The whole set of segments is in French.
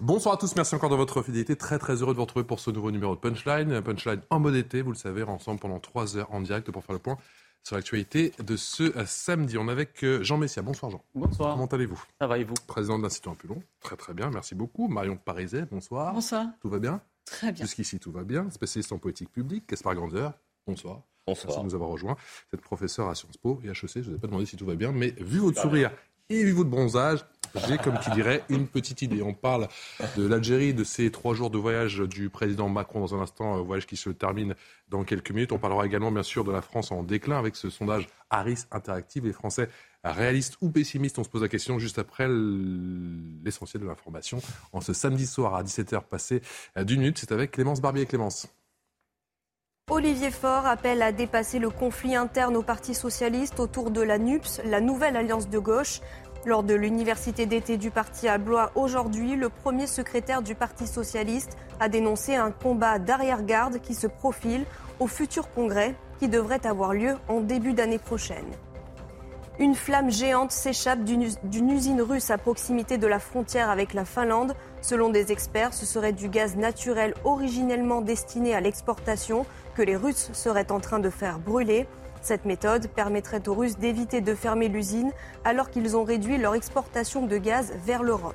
Bonsoir à tous, merci encore de votre fidélité. Très très heureux de vous retrouver pour ce nouveau numéro de Punchline. Punchline en mode été, vous le savez, ensemble pendant trois heures en direct pour faire le point sur l'actualité de ce euh, samedi. On est avec euh, Jean Messia. Bonsoir Jean. Bonsoir. Comment allez-vous? Ça va et vous? Président de l'Institut Ampulon. Très très bien, merci beaucoup. Marion Pariset, bonsoir. Bonsoir. Tout va bien? Très bien. Jusqu'ici tout va bien. Spécialiste en politique publique, Caspar Grandeur. Bonsoir. Bonsoir. Merci de nous avoir rejoints. Vous êtes professeur à Sciences Po et HEC. Je ne vous ai pas demandé si tout va bien, mais vu votre sourire et vu votre bronzage, j'ai, comme qui dirait, une petite idée. On parle de l'Algérie, de ces trois jours de voyage du président Macron dans un instant, voyage qui se termine dans quelques minutes. On parlera également, bien sûr, de la France en déclin avec ce sondage Harris Interactive. Les Français réalistes ou pessimistes On se pose la question juste après l'essentiel de l'information. En ce samedi soir à 17h passé d'une minute, c'est avec Clémence Barbier. Clémence. Olivier Faure appelle à dépasser le conflit interne au Parti socialiste autour de la NUPS, la nouvelle alliance de gauche. Lors de l'université d'été du parti à Blois aujourd'hui, le premier secrétaire du Parti socialiste a dénoncé un combat d'arrière-garde qui se profile au futur congrès qui devrait avoir lieu en début d'année prochaine. Une flamme géante s'échappe d'une usine russe à proximité de la frontière avec la Finlande. Selon des experts, ce serait du gaz naturel originellement destiné à l'exportation que les Russes seraient en train de faire brûler. Cette méthode permettrait aux Russes d'éviter de fermer l'usine alors qu'ils ont réduit leur exportation de gaz vers l'Europe.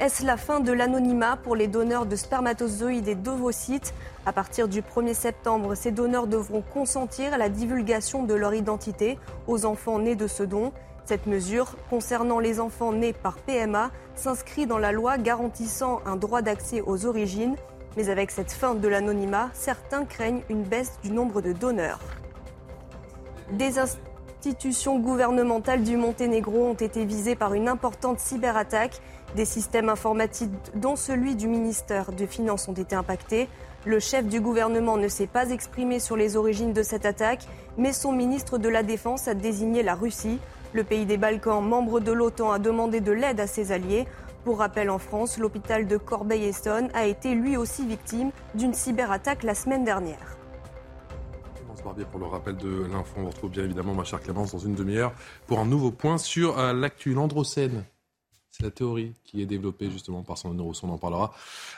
Est-ce la fin de l'anonymat pour les donneurs de spermatozoïdes et d'ovocytes? À partir du 1er septembre, ces donneurs devront consentir à la divulgation de leur identité aux enfants nés de ce don. Cette mesure, concernant les enfants nés par PMA, s'inscrit dans la loi garantissant un droit d'accès aux origines mais avec cette fin de l'anonymat, certains craignent une baisse du nombre de donneurs. Des institutions gouvernementales du Monténégro ont été visées par une importante cyberattaque. Des systèmes informatiques, dont celui du ministère des Finances, ont été impactés. Le chef du gouvernement ne s'est pas exprimé sur les origines de cette attaque, mais son ministre de la Défense a désigné la Russie. Le pays des Balkans, membre de l'OTAN, a demandé de l'aide à ses alliés. Pour rappel, en France, l'hôpital de Corbeil-Essonne a été lui aussi victime d'une cyberattaque la semaine dernière. Barbier pour le rappel de l'info. On vous retrouve bien évidemment, ma chère Clémence, dans une demi-heure pour un nouveau point sur euh, l'actu Landrocène. C'est la théorie qui est développée justement par son neuroson, on en parlera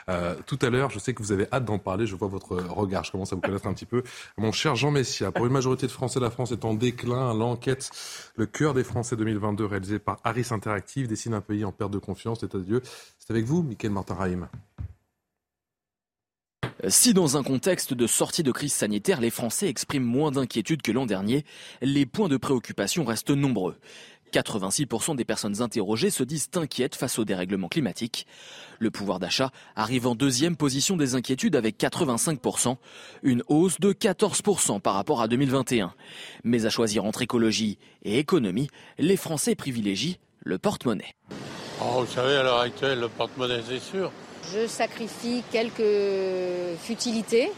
euh, tout à l'heure. Je sais que vous avez hâte d'en parler, je vois votre regard, je commence à vous connaître un petit peu. Mon cher Jean Messia, pour une majorité de Français, la France est en déclin. L'enquête Le cœur des Français 2022 réalisée par Harris Interactive dessine un pays en perte de confiance, l'état de Dieu. C'est avec vous, Mickaël Martin-Raïm. Si dans un contexte de sortie de crise sanitaire, les Français expriment moins d'inquiétude que l'an dernier, les points de préoccupation restent nombreux. 86% des personnes interrogées se disent inquiètes face au dérèglement climatique. Le pouvoir d'achat arrive en deuxième position des inquiétudes avec 85%, une hausse de 14% par rapport à 2021. Mais à choisir entre écologie et économie, les Français privilégient le porte-monnaie. Oh, vous savez, à l'heure actuelle, le porte-monnaie, c'est sûr. Je sacrifie quelques futilités,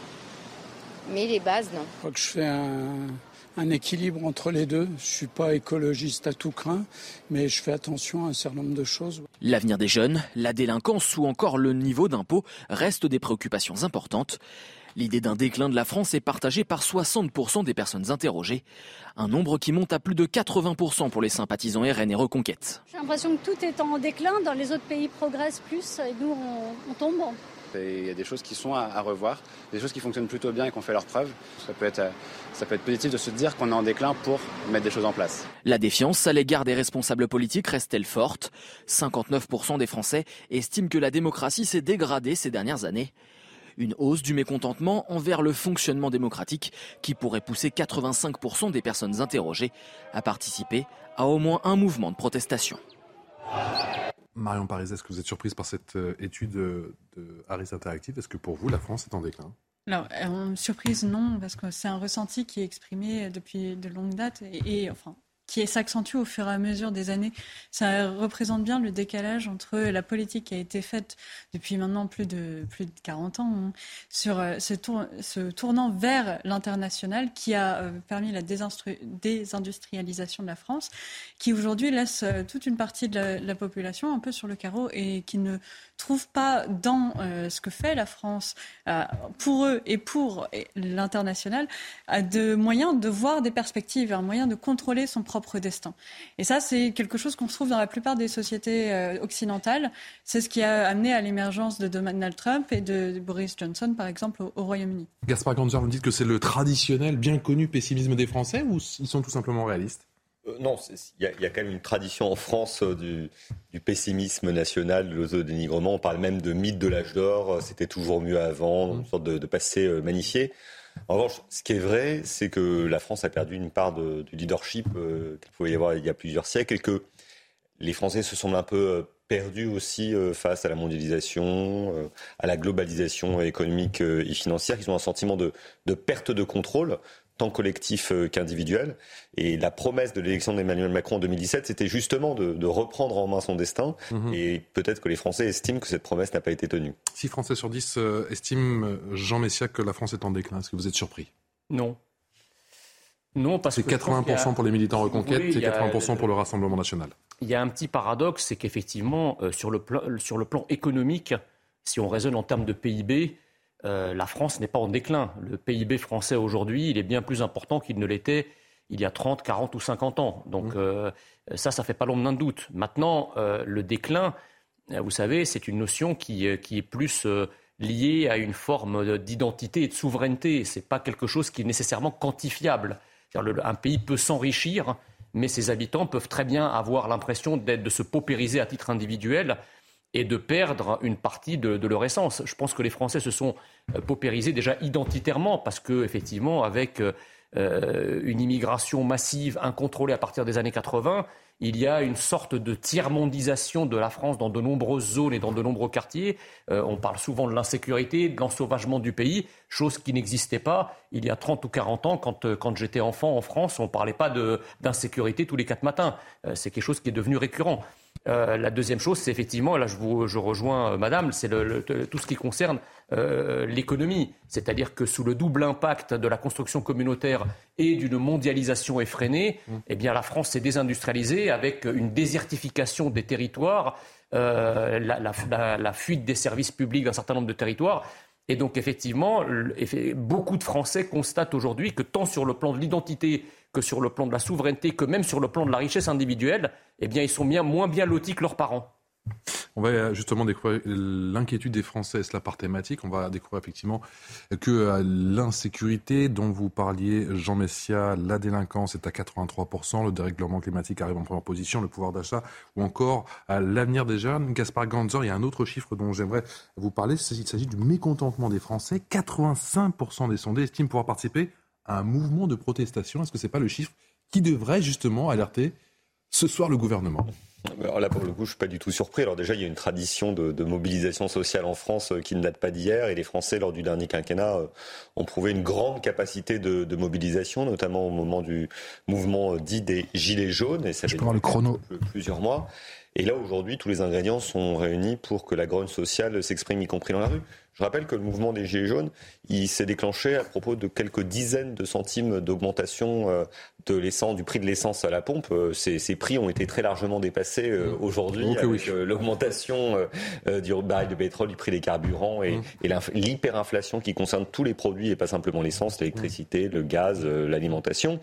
mais les bases, non. Je crois que je fais un un équilibre entre les deux. Je suis pas écologiste à tout craint, mais je fais attention à un certain nombre de choses. L'avenir des jeunes, la délinquance ou encore le niveau d'impôt restent des préoccupations importantes. L'idée d'un déclin de la France est partagée par 60% des personnes interrogées, un nombre qui monte à plus de 80% pour les sympathisants RN et Reconquête. J'ai l'impression que tout est en déclin, dans les autres pays progressent plus et nous on, on tombe. Il y a des choses qui sont à, revoir, des choses qui fonctionnent plutôt bien et qui ont fait leurs preuves. Ça peut, être, ça peut être positif de se dire qu'on est en déclin pour mettre des choses en place. La défiance à l'égard des responsables politiques reste-t-elle forte? 59% des Français estiment que la démocratie s'est dégradée ces dernières années. Une hausse du mécontentement envers le fonctionnement démocratique qui pourrait pousser 85% des personnes interrogées à participer à au moins un mouvement de protestation. Marion Paris, est-ce que vous êtes surprise par cette euh, étude de Harris Interactive? Est-ce que pour vous, la France est en déclin? Alors, euh, surprise, non, parce que c'est un ressenti qui est exprimé depuis de longues dates et enfin, qui s'accentue au fur et à mesure des années. Ça représente bien le décalage entre la politique qui a été faite depuis maintenant plus de, plus de 40 ans hein, sur euh, ce, tour, ce, tournant vers l'international qui a euh, permis la désindustrialisation de la France, qui aujourd'hui laisse euh, toute une partie de la, population un peu sur le carreau et qui ne trouve pas dans ce que fait la France pour eux et pour l'international de moyens de voir des perspectives, un moyen de contrôler son propre propre destin. Et ça, c'est quelque chose qu'on trouve dans la plupart des sociétés euh, occidentales. C'est ce qui a amené à l'émergence de Donald Trump et de Boris Johnson, par exemple, au, Royaume-Uni. Gaspard Ganzer, vous dites que c'est le traditionnel, bien connu pessimisme des Français ou ils sont tout simplement réalistes? Euh, non, il y, a quand même une tradition en France euh, du, pessimisme national, de l'autodénigrement. On parle même de mythe de l'âge d'or, c'était toujours mieux avant, une sorte de, de passé magnifié. En revanche, ce qui est vrai, c'est que la France a perdu une part de, du leadership euh, qu'il pouvait y avoir il y a plusieurs siècles et que les Français se semblent un peu euh, perdus aussi euh, face à la mondialisation, à la globalisation économique et financière. Ils ont un sentiment de perte de contrôle tant collectif euh, qu'individuel. Et la promesse de l'élection d'Emmanuel Macron en 2017, c'était justement de, reprendre en main son destin. Mhm. Et peut-être que les Français estiment que cette promesse n'a pas été tenue. 6 Français sur 10 euh, estiment, euh, Jean Messiac, que la France est en déclin. Est-ce que vous êtes surpris? Non. Non, parce c'est 80% pour les militants reconquête et 80% pour le Rassemblement national. Il y a un petit paradoxe, c'est qu'effectivement, sur, le plan, sur le plan économique, si on raisonne en termes de PIB, euh, la France n'est pas en déclin. Le PIB français aujourd'hui, il est bien plus important qu'il ne l'était il y a 30, 40 ou 50 ans. Donc mmh. euh, ça, ça fait pas l'ombre d'un doute. Maintenant, euh, le déclin, vous savez, c'est une notion qui, est plus liée à une forme d'identité et de souveraineté. Ce n'est pas quelque chose qui est nécessairement quantifiable. un pays peut s'enrichir, mais ses habitants peuvent très bien avoir l'impression de se paupériser à titre individuel et de perdre une partie de, leur essence. Je pense que les Français se sont euh, paupérisés déjà identitairement parce que, effectivement, avec euh, euh, une immigration massive, incontrôlée à partir des années 80, il y a une sorte de tiers-mondisation de la France dans de nombreuses zones et dans de nombreux quartiers. on parle souvent de l'insécurité, de l'ensauvagement du pays, chose qui n'existait pas il y a 30 ou 40 ans quand, quand j'étais enfant en France. On ne parlait pas d'insécurité tous les quatre matins. c'est quelque chose qui est devenu récurrent. Euh, la deuxième chose, c'est effectivement, là je, vous, je rejoins euh, Madame, c'est tout ce qui concerne euh, l'économie. C'est-à-dire que sous le double impact de la construction communautaire et d'une mondialisation effrénée, mmh. eh bien la France s'est désindustrialisée avec une désertification des territoires, la, fuite des services publics d'un certain nombre de territoires. Et donc effectivement, beaucoup de Français constatent aujourd'hui que tant sur le plan de l'identité que sur le plan de la souveraineté, que même sur le plan de la richesse individuelle, eh bien, ils sont bien, moins bien lotis que leurs parents. On va justement découvrir l'inquiétude des Français, cela par thématique. On va découvrir effectivement que euh, l'insécurité dont vous parliez, Jean Messia, la délinquance est à 83%, le dérèglement climatique arrive en première position, le pouvoir d'achat ou encore l'avenir des jeunes. Gaspard Ganzer, il y a un autre chiffre dont j'aimerais vous parler, il s'agit du mécontentement des Français. 85% des sondés estiment pouvoir participer un mouvement de protestation Est-ce que ce n'est pas le chiffre qui devrait justement alerter ce soir le gouvernement? Alors là, pour le coup, je suis pas du tout surpris. Alors déjà, il y a une tradition de, mobilisation sociale en France euh, qui ne date pas d'hier, et les Français, lors du dernier quinquennat, euh, ont prouvé une grande capacité de, mobilisation, notamment au moment du mouvement euh, dit des Gilets jaunes. Et ça je le chrono. Plusieurs mois. Et là, aujourd'hui, tous les ingrédients sont réunis pour que la grogne sociale s'exprime, y compris dans la rue. Je rappelle que le mouvement des Gilets jaunes, il s'est déclenché à propos de quelques dizaines de centimes d'augmentation euh, de l'essence, du prix de l'essence à la pompe. Euh, ces, ces, prix ont été très largement dépassés euh, mmh. aujourd'hui avec l'augmentation du baril de pétrole, du prix des carburants et, mmh. et l'hyperinflation qui concerne tous les produits et pas simplement l'essence, l'électricité, le gaz, l'alimentation.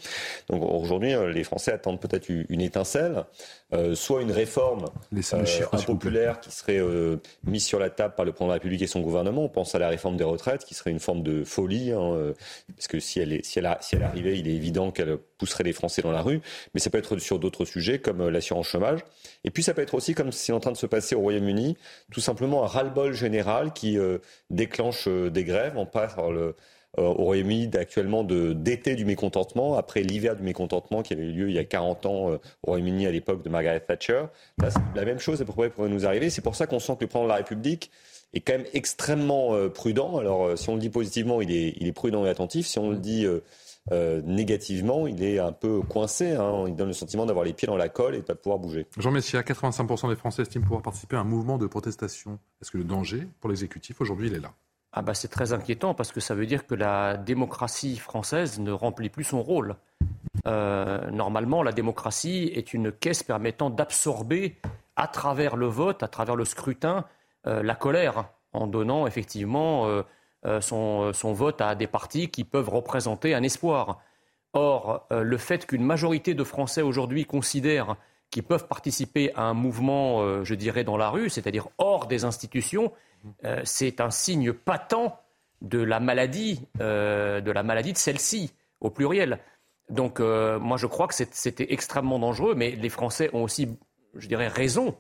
Donc aujourd'hui, les Français attendent peut-être une étincelle. soit une réforme impopulaire qui serait mise sur la table par le président de la République et son gouvernement, on pense à la réforme des retraites, qui serait une forme de folie, hein, euh, parce que si elle, est, si, elle arrivait, il est évident qu'elle pousserait les Français dans la rue. Mais ça peut être sur d'autres sujets, comme euh, l'assurance chômage. Et puis ça peut être aussi, comme c'est en train de se passer au Royaume-Uni, tout simplement un ras-le-bol général qui euh, déclenche des grèves. On parle le, au Royaume-Uni actuellement d'été du mécontentement, après l'hiver du mécontentement qui avait eu lieu il y a 40 ans au Royaume-Uni à l'époque de Margaret Thatcher. la même chose à peu près pourrait nous arriver. C'est pour ça qu'on sent que le président de la République est quand même extrêmement euh, prudent. Alors, euh, si on le dit positivement, il est, il est prudent et attentif. Si on le dit euh, négativement, il est un peu coincé. Hein. Il donne le sentiment d'avoir les pieds dans la colle et de ne pas pouvoir bouger. Jean Messia, 85% des Français estiment pouvoir participer à un mouvement de protestation. Est-ce que le danger pour l'exécutif aujourd'hui, il est là? Ah bah c'est très inquiétant parce que ça veut dire que la démocratie française ne remplit plus son rôle. normalement, la démocratie est une caisse permettant d'absorber à travers le vote, à travers le scrutin, euh, la colère en donnant effectivement euh, euh, son, vote à des partis qui peuvent représenter un espoir. Or, le fait qu'une majorité de Français aujourd'hui considèrent qu'ils peuvent participer à un mouvement, je dirais, dans la rue, c'est-à-dire hors des institutions, c'est un signe patent de la maladie, de la maladie de celle-ci, au pluriel. Donc, moi, je crois que c'était extrêmement dangereux, mais les Français ont aussi, je dirais, raison,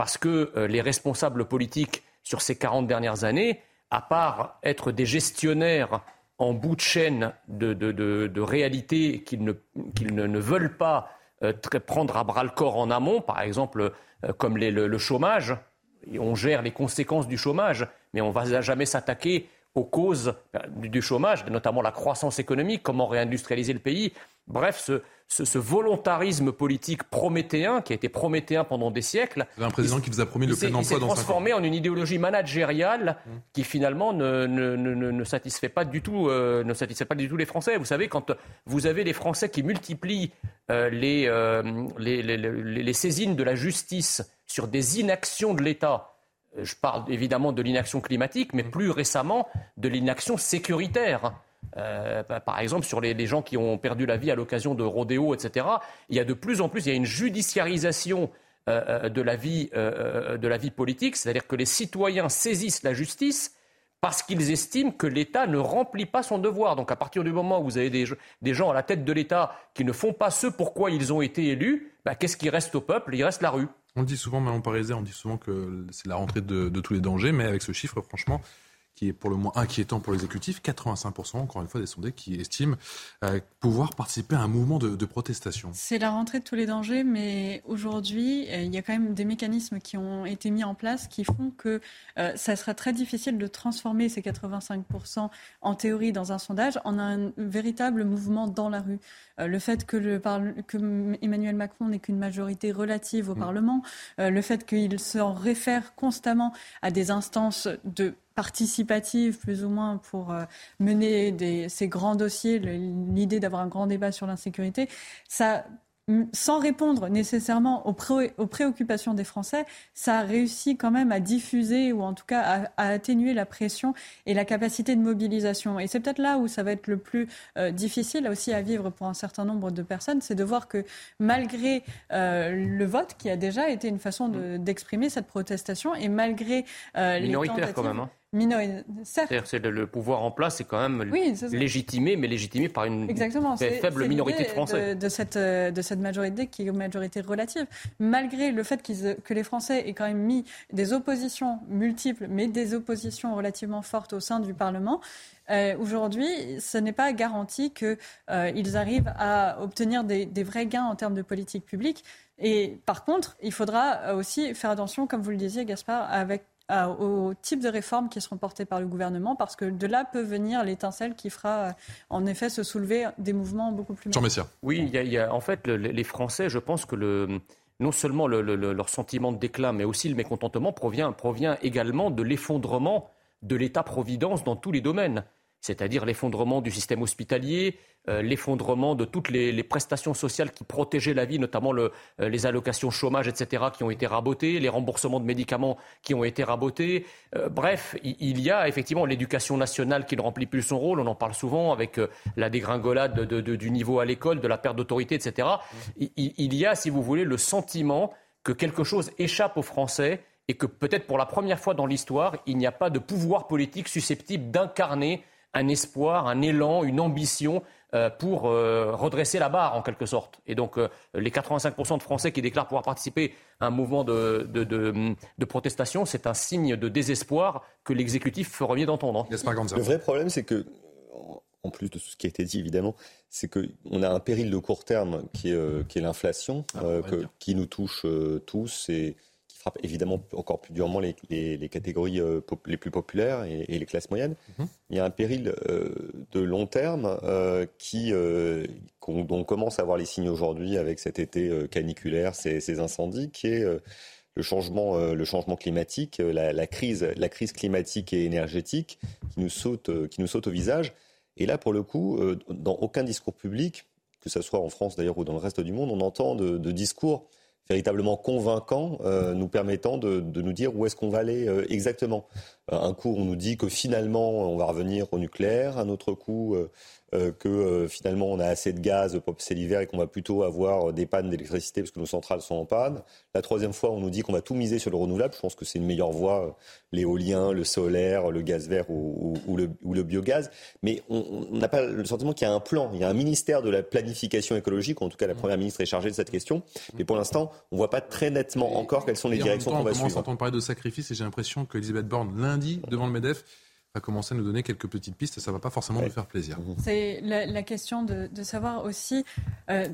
parce que les responsables politiques sur ces 40 dernières années, à part être des gestionnaires en bout de chaîne de, de, réalités qu'ils ne, veulent pas euh, prendre à bras le corps en amont, par exemple euh, comme le, chômage. On gère les conséquences du chômage, mais on ne va jamais s'attaquer aux causes euh, du chômage, notamment la croissance économique, comment réindustrialiser le pays. Bref, ce, ce, volontarisme politique prométhéen, qui a été prométhéen pendant des siècles. un président qui vous a promis le plein emploi dans s'est transformé en une idéologie managériale mmh. qui finalement ne, ne, ne, ne, satisfait pas du tout, euh, ne satisfait pas du tout les Français. Vous savez, quand vous avez les Français qui multiplient euh, les, euh, les, les, les saisines de la justice sur des inactions de l'État, je parle évidemment de l'inaction climatique, mais plus récemment de l'inaction sécuritaire. Euh, par exemple, sur les, gens qui ont perdu la vie à l'occasion de rodéo, etc. Il y a de plus en plus, il y a une judiciarisation euh, euh, de, la vie, de la vie politique, c'est-à-dire que les citoyens saisissent la justice parce qu'ils estiment que l'État ne remplit pas son devoir. Donc à partir du moment où vous avez des, gens à la tête de l'État qui ne font pas ce pourquoi ils ont été élus, bah, qu'est-ce qui reste au peuple? Il reste la rue. On dit souvent, mais on parisien, on dit souvent que c'est la rentrée de, tous les dangers, mais avec ce chiffre, franchement, qui est pour le moins inquiétant pour l'exécutif. 85%, encore une fois, des sondés qui estiment euh, pouvoir participer à un mouvement de, protestation. C'est la rentrée de tous les dangers, mais aujourd'hui, euh, il y a quand même des mécanismes qui ont été mis en place qui font que euh, ça sera très difficile de transformer ces 85% en théorie dans un sondage en un véritable mouvement dans la rue. le fait que, le que Emmanuel Macron n'ait qu'une majorité relative au mm. Parlement, le fait qu'il se réfère constamment à des instances de participative, plus ou moins, pour euh, mener ces grands dossiers, l'idée d'avoir un grand débat sur l'insécurité, ça sans répondre nécessairement aux, préoccupations des Français, ça a réussi quand même à diffuser ou en tout cas à, atténuer la pression et la capacité de mobilisation. Et c'est peut-être là où ça va être le plus euh, difficile aussi à vivre pour un certain nombre de personnes, c'est de voir que malgré euh, le vote, qui a déjà été une façon d'exprimer cette protestation, et malgré euh, Minoritaire quand même. Hein cest le, pouvoir en place est quand même légitimé, mais légitimé par une faible minorité de Français. De, cette, euh, de cette majorité qui est une majorité relative. Malgré le fait que les Français aient quand même mis des oppositions multiples, mais des oppositions relativement fortes au sein du Parlement, euh, aujourd'hui, ce n'est pas garanti qu'ils euh, arrivent à obtenir des, des, vrais gains en termes de politique publique. Et par contre, il faudra aussi faire attention, comme vous le disiez, Gaspard, avec euh, au type de réformes qui seront portées par le gouvernement, parce que de là peut venir l'étincelle qui fera euh, en effet se soulever des mouvements beaucoup plus. Jean Messia. Oui, il y, a, en fait les Français, je pense que le, non seulement leur sentiment de déclin, mais aussi le mécontentement provient, provient également de l'effondrement de l'État-providence dans tous les domaines c'est-à-dire l'effondrement du système hospitalier, euh, l'effondrement de toutes les, prestations sociales qui protégeaient la vie, notamment le, euh, les allocations chômage, etc., qui ont été rabotées, les remboursements de médicaments qui ont été rabotés. Euh, bref, il, y a effectivement l'éducation nationale qui ne remplit plus son rôle, on en parle souvent avec la dégringolade du niveau à l'école, de la perte d'autorité, etc. Il, il y a, si vous voulez, le sentiment que quelque chose échappe aux Français et que peut-être pour la première fois dans l'histoire, il n'y a pas de pouvoir politique susceptible d'incarner un espoir, un élan, une ambition euh, pour euh, redresser la barre en quelque sorte. Et donc euh, les 85% de Français qui déclarent pouvoir participer à un mouvement de, de, protestation, c'est un signe de désespoir que l'exécutif ferait mieux d'entendre. Le vrai problème, c'est que, en plus de tout ce qui a été dit évidemment, c'est qu'on a un péril de court terme qui est, est l'inflation, ah, qui nous touche tous. Et frappe évidemment encore plus durement les, catégories euh, les plus populaires et, les classes moyennes. Mhm. Il y a un péril euh, de long terme euh, qui, dont on commence à voir les signes aujourd'hui avec cet été caniculaire, ces, incendies, qui est le changement, le changement climatique, la, crise, la crise climatique et énergétique qui nous saute, qui nous saute au visage. Et là, pour le coup, dans aucun discours public, que ce soit en France d'ailleurs ou dans le reste du monde, on entend de, de discours véritablement convaincant, euh, nous permettant de, nous dire où est-ce qu'on va aller euh, exactement. Euh, un coup, on nous dit que finalement, on va revenir au nucléaire. Un autre coup, euh, que euh, finalement on a assez de gaz, c'est l'hiver et qu'on va plutôt avoir des pannes d'électricité parce que nos centrales sont en panne. La troisième fois, on nous dit qu'on va tout miser sur le renouvelable. Je pense que c'est une meilleure voie, euh, l'éolien, le solaire, le gaz vert ou, le, ou le, biogaz. Mais on n'a pas le sentiment qu'il y a un plan. Il y a un ministère de la planification écologique, en tout cas la première ministre est chargée de cette question. Mais pour l'instant, on ne voit pas très nettement encore quelles sont les directions qu'on va suivre. On commence à entendre parler de sacrifice et j'ai l'impression qu'Elisabeth Borne, lundi, devant le MEDEF, va commencer à nous donner quelques petites pistes et ça ne va pas forcément nous faire plaisir. C'est la, question de, savoir aussi. Euh,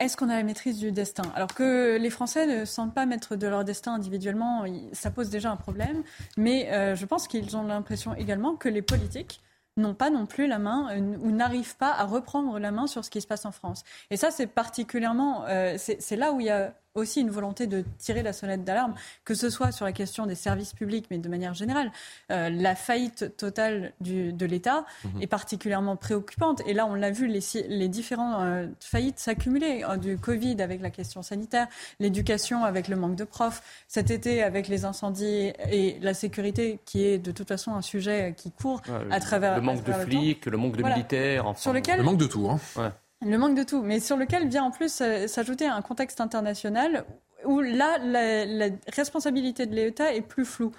est-ce qu'on a la maîtrise du destin? Alors que les Français ne sentent pas maître de leur destin individuellement, ça pose déjà un problème. Mais euh, je pense qu'ils ont l'impression également que les politiques n'ont pas non plus la main euh, ou n'arrivent pas à reprendre la main sur ce qui se passe en France. Et ça, c'est particulièrement, c'est là où il y a aussi une volonté de tirer la sonnette d'alarme, que ce soit sur la question des services publics, mais de manière générale. Euh, la faillite totale du, de l'État mhm. est particulièrement préoccupante. Et là, on l'a vu, les, les différentes euh, faillites s'accumuler. Euh, du Covid avec la question sanitaire, l'éducation avec le manque de profs, cet été avec les incendies et la sécurité, qui est de toute façon un sujet qui court à travers le manque de flics, le, manque de militaires, enfin, sur lequel le manque de tout. Hein. Le manque de tout, mais sur lequel vient en plus euh, s'ajouter un contexte international où là, la, responsabilité de l'État est plus floue.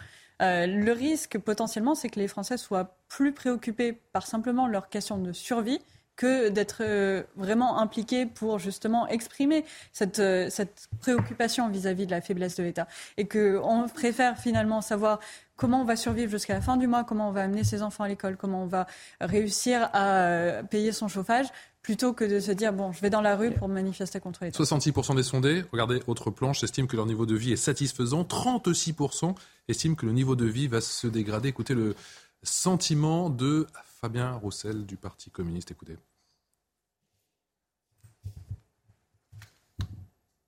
Euh, le risque potentiellement, c'est que les Français soient plus préoccupés par simplement leur question de survie que d'être euh, vraiment impliqués pour justement exprimer cette, cette préoccupation vis-à-vis de la faiblesse de l'État. Et qu'on préfère finalement savoir comment on va survivre jusqu'à la fin du mois, comment on va amener ses enfants à l'école, comment on va réussir à payer son chauffage, plutôt que de se dire bon, je vais dans la rue pour manifester contre l'État. 66% des sondés, regardez autre planche, estiment que leur niveau de vie est satisfaisant. 36% estiment que le niveau de vie va se dégrader. Écoutez le sentiment de Fabien Roussel du Parti communiste. Écoutez.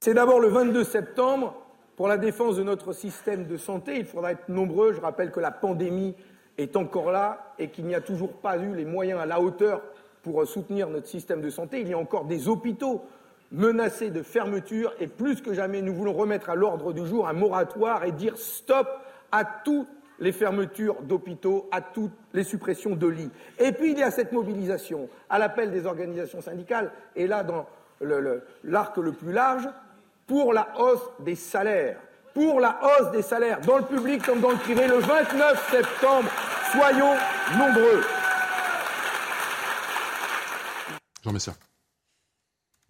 C'est d'abord le 22 septembre. Pour la défense de notre système de santé, il faudra être nombreux. Je rappelle que la pandémie est encore là et qu'il n'y a toujours pas eu les moyens à la hauteur pour soutenir notre système de santé. Il y a encore des hôpitaux menacés de fermeture et plus que jamais, nous voulons remettre à l'ordre du jour un moratoire et dire stop à toutes les fermetures d'hôpitaux, à toutes les suppressions de lits. Et puis il y a cette mobilisation à l'appel des organisations syndicales et là dans l'arc le, le plus large pour la hausse des salaires pour la hausse des salaires dans le public comme dans le privé le 29 septembre. Soyons nombreux. Jean Messia.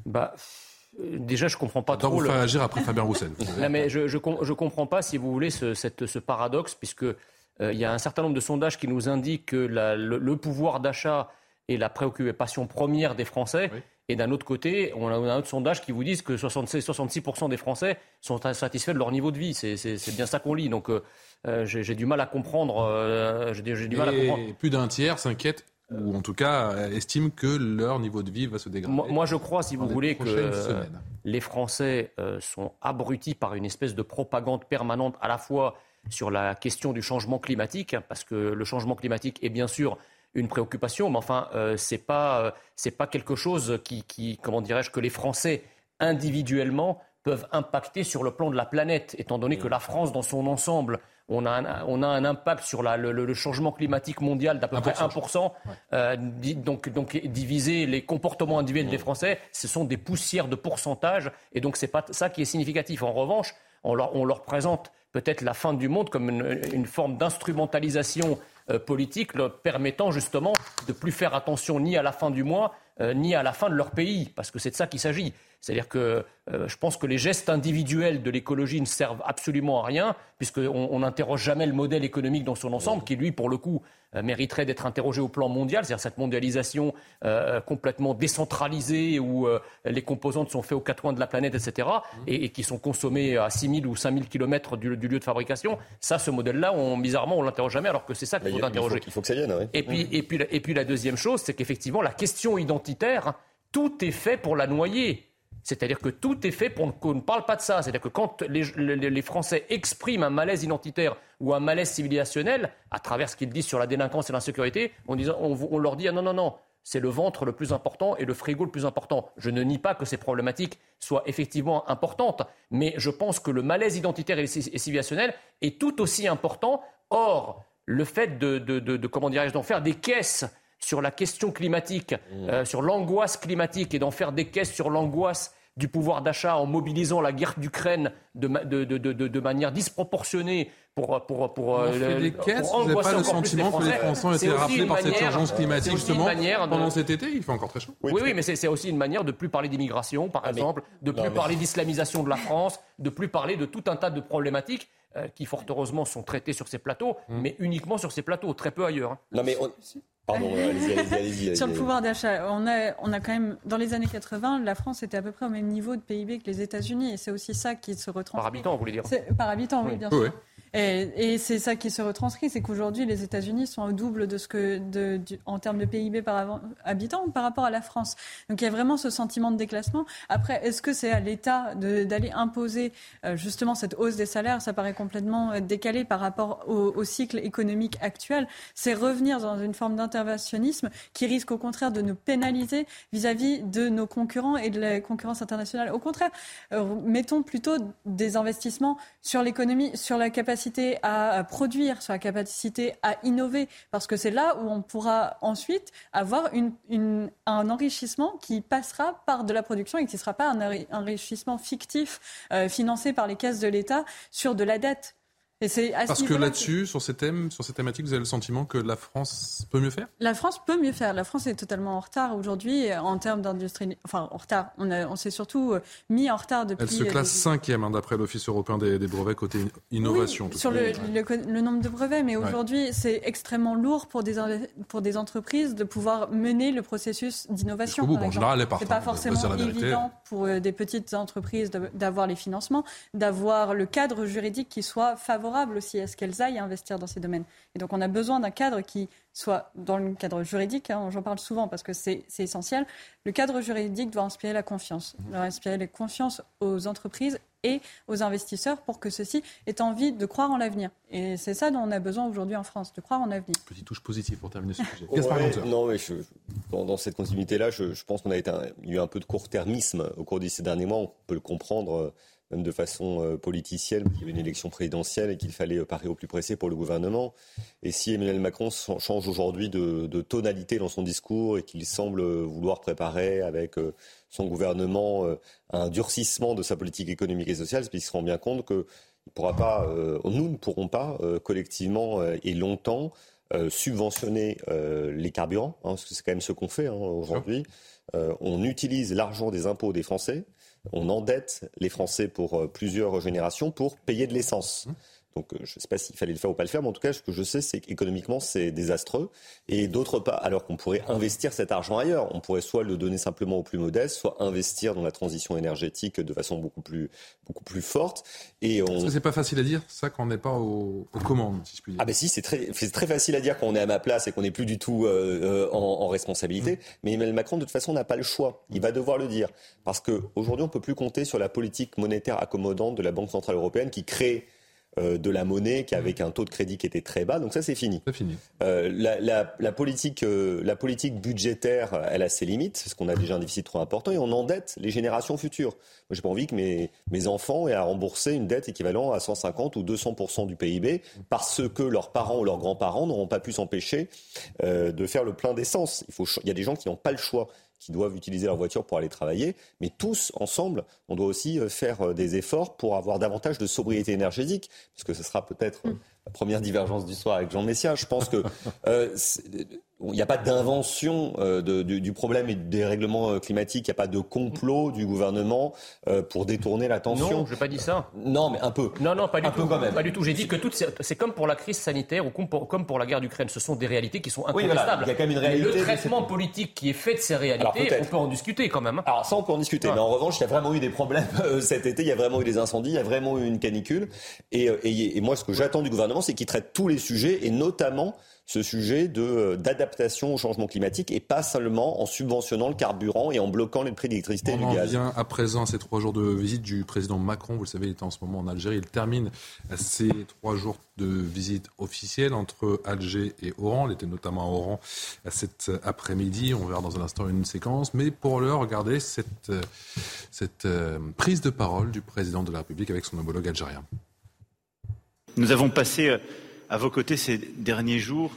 Bah, déjà, je comprends pas trop. vous faire agir après Fabien Roussel. mais je, je, comprends pas, si vous voulez, ce, cette, ce paradoxe, puisque euh, il y a un certain nombre de sondages qui nous indiquent que le, pouvoir d'achat est la préoccupation première des Français. Et d'un autre côté, on a, un autre sondage qui vous dit que 66, 66% des Français sont satisfaits de leur niveau de vie. C'est bien ça qu'on lit. Donc, euh, euh, j'ai du mal à comprendre. j'ai du mal à comprendre. Plus d'un tiers s'inquiète ou en tout cas estiment que leur niveau de vie va se dégrader. Moi, je crois, si vous voulez, que les Français euh, sont abrutis par une espèce de propagande permanente à la fois sur la question du changement climatique, parce que le changement climatique est bien sûr une préoccupation, mais enfin, euh, ce n'est pas, euh, pas quelque chose qui, qui comment dirais-je, que les Français individuellement peuvent impacter sur le plan de la planète, étant donné que la France, dans son ensemble, on a un, on a un impact sur la, le, changement climatique mondial d'à peu près 1%. Euh, donc, donc, diviser les comportements individuels des Français, ce sont des poussières de pourcentage. Et donc, c'est pas ça qui est significatif. En revanche, on leur, on leur présente peut-être la fin du monde comme une, forme d'instrumentalisation euh, politique leur permettant justement de plus faire attention ni à la fin du mois, euh, ni à la fin de leur pays, parce que c'est de ça qu'il s'agit. C'est-à-dire que euh, je pense que les gestes individuels de l'écologie ne servent absolument à rien, puisqu'on n'interroge jamais le modèle économique dans son ensemble, qui lui, pour le coup, euh, mériterait d'être interrogé au plan mondial, c'est-à-dire cette mondialisation euh, complètement décentralisée où les composantes sont faites aux quatre coins de la planète, etc., et, qui sont consommées à 6 000 ou 5 000 kilomètres du, lieu de fabrication. Ça, ce modèle-là, on, bizarrement, on l'interroge jamais, alors que c'est ça qu'il faut interroger. Il faut, que ça vienne, oui. Et puis, et, puis, et puis la deuxième chose, c'est qu'effectivement, la question identitaire, tout est fait pour la noyer. C'est-à-dire que tout est fait pour qu'on ne parle pas de ça. C'est-à-dire que quand les, Français expriment un malaise identitaire ou un malaise civilisationnel, à travers ce qu'ils disent sur la délinquance et l'insécurité, on, leur dit ah non, non, non, c'est le ventre le plus important et le frigo le plus important. Je ne nie pas que ces problématiques soient effectivement importantes, mais je pense que le malaise identitaire et civilisationnel est tout aussi important. Or, le fait de, de comment dirais-je, d'en faire des caisses sur la question climatique, mmh. euh, sur l'angoisse climatique et d'en faire des caisses sur l'angoisse du pouvoir d'achat en mobilisant la guerre d'Ukraine de, de, de, de, manière disproportionnée pour, pour, pour, on fait des caisses, vous n'avez pas le sentiment que les Français ont été rappelés par cette urgence climatique justement pendant cet été Il fait encore très chaud. Oui, oui, mais c'est aussi une manière de plus parler d'immigration, par ah, exemple, de plus parler d'islamisation de la France, de plus parler de tout un tas de problématiques euh, qui, fort heureusement, sont traitées sur ces plateaux, mmh. mais uniquement sur ces plateaux, très peu ailleurs. Hein. Non, mais Pardon, allez-y, allez-y, allez Sur le pouvoir d'achat, on a, on a quand même, dans les années 80, la France était à peu près au même niveau de PIB que les États-Unis, et c'est aussi ça qui se retranscrit. Par habitant, vous voulez dire Par habitant, oui, bien sûr. Et, c'est ça qui se retranscrit, c'est qu'aujourd'hui, les États-Unis sont au double de ce que, en termes de PIB par habitant par rapport à la France. Donc il y a vraiment ce sentiment de déclassement. Après, est-ce que c'est à l'État d'aller imposer euh, justement cette hausse des salaires? Ça paraît complètement euh, décalé par rapport au, cycle économique actuel. C'est revenir dans une forme d'interventionnisme qui risque au contraire de nous pénaliser vis-à-vis de nos concurrents et de la concurrence internationale. Au contraire, euh, mettons plutôt des investissements sur l'économie, sur la capacité à produire, sur la capacité à innover, parce que c'est là où on pourra ensuite avoir un enrichissement qui passera par de la production et qui ne sera pas un enrichissement fictif euh, financé par les caisses de l'État sur de la dette. Parce que là-dessus, sur ces thèmes, sur ces thématiques, vous avez le sentiment que la France peut mieux faire? La France peut mieux faire. La France est totalement en retard aujourd'hui en termes d'industrie. Enfin, en retard. On, on s'est surtout euh, mis en retard depuis. Elle se classe euh, cinquième, hein, d'après l'Office européen des, brevets côté innovation. sur le, le, nombre de brevets, mais aujourd'hui, c'est extrêmement lourd pour des, pour des entreprises de pouvoir mener le processus d'innovation. En général, elle est C'est pas forcément évident pour euh, des petites entreprises d'avoir les financements, d'avoir le cadre juridique qui soit favorable aussi à ce qu'elles aillent investir dans ces domaines. Et donc on a besoin d'un cadre qui soit dans le cadre juridique, hein, j'en parle souvent parce que c'est essentiel, le cadre juridique doit inspirer la confiance, mmh. doit inspirer la confiance aux entreprises et aux investisseurs pour que ceux-ci aient envie de croire en l'avenir. Et c'est ça dont on a besoin aujourd'hui en France, de croire en l'avenir. Petite touche positive pour terminer ce sujet. non, mais dans, cette continuité-là, je, pense qu'on a été eu un peu de court-termisme au cours de ces derniers mois. On peut le comprendre euh, même de façon euh, politicienne, qu'il y avait une élection présidentielle et qu'il fallait euh, parer au plus pressé pour le gouvernement. Et si Emmanuel Macron change aujourd'hui de, tonalité dans son discours et qu'il semble vouloir préparer avec euh, son gouvernement un durcissement de sa politique économique et sociale, c'est qu'il se rend bien compte que pourra pas, nous ne pourrons pas collectivement et longtemps subventionner les carburants, hein, parce que c'est quand même ce qu'on fait hein, aujourd'hui. on utilise l'argent des impôts des Français on endette les Français pour euh, plusieurs générations pour payer de l'essence. Donc euh, je ne sais pas s'il fallait le faire ou pas le faire, mais en tout cas, ce que je sais, c'est qu'économiquement, c'est désastreux. Et d'autre part, alors qu'on pourrait investir cet argent ailleurs, on pourrait soit le donner simplement aux plus modestes, soit investir dans la transition énergétique de façon beaucoup plus, beaucoup plus forte. Et on... c'est pas facile à dire, ça, quand on n'est pas aux, commandes, si je puis dire? Ah ben si, c'est très, très facile à dire quand on est à ma place et qu'on n'est plus du tout euh, euh, en, responsabilité. Mmh. Mais Emmanuel Macron, de toute façon, n'a pas le choix. Il va devoir le dire. Parce qu'aujourd'hui, on ne peut plus compter sur la politique monétaire accommodante de la Banque Centrale Européenne qui crée euh, de la monnaie qui avec un taux de crédit qui était très bas. Donc ça, c'est fini. fini. Euh, la, politique, euh, la politique budgétaire, elle a ses limites, parce qu'on a déjà un déficit trop important, et on endette les générations futures. Moi, j'ai pas envie que mes, mes enfants aient à rembourser une dette équivalente à 150 ou 200% du PIB parce que leurs parents ou leurs grands-parents n'auront pas pu s'empêcher de faire le plein d'essence. Il, faut, il y a des gens qui n'ont pas le choix qui doivent utiliser leur voiture pour aller travailler, mais tous ensemble, on doit aussi euh, faire euh, des efforts pour avoir davantage de sobriété énergétique, parce que ce sera peut-être mm. la première divergence du soir avec Jean Messia. Je pense que euh, il n'y a pas d'invention euh, du, problème et des règlements euh, climatiques, il n'y a pas de complot du gouvernement euh, pour détourner l'attention. Non, je n'ai pas dit ça. Non, mais un peu. Non, non, pas du tout. Pas du tout. J'ai dit que c'est comme pour la crise sanitaire ou comme pour, la guerre d'Ukraine. Ce sont des réalités qui sont incontestables. il y a quand même une réalité. le traitement politique qui est fait de ces réalités, on peut en discuter quand même. Hein. Alors ça, on peut en discuter. Mais en revanche, il y a vraiment eu des problèmes cet été. Il y a vraiment eu des incendies. Il y a vraiment eu une canicule. Et, et moi, ce que j'attends du gouvernement, c'est qu'il traite tous les sujets et notamment ce sujet euh, d'adaptation au changement climatique et pas seulement en subventionnant le carburant et en bloquant les prix d'électricité et du gaz. On vient à présent ces trois jours de visite du président Macron. Vous le savez, il est en ce moment en Algérie. Il termine ces trois jours de visite officielle entre Alger et Oran. Il était notamment à Oran cet après-midi. On verra dans un instant une séquence. Mais pour l'heure, regardez cette, cette euh, prise de parole du président de la République avec son homologue algérien. Nous avons passé euh, à vos côtés ces derniers jours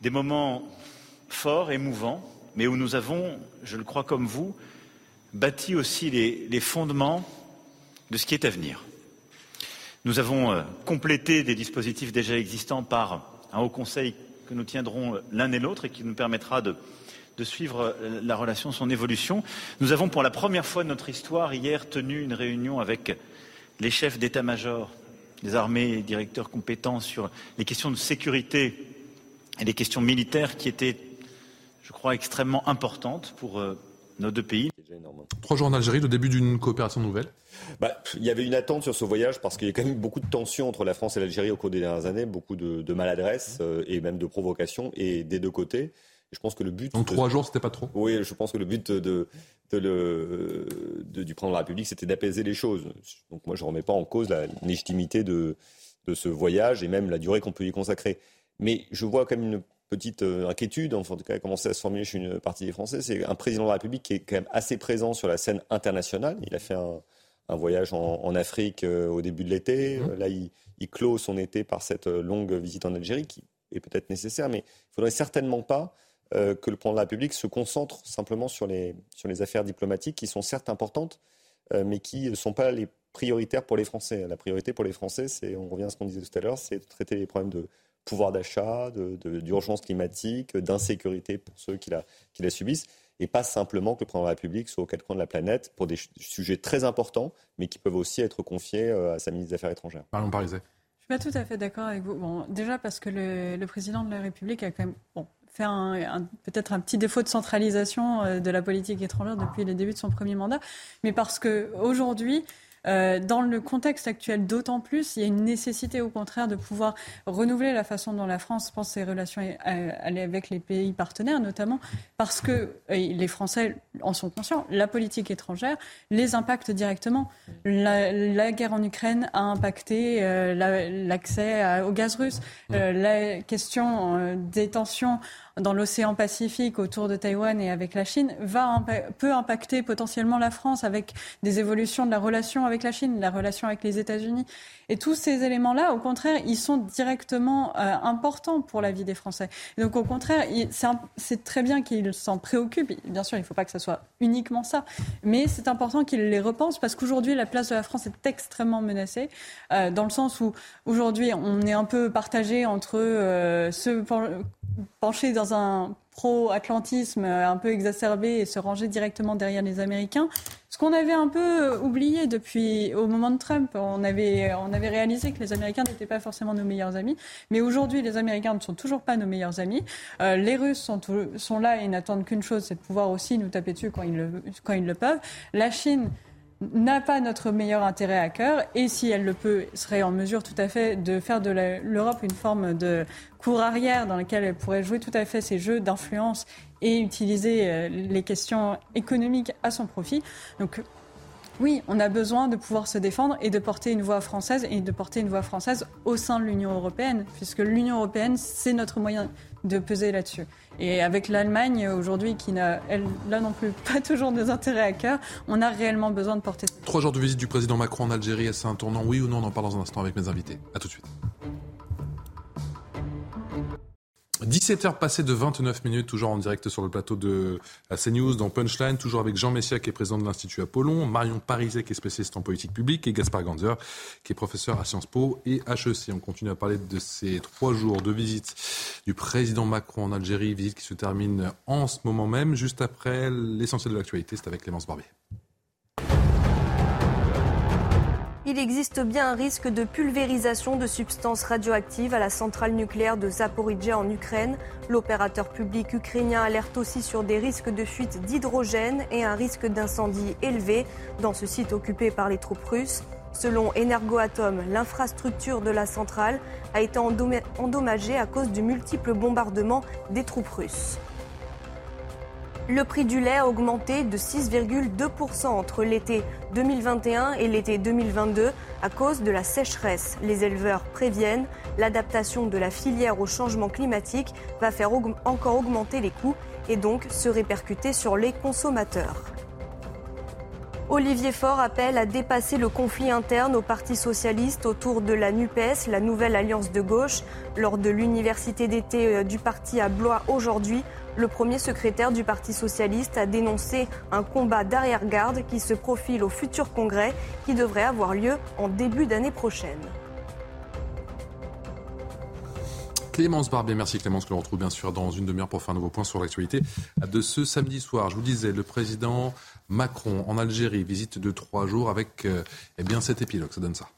des moments fort, émouvant, mais où nous avons, je le crois comme vous, bâti aussi les, fondements de ce qui est à venir. Nous avons euh, complété des dispositifs déjà existants par un haut conseil que nous tiendrons l'un et l'autre et qui nous permettra de, de suivre euh, la relation, son évolution. Nous avons pour la première fois de notre histoire hier tenu une réunion avec les chefs d'état-major des armées et directeurs compétents sur les questions de sécurité et les questions militaires qui étaient, je crois, extrêmement importantes pour euh, nos deux pays. Trois jours en Algérie, le début d'une coopération nouvelle bah, Il y avait une attente sur ce voyage parce qu'il y a quand même beaucoup de tensions entre la France et l'Algérie au cours des dernières années, beaucoup de, maladresse euh, et même de provocation, et des deux côtés. Je pense que le but. En trois jours, c'était pas trop Oui, je pense que le but de, le, du président de la République, c'était d'apaiser les choses. Donc moi, je ne remets pas en cause la légitimité de, de ce voyage et même la durée qu'on peut y consacrer. Mais je vois quand même une petite euh, inquiétude, enfin, en tout cas, a commencé à se formuler chez une partie des Français. C'est un président de la République qui est quand même assez présent sur la scène internationale. Il a fait un, voyage en, Afrique euh, au début de l'été. Mmh. Là, il, il, clôt son été par cette euh, longue visite en Algérie qui est peut-être nécessaire, mais il ne faudrait certainement pas que le président de la République se concentre simplement sur les, sur les affaires diplomatiques qui sont certes importantes, mais qui ne sont pas les prioritaires pour les Français. La priorité pour les Français, c'est, on revient à ce qu'on disait tout à l'heure, c'est de traiter les problèmes de pouvoir d'achat, d'urgence climatique, d'insécurité pour ceux qui la, qui la subissent et pas simplement que le président de la République soit au quatre coins de la planète pour des sujets très importants, mais qui peuvent aussi être confiés euh, à sa ministre des Affaires étrangères. Parlons parisais. Je ne suis pas tout à fait d'accord avec vous. Bon, déjà parce que le, président de la République a quand même bon, fait un, peut-être un petit défaut de centralisation euh, de la politique étrangère depuis le début de son premier mandat, mais parce qu'aujourd'hui, euh, dans le contexte actuel, d'autant plus, il y a une nécessité au contraire de pouvoir renouveler la façon dont la France pense ses relations euh, avec les pays partenaires, notamment parce que euh, les Français en sont conscients. La politique étrangère les impacte directement. La, guerre en Ukraine a impacté l'accès au gaz russe. la question des tensions dans l'océan Pacifique autour de Taïwan et avec la Chine va peut impacter potentiellement la France avec des évolutions de la relation avec la Chine, la relation avec les États-Unis. Et tous ces éléments-là, au contraire, ils sont directement euh, importants pour la vie des Français. Donc, au contraire, c'est très bien qu'ils s'en préoccupent. Bien sûr, il ne faut pas que ce soit uniquement ça, mais c'est important qu'ils les repensent parce qu'aujourd'hui, la place de la France est extrêmement menacée, euh, dans le sens où aujourd'hui, on est un peu partagé entre euh, ceux pencher dans un pro-atlantisme un peu exacerbé et se ranger directement derrière les Américains. Ce qu'on avait un peu oublié depuis au moment de Trump, on avait, on avait réalisé que les Américains n'étaient pas forcément nos meilleurs amis, mais aujourd'hui les Américains ne sont toujours pas nos meilleurs amis. Euh, les Russes sont, sont là et n'attendent qu'une chose, c'est de pouvoir aussi nous taper dessus quand ils le, quand ils le peuvent. La Chine n'a pas notre meilleur intérêt à cœur et si elle le peut, serait en mesure tout à fait de faire de l'Europe une forme de cour arrière dans laquelle elle pourrait jouer tout à fait ses jeux d'influence et utiliser euh, les questions économiques à son profit. Donc oui, on a besoin de pouvoir se défendre et de porter une voix française et de porter une voix française au sein de l'Union européenne, puisque l'Union européenne, c'est notre moyen de peser là-dessus. Et avec l'Allemagne aujourd'hui, qui n'a, elle, là non plus, pas toujours nos intérêts à cœur, on a réellement besoin de porter. Trois jours de visite du président Macron en Algérie, est-ce un tournant, oui ou non? On en parle dans un instant avec mes invités. À tout de suite. 17h passées de 29 minutes, toujours en direct sur le plateau de la CNews dans Punchline, toujours avec Jean Messia qui est président de l'Institut Apollon, Marion Pariset qui est spécialiste en politique publique et Gaspard Ganzer qui est professeur à Sciences Po et HEC. On continue à parler de ces trois jours de visite du président Macron en Algérie, visite qui se termine en ce moment même, juste après l'essentiel de l'actualité, c'est avec Clémence Barbier. Il existe bien un risque de pulvérisation de substances radioactives à la centrale nucléaire de Zaporizhia en Ukraine. L'opérateur public ukrainien alerte aussi sur des risques de fuite d'hydrogène et un risque d'incendie élevé dans ce site occupé par les troupes russes. Selon Energoatom, l'infrastructure de la centrale a été endommagée à cause du multiple bombardement des troupes russes. Le prix du lait a augmenté de 6,2% entre l'été 2021 et l'été 2022 à cause de la sécheresse. Les éleveurs préviennent l'adaptation de la filière au changement climatique va faire encore augmenter les coûts et donc se répercuter sur les consommateurs. Olivier Faure appelle à dépasser le conflit interne au Parti socialiste autour de la NUPES, la nouvelle alliance de gauche. Lors de l'université d'été euh, du parti à Blois aujourd'hui, Le premier secrétaire du Parti socialiste a dénoncé un combat d'arrière-garde qui se profile au futur congrès qui devrait avoir lieu en début d'année prochaine. Clémence Barbier, merci Clémence, que l'on retrouve bien sûr dans une demi-heure pour faire un nouveau point sur l'actualité de ce samedi soir. Je vous disais, le président Macron en Algérie, visite de trois jours avec euh, eh bien cet épilogue, ça donne ça.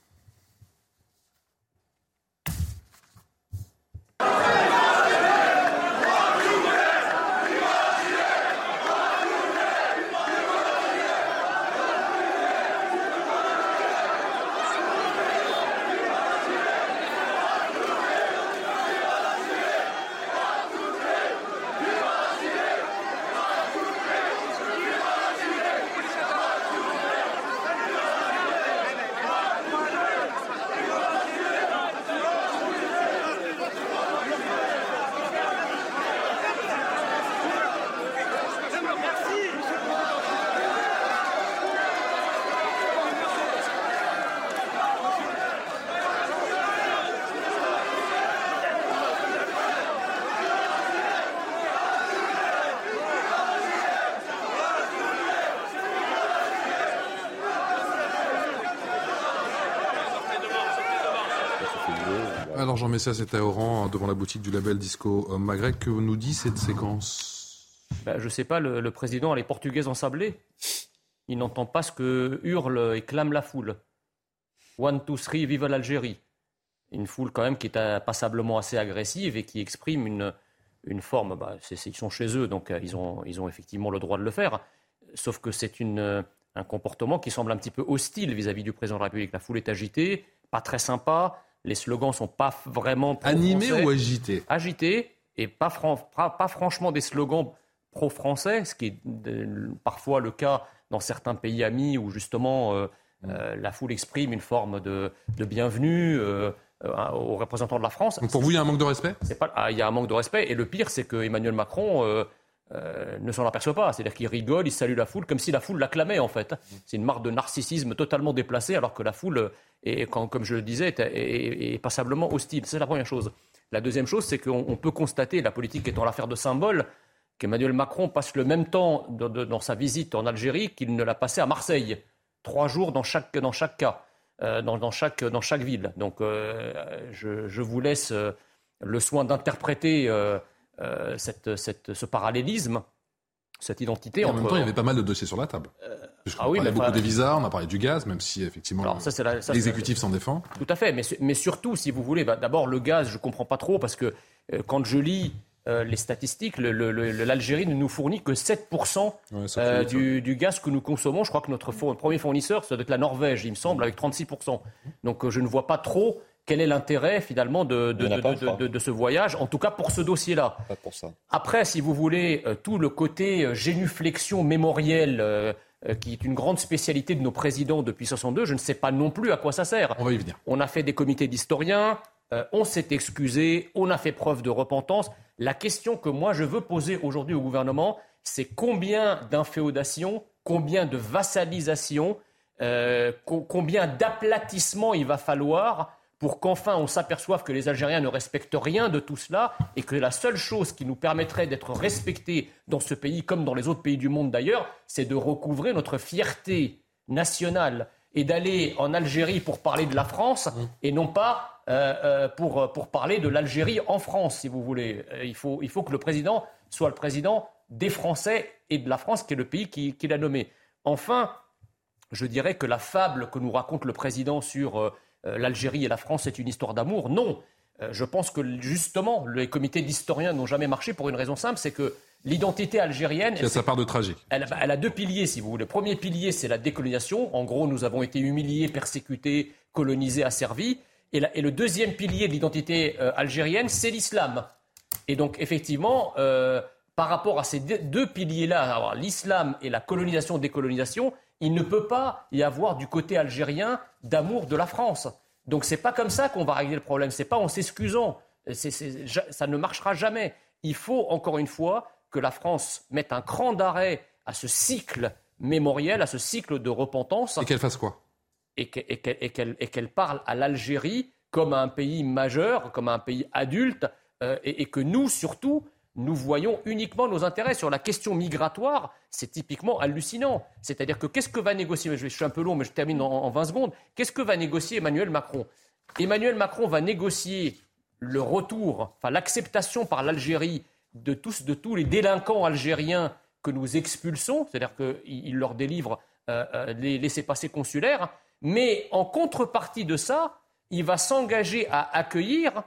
Messia, c'était à Oran, devant la boutique du label Disco euh, Maghreb. Que nous dit cette séquence? Ben, Je ne sais pas, le, président, elle est portugaise ensablée. Il n'entend pas ce que hurle et clame la foule. One, two, three, vive l'Algérie. Une foule quand même qui est passablement assez agressive et qui exprime une, forme, bah, ils sont chez eux, donc euh, ils, ont, effectivement le droit de le faire. Sauf que c'est un comportement qui semble un petit peu hostile vis-à-vis -vis du président de la République. La foule est agitée, pas très sympa, les slogans sont pas vraiment animés ou agités. Agités et pas, pas, franchement des slogans pro-français, ce qui est parfois le cas dans certains pays amis où justement euh, mm. euh, la foule exprime une forme de, bienvenue. Euh, aux représentants de la France. pour vous, il y a un manque de respect? Pas, ah, Il y a un manque de respect. Et le pire, c'est que Emmanuel Macron ne s'en aperçoit pas. C'est-à-dire qu'il rigole, il salue la foule comme si la foule l'acclamait, en fait. C'est une marque de narcissisme totalement déplacée, alors que la foule et comme je le disais, est, passablement hostile. C'est la première chose. La deuxième chose, c'est qu'on peut constater, la politique étant l'affaire de symbole, qu'Emmanuel Macron passe le même temps dans sa visite en Algérie qu'il ne l'a passé à Marseille. Trois jours dans chaque, dans chaque cas, euh, dans, chaque, dans chaque ville. Donc euh, je, vous laisse euh, le soin d'interpréter cette, cette, ce parallélisme cette identité. en même temps, il y avait pas mal de dossiers sur la table. Euh, ah oui, on a beaucoup des visas, on a parlé du gaz, même si effectivement l'exécutif s'en défend. Tout à fait, mais, mais surtout, si vous voulez, bah, d'abord le gaz, je ne comprends pas trop parce que euh, quand je lis euh, les statistiques, l'Algérie ne nous fournit que 7% du, du, gaz que nous consommons. Je crois que notre premier fournisseur, ça doit être la Norvège, il me semble, avec 36%. Donc je ne vois pas trop quel est l'intérêt finalement de, de, ce voyage, en tout cas pour ce dossier-là. Après, si vous voulez, euh, tout le côté euh, génuflexion mémorielle, euh, qui est une grande spécialité de nos présidents depuis 62, je ne sais pas non plus à quoi ça sert. On va y venir. On a fait des comités d'historiens, on s'est excusé, on a fait preuve de repentance. La question que moi je veux poser aujourd'hui au gouvernement, c'est combien d'inféodation, combien de vassalisation, combien d'aplatissement il va falloir pour qu'enfin on s'aperçoive que les Algériens ne respectent rien de tout cela et que la seule chose qui nous permettrait d'être respectés dans ce pays, comme dans les autres pays du monde d'ailleurs, c'est de recouvrer notre fierté nationale et d'aller en Algérie pour parler de la France mmh. et non pas euh, euh, pour, pour parler de l'Algérie en France, si vous voulez. Euh, il, faut, il faut que le président soit le président des Français et de la France, qui est le pays qu'il qui a nommé. Enfin, je dirais que la fable que nous raconte le président sur euh, l'Algérie et la France, c'est une histoire d'amour. Non. Euh, je pense que justement, les comités d'historiens n'ont jamais marché pour une raison simple, c'est que l'identité algérienne. Qui a sa part de tragique. Elle, a deux piliers, si vous voulez. Le premier pilier, c'est la décolonisation. En gros, nous avons été humiliés, persécutés, colonisés, asservis. Et, et le deuxième pilier de l'identité euh, algérienne, c'est l'islam. Et donc, effectivement, par rapport à ces deux piliers-là, l'islam et la colonisation-décolonisation, il ne peut pas y avoir du côté algérien d'amour de la France. Donc c'est pas comme ça qu'on va régler le problème. C'est pas en s'excusant. ça ne marchera jamais. Il faut encore une fois que la France mette un cran d'arrêt à ce cycle mémoriel, à ce cycle de repentance. Et qu'elle fasse quoi? Et qu'elle parle à l'Algérie comme à un pays majeur, comme à un pays adulte, euh, et, que nous, surtout, nous voyons uniquement nos intérêts. Sur la question migratoire, c'est typiquement hallucinant. C'est-à-dire que qu'est-ce que va négocier, je suis un peu long, mais je termine en, 20 secondes, qu'est-ce que va négocier Emmanuel Macron? Emmanuel Macron va négocier le retour, enfin l'acceptation par l'Algérie de tous, de les délinquants algériens que nous expulsons, c'est-à-dire qu'il leur délivre euh, euh, les laissés-passer consulaires, mais en contrepartie de ça, il va s'engager à accueillir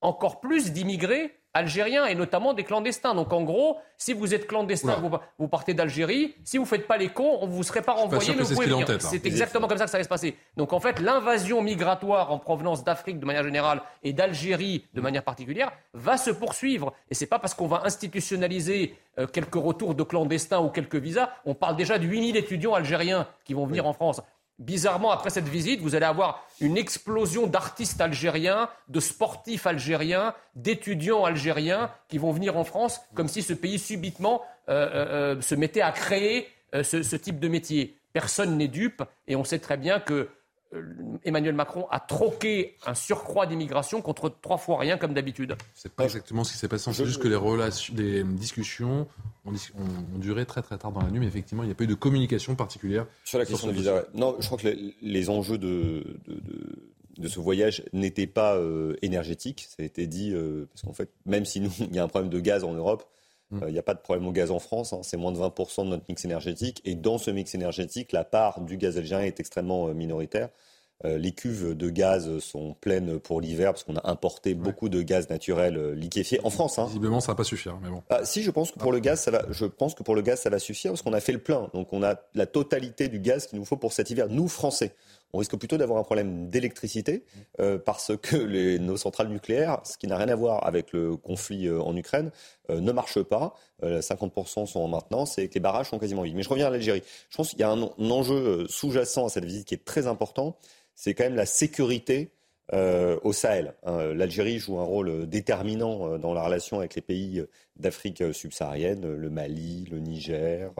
encore plus d'immigrés algériens et notamment des clandestins. Donc en gros, si vous êtes clandestin, vous, partez d'Algérie, si vous ne faites pas les cons, on ne vous serait pas renvoyé, mais vous pouvez venir. Hein. C'est exactement comme ça que ça va se passer. Donc en fait, l'invasion migratoire en provenance d'Afrique de manière générale et d'Algérie de manière particulière va se poursuivre. Et ce n'est pas parce qu'on va institutionnaliser euh, quelques retours de clandestins ou quelques visas, on parle déjà de 8000 étudiants algériens qui vont venir en France bizarrement, après cette visite, vous allez avoir une explosion d'artistes algériens, de sportifs algériens, d'étudiants algériens qui vont venir en France, comme si ce pays subitement euh, euh, euh, se mettait à créer ce, type de métier. Personne n'est dupe et on sait très bien que Emmanuel Macron a troqué un surcroît d'immigration contre trois fois rien comme d'habitude. C'est pas exactement ce qui s'est passé. C'est juste que les, relations, les discussions ont, duré très très tard dans la nuit, mais effectivement, il n'y a pas eu de communication particulière. Sur la question de visa, non, je crois que les, enjeux de, de, ce voyage n'étaient pas euh, énergétiques. Ça a été dit, euh, parce qu'en fait, même si nous, il y a un problème de gaz en Europe, Euh, il n'y a pas de problème au gaz en France, hein. c'est moins de 20% de notre mix énergétique. Et dans ce mix énergétique, la part du gaz algérien est extrêmement euh, minoritaire. Euh, les cuves de gaz sont pleines pour l'hiver parce qu'on a importé beaucoup de gaz naturel liquéfié en France. Hein. Visiblement, ça va pas suffire, mais bon. Ah, si, je pense que pour le gaz, ça va. Je pense que pour le gaz, ça va suffire parce qu'on a fait le plein. Donc, on a la totalité du gaz qu'il nous faut pour cet hiver. Nous, Français, on risque plutôt d'avoir un problème d'électricité euh, parce que les, nos centrales nucléaires, ce qui n'a rien à voir avec le conflit euh, en Ukraine, euh, ne marchent pas. 50% sont en maintenance et que les barrages sont quasiment vides. Mais je reviens à l'Algérie. Je pense qu'il y a un, enjeu sous-jacent à cette visite qui est très important. C'est quand même la sécurité au Sahel. Hein. L'Algérie joue un rôle déterminant dans la relation avec les pays d'Afrique subsaharienne, le Mali, le Niger,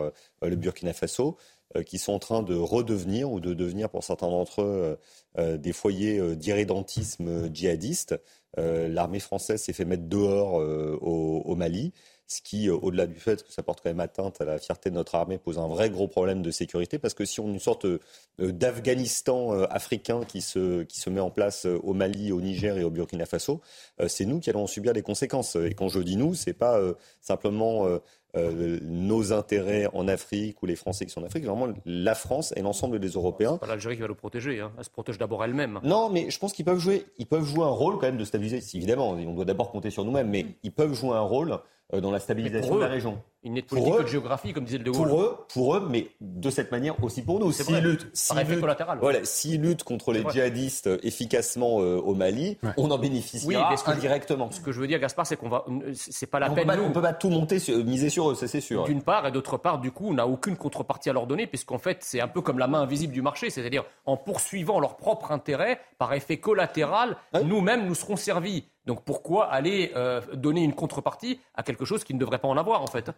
le Burkina Faso. Euh, qui sont en train de redevenir ou de devenir pour certains d'entre eux euh, euh, des foyers d'irrédentisme djihadiste. L'armée française s'est fait mettre dehors au, Mali ce qui, au-delà du fait que ça porte quand même atteinte à la fierté de notre armée, pose un vrai gros problème de sécurité, parce que si on a une sorte d'Afghanistan africain qui se, qui se met en place au Mali, au Niger et au Burkina Faso, c'est nous qui allons subir les conséquences. Et quand je dis nous, c'est pas simplement euh, nos intérêts en Afrique ou les Français qui sont en Afrique, vraiment la France et l'ensemble des Européens. C'est pas l'Algérie qui va le protéger, hein. elle se protège d'abord elle-même. Non, mais je pense qu'ils peuvent jouer, ils peuvent jouer un rôle quand même de stabiliser. Évidemment, on doit d'abord compter sur nous-mêmes, mais ils peuvent jouer un rôle euh, dans la stabilisation de la région. Une nette politique de géographie, comme disait le De Gaulle. Pour eux, pour eux, mais de cette manière aussi pour nous. S'ils luttent, voilà, luttent contre les djihadistes efficacement euh, au Mali, on en bénéficiera oui, indirectement. Ce que je veux dire, Gaspard, c'est qu'on va, c'est pas la peine. on ne peut pas tout monter, miser sur eux, ça c'est sûr. D'une part, et d'autre part, du coup, on n'a aucune contrepartie à leur donner, puisqu'en fait, c'est un peu comme la main invisible du marché, c'est-à-dire en poursuivant leur propre intérêt, par effet collatéral, nous-mêmes nous serons servis. Donc pourquoi aller euh, donner une contrepartie à quelque chose qui ne devrait pas en avoir en fait?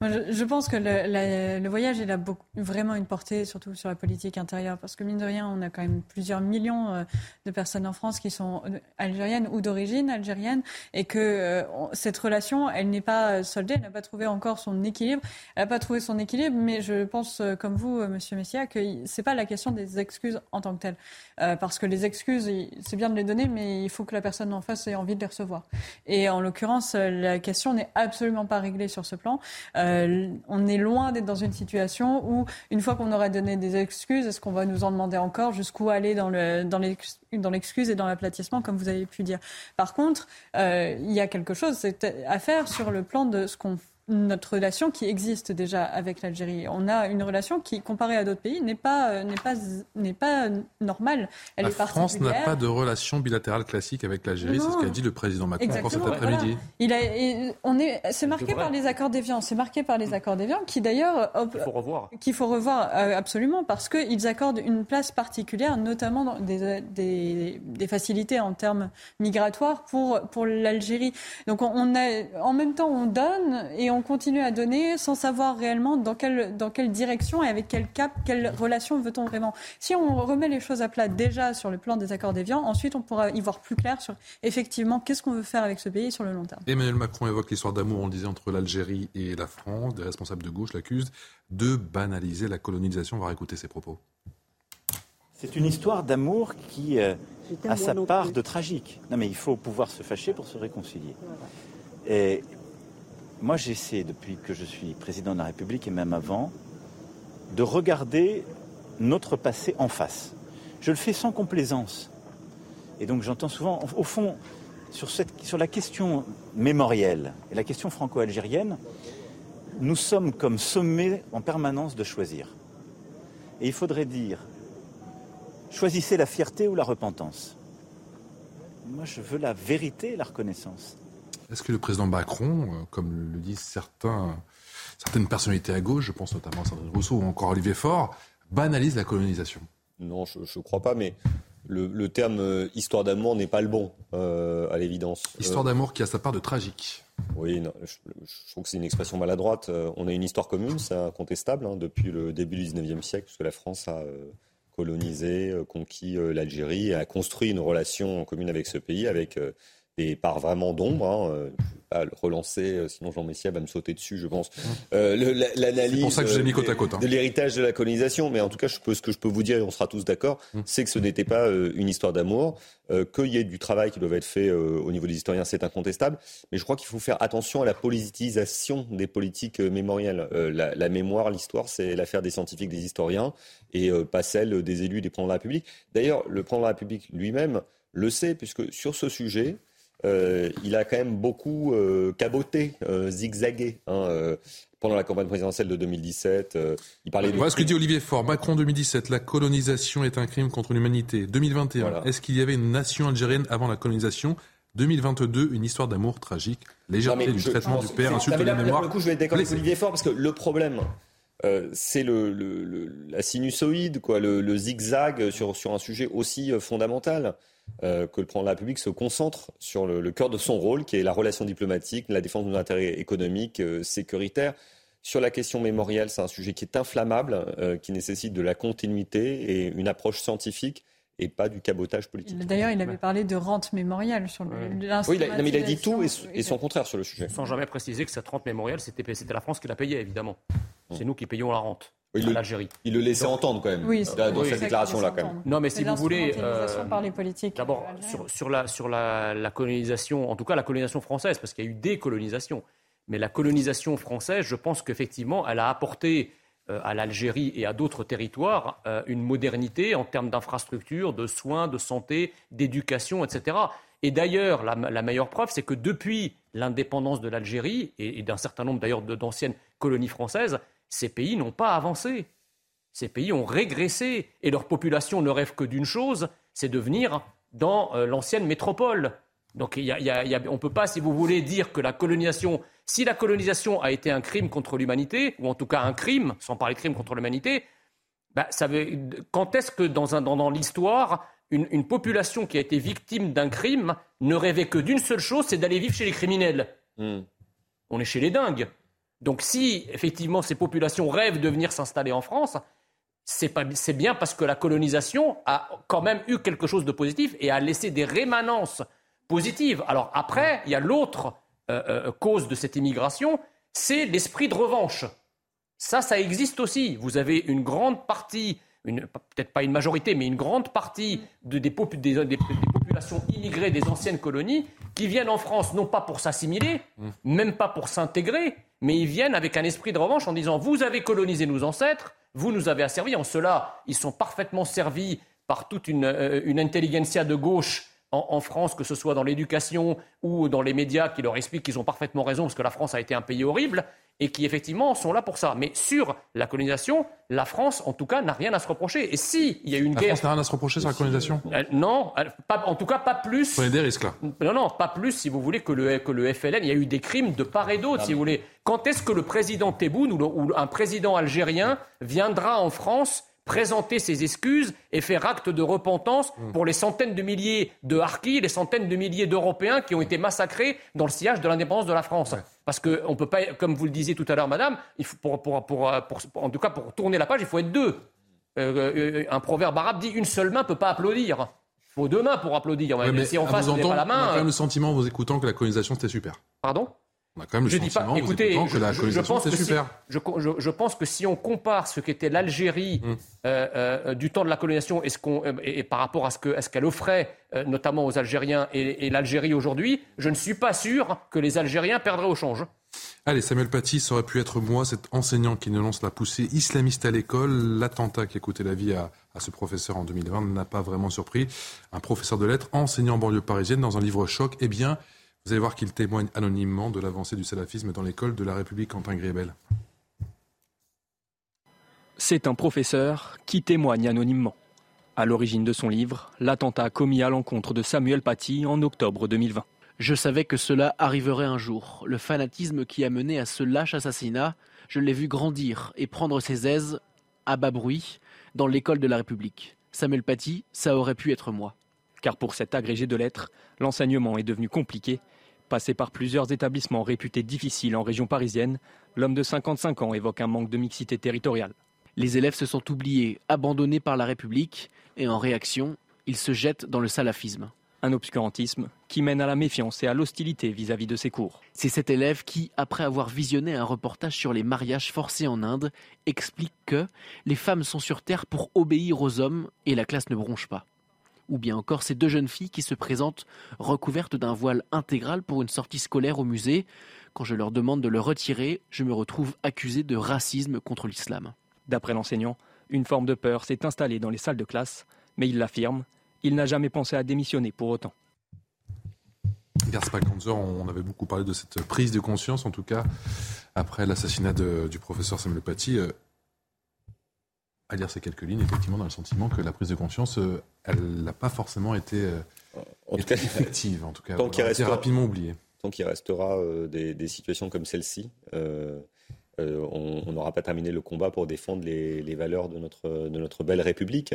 Je, pense que le, voyage, a vraiment une portée, surtout sur la politique intérieure, parce que mine de rien, on a quand même plusieurs millions euh, de personnes en France qui sont euh, algériennes ou d'origine algérienne, et que euh, cette relation, elle n'est pas soldée, elle n'a pas trouvé encore son équilibre. Elle n'a pas trouvé son équilibre, mais je pense, comme vous, Monsieur Messia, que c'est pas la question des excuses en tant que telles, parce que les excuses, c'est bien de les donner, mais il faut que la personne en face ait envie de les recevoir. Et en l'occurrence, la question n'est absolument pas réglée sur ce plan. On est loin d'être dans une situation où, une fois qu'on aura donné des excuses, est-ce qu'on va nous en demander encore jusqu'où aller dans le dans l'excuse et dans l'aplatissement, comme vous avez pu dire? Par contre, euh, il y a quelque chose à faire sur le plan de ce qu'on notre relation qui existe déjà avec l'Algérie. On a une relation qui, comparée à d'autres pays, n'est pas, euh, n'est pas, n'est pas normale. Elle la France n'a pas de relation bilatérale classique avec l'Algérie, c'est ce qu'a dit le président Macron encore cet après-midi. Il a, on est, c'est marqué par les accords d'Évian. C'est marqué par les accords d'Évian qui d'ailleurs qu'il faut revoir. Qu'il faut revoir euh, absolument parce qu'ils accordent une place particulière, notamment dans des, des, des, facilités en termes migratoires pour pour l'Algérie. Donc on a, en même temps, on donne et on on continue à donner sans savoir réellement dans quelle, dans quelle direction et avec quel cap, quelle relation veut-on vraiment. Si on remet les choses à plat déjà sur le plan des accords d'Évian, ensuite on pourra y voir plus clair sur effectivement qu'est-ce qu'on veut faire avec ce pays sur le long terme. Emmanuel Macron évoque l'histoire d'amour, on le disait, entre l'Algérie et la France. Des responsables de gauche l'accusent de banaliser la colonisation. On va réécouter ses propos. C'est une histoire d'amour qui euh, a sa part de tragique. Non, mais il faut pouvoir se fâcher pour se réconcilier. Et moi, j'essaie, depuis que je suis président de la République et même avant, de regarder notre passé en face. Je le fais sans complaisance. Et donc, j'entends souvent, au fond, sur, la question mémorielle et la question franco-algérienne, nous sommes comme sommés en permanence de choisir. Et il faudrait dire Choisissez la fierté ou la repentance. Moi, je veux la vérité et la reconnaissance. Est-ce que le président Macron, euh, comme le disent certains, certaines personnalités à gauche, je pense notamment à Sandrine Rousseau ou encore Olivier Faure, banalise la colonisation? Non, je ne crois pas, mais le, terme euh, histoire d'amour n'est pas le bon, euh, à l'évidence. Histoire d'amour qui a sa part de tragique. Oui, je, trouve que c'est une expression maladroite. on a une histoire commune, c'est incontestable, hein, depuis le début du 19e siècle, puisque la France a colonisé, conquis l'Algérie et a construit une relation commune avec ce pays, avec des parts vraiment d'ombre. Hein, pas le relancer, sinon Jean Messia va me sauter dessus, je pense. L'analyse c'est pour ça que j'ai mis côte à côte, hein. de l'héritage de la colonisation, mais en tout cas, je peux, ce que je peux vous dire, et on sera tous d'accord, hum. c'est que ce n'était pas une histoire d'amour, qu'il y ait du travail qui doit être fait au niveau des historiens, c'est incontestable, mais je crois qu'il faut faire attention à la politisation des politiques mémorielles. La, la, mémoire, l'histoire, c'est l'affaire des scientifiques, des historiens, et euh, pas celle des élus des présidents de la République. D'ailleurs, le président de la République lui-même le sait, puisque sur ce sujet, euh, il a quand même beaucoup euh, caboté, zigzagué. Hein, pendant la campagne présidentielle de 2017, il parlait. Voilà ce que dit Olivier Faure. Macron 2017, la colonisation est un crime contre l'humanité. 2021, est-ce qu'il y avait une nation algérienne avant la colonisation? 2022, une histoire d'amour tragique, légèreté du traitement du père, insulte de la mémoire. Pour le coup, je vais avec Olivier Faure parce que le problème, euh, c'est le, la sinusoïde, quoi, le, zigzag sur, sur un sujet aussi euh, fondamental. Euh, que le président de la République se concentre sur le, cœur de son rôle, qui est la relation diplomatique, la défense de nos intérêts économiques, sécuritaires. Sur la question mémorielle, c'est un sujet qui est inflammable, qui nécessite de la continuité et une approche scientifique et pas du cabotage politique. D'ailleurs, il avait parlé de rente mémorielle sur le, Oui, il a, mais il a dit tout et, son contraire sur le sujet. Sans jamais préciser que cette rente mémorielle, c'était la France qui la payait, évidemment. C'est nous qui payons la rente. l'Algérie. Il le laissait entendre quand même oui, dans cette déclaration-là quand même. Non, mais si vous voulez, euh, par les politiques. D'abord sur, sur, la sur la, la, colonisation, en tout cas la colonisation française, parce qu'il y a eu des colonisations. Mais la colonisation française, je pense qu'effectivement, elle a apporté euh, à l'Algérie et à d'autres territoires euh, une modernité en termes d'infrastructures, de soins, de santé, d'éducation, etc. Et d'ailleurs, la, meilleure preuve, c'est que depuis l'indépendance de l'Algérie et, d'un certain nombre d'ailleurs d'anciennes colonies françaises, ces pays n'ont pas avancé. Ces pays ont régressé et leur population ne rêve que d'une chose, c'est de venir dans euh, l'ancienne métropole. Donc on ne peut pas, si vous voulez, dire que la colonisation, si la colonisation a été un crime contre l'humanité, ou en tout cas un crime, sans parler de crime contre l'humanité, bah, quand est-ce que dans, l'histoire, une, population qui a été victime d'un crime ne rêvait que d'une seule chose, c'est d'aller vivre chez les criminels? Hmm. On est chez les dingues. Donc si effectivement ces populations rêvent de venir s'installer en France, c'est bien parce que la colonisation a quand même eu quelque chose de positif et a laissé des rémanences positives. Alors après, il y a l'autre euh, euh, cause de cette immigration, c'est l'esprit de revanche. Ça, ça existe aussi. Vous avez une grande partie, peut-être pas une majorité, mais une grande partie de, des, populations immigrées des anciennes colonies qui viennent en France non pas pour s'assimiler, mmh. même pas pour s'intégrer, mais ils viennent avec un esprit de revanche en disant vous avez colonisé nos ancêtres, vous nous avez asservis. En cela, ils sont parfaitement servis par toute une, euh, intelligentsia de gauche en, France, que ce soit dans l'éducation ou dans les médias, qui leur expliquent qu'ils ont parfaitement raison parce que la France a été un pays horrible et qui effectivement sont là pour ça. Mais sur la colonisation, la France, en tout cas, n'a rien à se reprocher. Et si il y a une la guerre, France n'a rien à se reprocher sur la colonisation? non, en tout cas pas plus. Prenez des risques là. Non, non, pas plus si vous voulez que le que le FLN. Il y a eu des crimes de part et d'autre, si vous voulez. Quand est-ce que le président Tebboune ou, ou un président algérien viendra en France présenter ses excuses et faire acte de repentance Mm. pour les centaines de milliers de harkis, les centaines de milliers d'Européens qui ont été massacrés dans le sillage de l'indépendance de la France. Parce qu'on peut pas, comme vous le disiez tout à l'heure, madame, il faut pour, pour, pour, pour- en tout cas pour tourner la page, il faut être deux. Euh, euh, un proverbe arabe dit une seule main peut pas applaudir. Il faut deux mains pour applaudir. Ouais, mais si face on n'est pas la on a main. quand même euh, le sentiment, en vous écoutant, que la colonisation c'était super. Pardon? On a quand même le je dis sentiment, pas. Écoutez, je, que la je- pense que si, je, pense que si on compare ce qu'était l'Algérie Mm. euh, euh, du temps de la colonisation et, ce qu'on- euh, et- et par rapport à ce que- à ce qu'elle offrait, notamment aux Algériens, et, et l'Algérie aujourd'hui, je ne suis pas sûr que les Algériens perdraient au change. Allez, Samuel Paty, ça aurait pu être moi, cet enseignant qui dénonce la poussée islamiste à l'école. L'attentat qui a coûté la vie à, à ce professeur en 2020 n'a pas vraiment surpris. Un professeur de lettres, enseignant en banlieue parisienne, dans un livre choc, eh bien, vous allez voir qu'il témoigne anonymement de l'avancée du salafisme dans l'école de la République Quentin Griebel. C'est un professeur qui témoigne anonymement. À l'origine de son livre, l'attentat commis à l'encontre de Samuel Paty en octobre 2020. Je savais que cela arriverait un jour. Le fanatisme qui a mené à ce lâche assassinat, je l'ai vu grandir et prendre ses aises à bas bruit dans l'école de la République. Samuel Paty, ça aurait pu être moi. Car pour cet agrégé de lettres, l'enseignement est devenu compliqué. Passé par plusieurs établissements réputés difficiles en région parisienne, l'homme de 55 ans évoque un manque de mixité territoriale. Les élèves se sont oubliés, abandonnés par la République, et en réaction, ils se jettent dans le salafisme. Un obscurantisme qui mène à la méfiance et à l'hostilité vis-à-vis de ses cours. C'est cet élève qui, après avoir visionné un reportage sur les mariages forcés en Inde, explique que les femmes sont sur Terre pour obéir aux hommes et la classe ne bronche pas. Ou bien encore ces deux jeunes filles qui se présentent recouvertes d'un voile intégral pour une sortie scolaire au musée. Quand je leur demande de le retirer, je me retrouve accusé de racisme contre l'islam. D'après l'enseignant, une forme de peur s'est installée dans les salles de classe, mais il l'affirme, il n'a jamais pensé à démissionner pour autant. Kanzer, on avait beaucoup parlé de cette prise de conscience, en tout cas, après l'assassinat du professeur Samuel Paty. À lire ces quelques lignes, effectivement, dans le sentiment que la prise de conscience, euh, elle n'a pas forcément été, euh, En tout cas, effective, en tout cas. Tant été restera- rapidement oubliée. Tant qu'il restera euh, des, des situations comme celle-ci, on n'aura pas terminé le combat pour défendre les, les valeurs de notre, de notre belle République.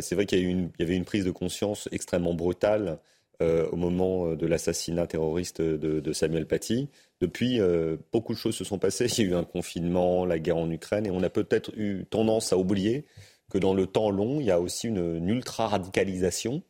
C'est vrai qu'il y, avait une prise de conscience extrêmement brutale au moment de l'assassinat terroriste de, de Samuel Paty. Depuis, euh, beaucoup de choses se sont passées. Il y a eu un confinement, la guerre en Ukraine, et on a peut-être eu tendance à oublier que dans le temps long, il y a aussi une, une ultra-radicalisation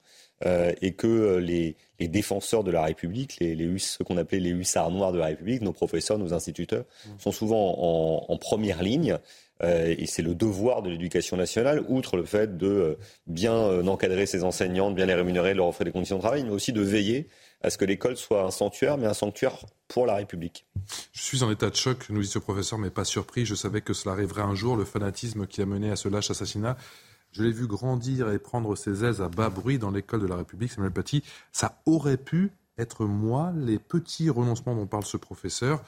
euh, et que euh, les, les défenseurs de la République, les, les ceux qu'on appelait les hussards noirs de la République, nos professeurs, nos instituteurs, sont souvent en, en première ligne. Euh, et c'est le devoir de l'éducation nationale, outre le fait de euh, bien euh, encadrer ses enseignants, de bien les rémunérer, de leur offrir des conditions de travail, mais aussi de veiller à ce que l'école soit un sanctuaire, mais un sanctuaire pour la République. Je suis en état de choc, nous dit ce professeur, mais pas surpris. Je savais que cela arriverait un jour. Le fanatisme qui a mené à ce lâche assassinat, je l'ai vu grandir et prendre ses aises à bas bruit dans l'école de la République, Samuel Paty. Ça aurait pu être moi, les petits renoncements dont parle ce professeur.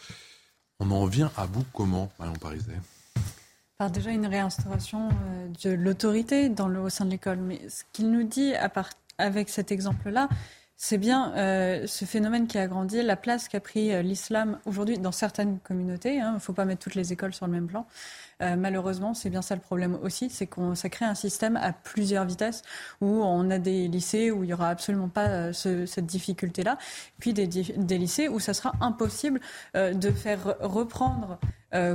On en vient à bout comment, Marion Pariset? Par déjà une réinstauration euh, de l'autorité dans le, au sein de l'école. Mais ce qu'il nous dit à part, avec cet exemple-là, c'est bien euh, ce phénomène qui a grandi, la place qu'a pris euh, l'islam aujourd'hui dans certaines communautés. Il ne faut pas mettre toutes les écoles sur le même plan. Euh, malheureusement, c'est bien ça le problème aussi, c'est qu'on ça crée un système à plusieurs vitesses où on a des lycées où il y aura absolument pas euh, ce, cette difficulté-là, puis des, lycées où ça sera impossible euh, de faire reprendre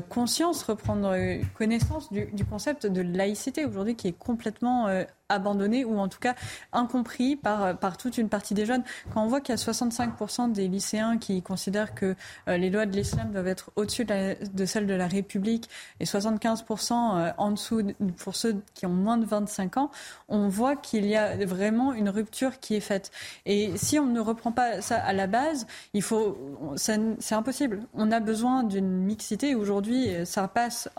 conscience, reprendre connaissance du, concept de laïcité aujourd'hui qui est complètement abandonné ou en tout cas incompris par, par toute une partie des jeunes. Quand on voit qu'il y a 65% des lycéens qui considèrent que les lois de l'islam doivent être au-dessus de, de, celles de la République et 75% euh, en dessous pour ceux qui ont moins de 25 ans, on voit qu'il y a vraiment une rupture qui est faite. Et si on ne reprend pas ça à la base, il faut, c'est impossible. On a besoin d'une mixité. Aujourd'hui, ça passe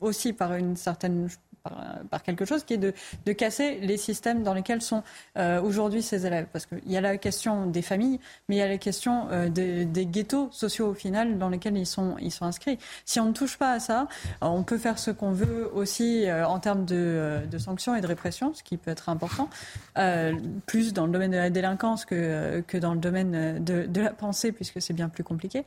aussi par une certaine par, par, quelque chose qui est de, de, casser les systèmes dans lesquels sont euh, aujourd'hui ces élèves. Parce qu'il y a la question des familles, mais il y a la question euh, de, des ghettos sociaux au final dans lesquels ils sont, ils sont inscrits. Si on ne touche pas à ça, on peut faire ce qu'on veut aussi euh, en termes de, de, sanctions et de répression, ce qui peut être important, euh, plus dans le domaine de la délinquance que, que dans le domaine de, de la pensée, puisque c'est bien plus compliqué.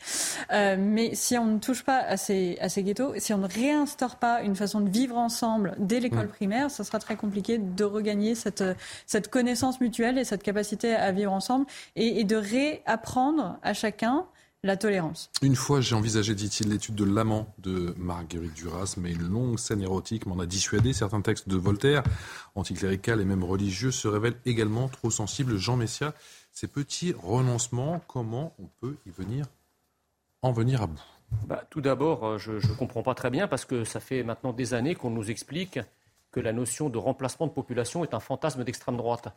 Euh, mais si on ne touche pas à ces, à ces ghettos, si on ne réinstaure pas une façon de vivre ensemble, dès l'école primaire, ce sera très compliqué de regagner cette, cette connaissance mutuelle et cette capacité à vivre ensemble et, et de réapprendre à chacun la tolérance. Une fois, j'ai envisagé, dit-il, l'étude de l'amant de Marguerite Duras, mais une longue scène érotique m'en a dissuadé. Certains textes de Voltaire, anticlérical et même religieux, se révèlent également trop sensibles. Jean Messia, ces petits renoncements, comment on peut y venir, en venir à bout? Bah, Tout d'abord, euh, je ne comprends pas très bien parce que ça fait maintenant des années qu'on nous explique que la notion de remplacement de population est un fantasme d'extrême droite.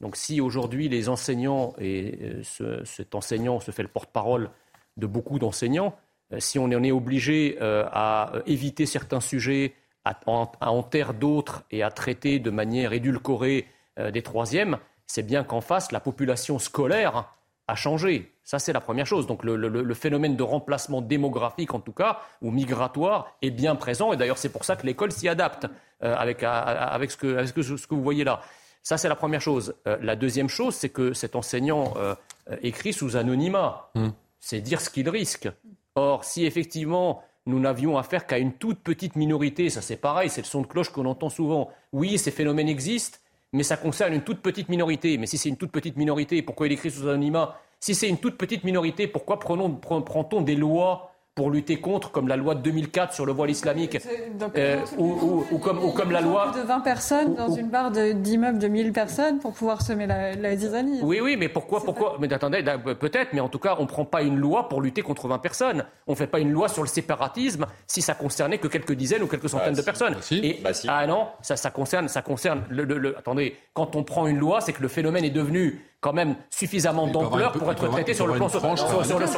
Donc si aujourd'hui les enseignants, et euh, cet enseignant se fait le porte-parole de beaucoup d'enseignants, euh, si on en est obligé à éviter certains sujets, à, en taire d'autres et à traiter de manière édulcorée des troisièmes, c'est bien qu'en face, la population scolaire a changé. Ça, c'est la première chose. Donc le, phénomène de remplacement démographique, en tout cas, ou migratoire, est bien présent. Et d'ailleurs, c'est pour ça que l'école s'y adapte euh, avec, ce, que, vous voyez là. Ça, c'est la première chose. Euh, la deuxième chose, c'est que cet enseignant euh, écrit sous anonymat. Hmm. C'est dire ce qu'il risque. Or, si effectivement nous n'avions affaire qu'à une toute petite minorité, ça c'est pareil, c'est le son de cloche qu'on entend souvent. Oui, ces phénomènes existent, mais ça concerne une toute petite minorité. Mais si c'est une toute petite minorité, pourquoi il écrit sous anonymat? Si c'est une toute petite minorité, pourquoi prend-on des lois pour lutter contre, comme la loi de 2004 sur le voile islamique, euh, ou, comme, la loi... De 20 personnes dans une barre d'immeubles de, 1000 personnes pour pouvoir semer la, la zizanie. Oui, oui, mais pourquoi, pourquoi Mais attendez, peut-être, mais en tout cas, on ne prend pas une loi pour lutter contre 20 personnes. On ne fait pas une loi sur le séparatisme si ça concernait que quelques dizaines ou quelques centaines bah, de personnes. Et, bah, Ah non, ça, ça concerne, ça concerne le, Attendez, quand on prend une loi, c'est que le phénomène est devenu quand même suffisamment d'ampleur pour être traité sur le, plan, sur,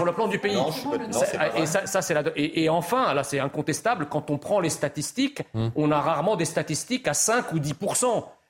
le, plan du pays. et, ça, c'est et, enfin, là c'est incontestable, quand on prend les statistiques, hum. on a rarement des statistiques à 5 ou 10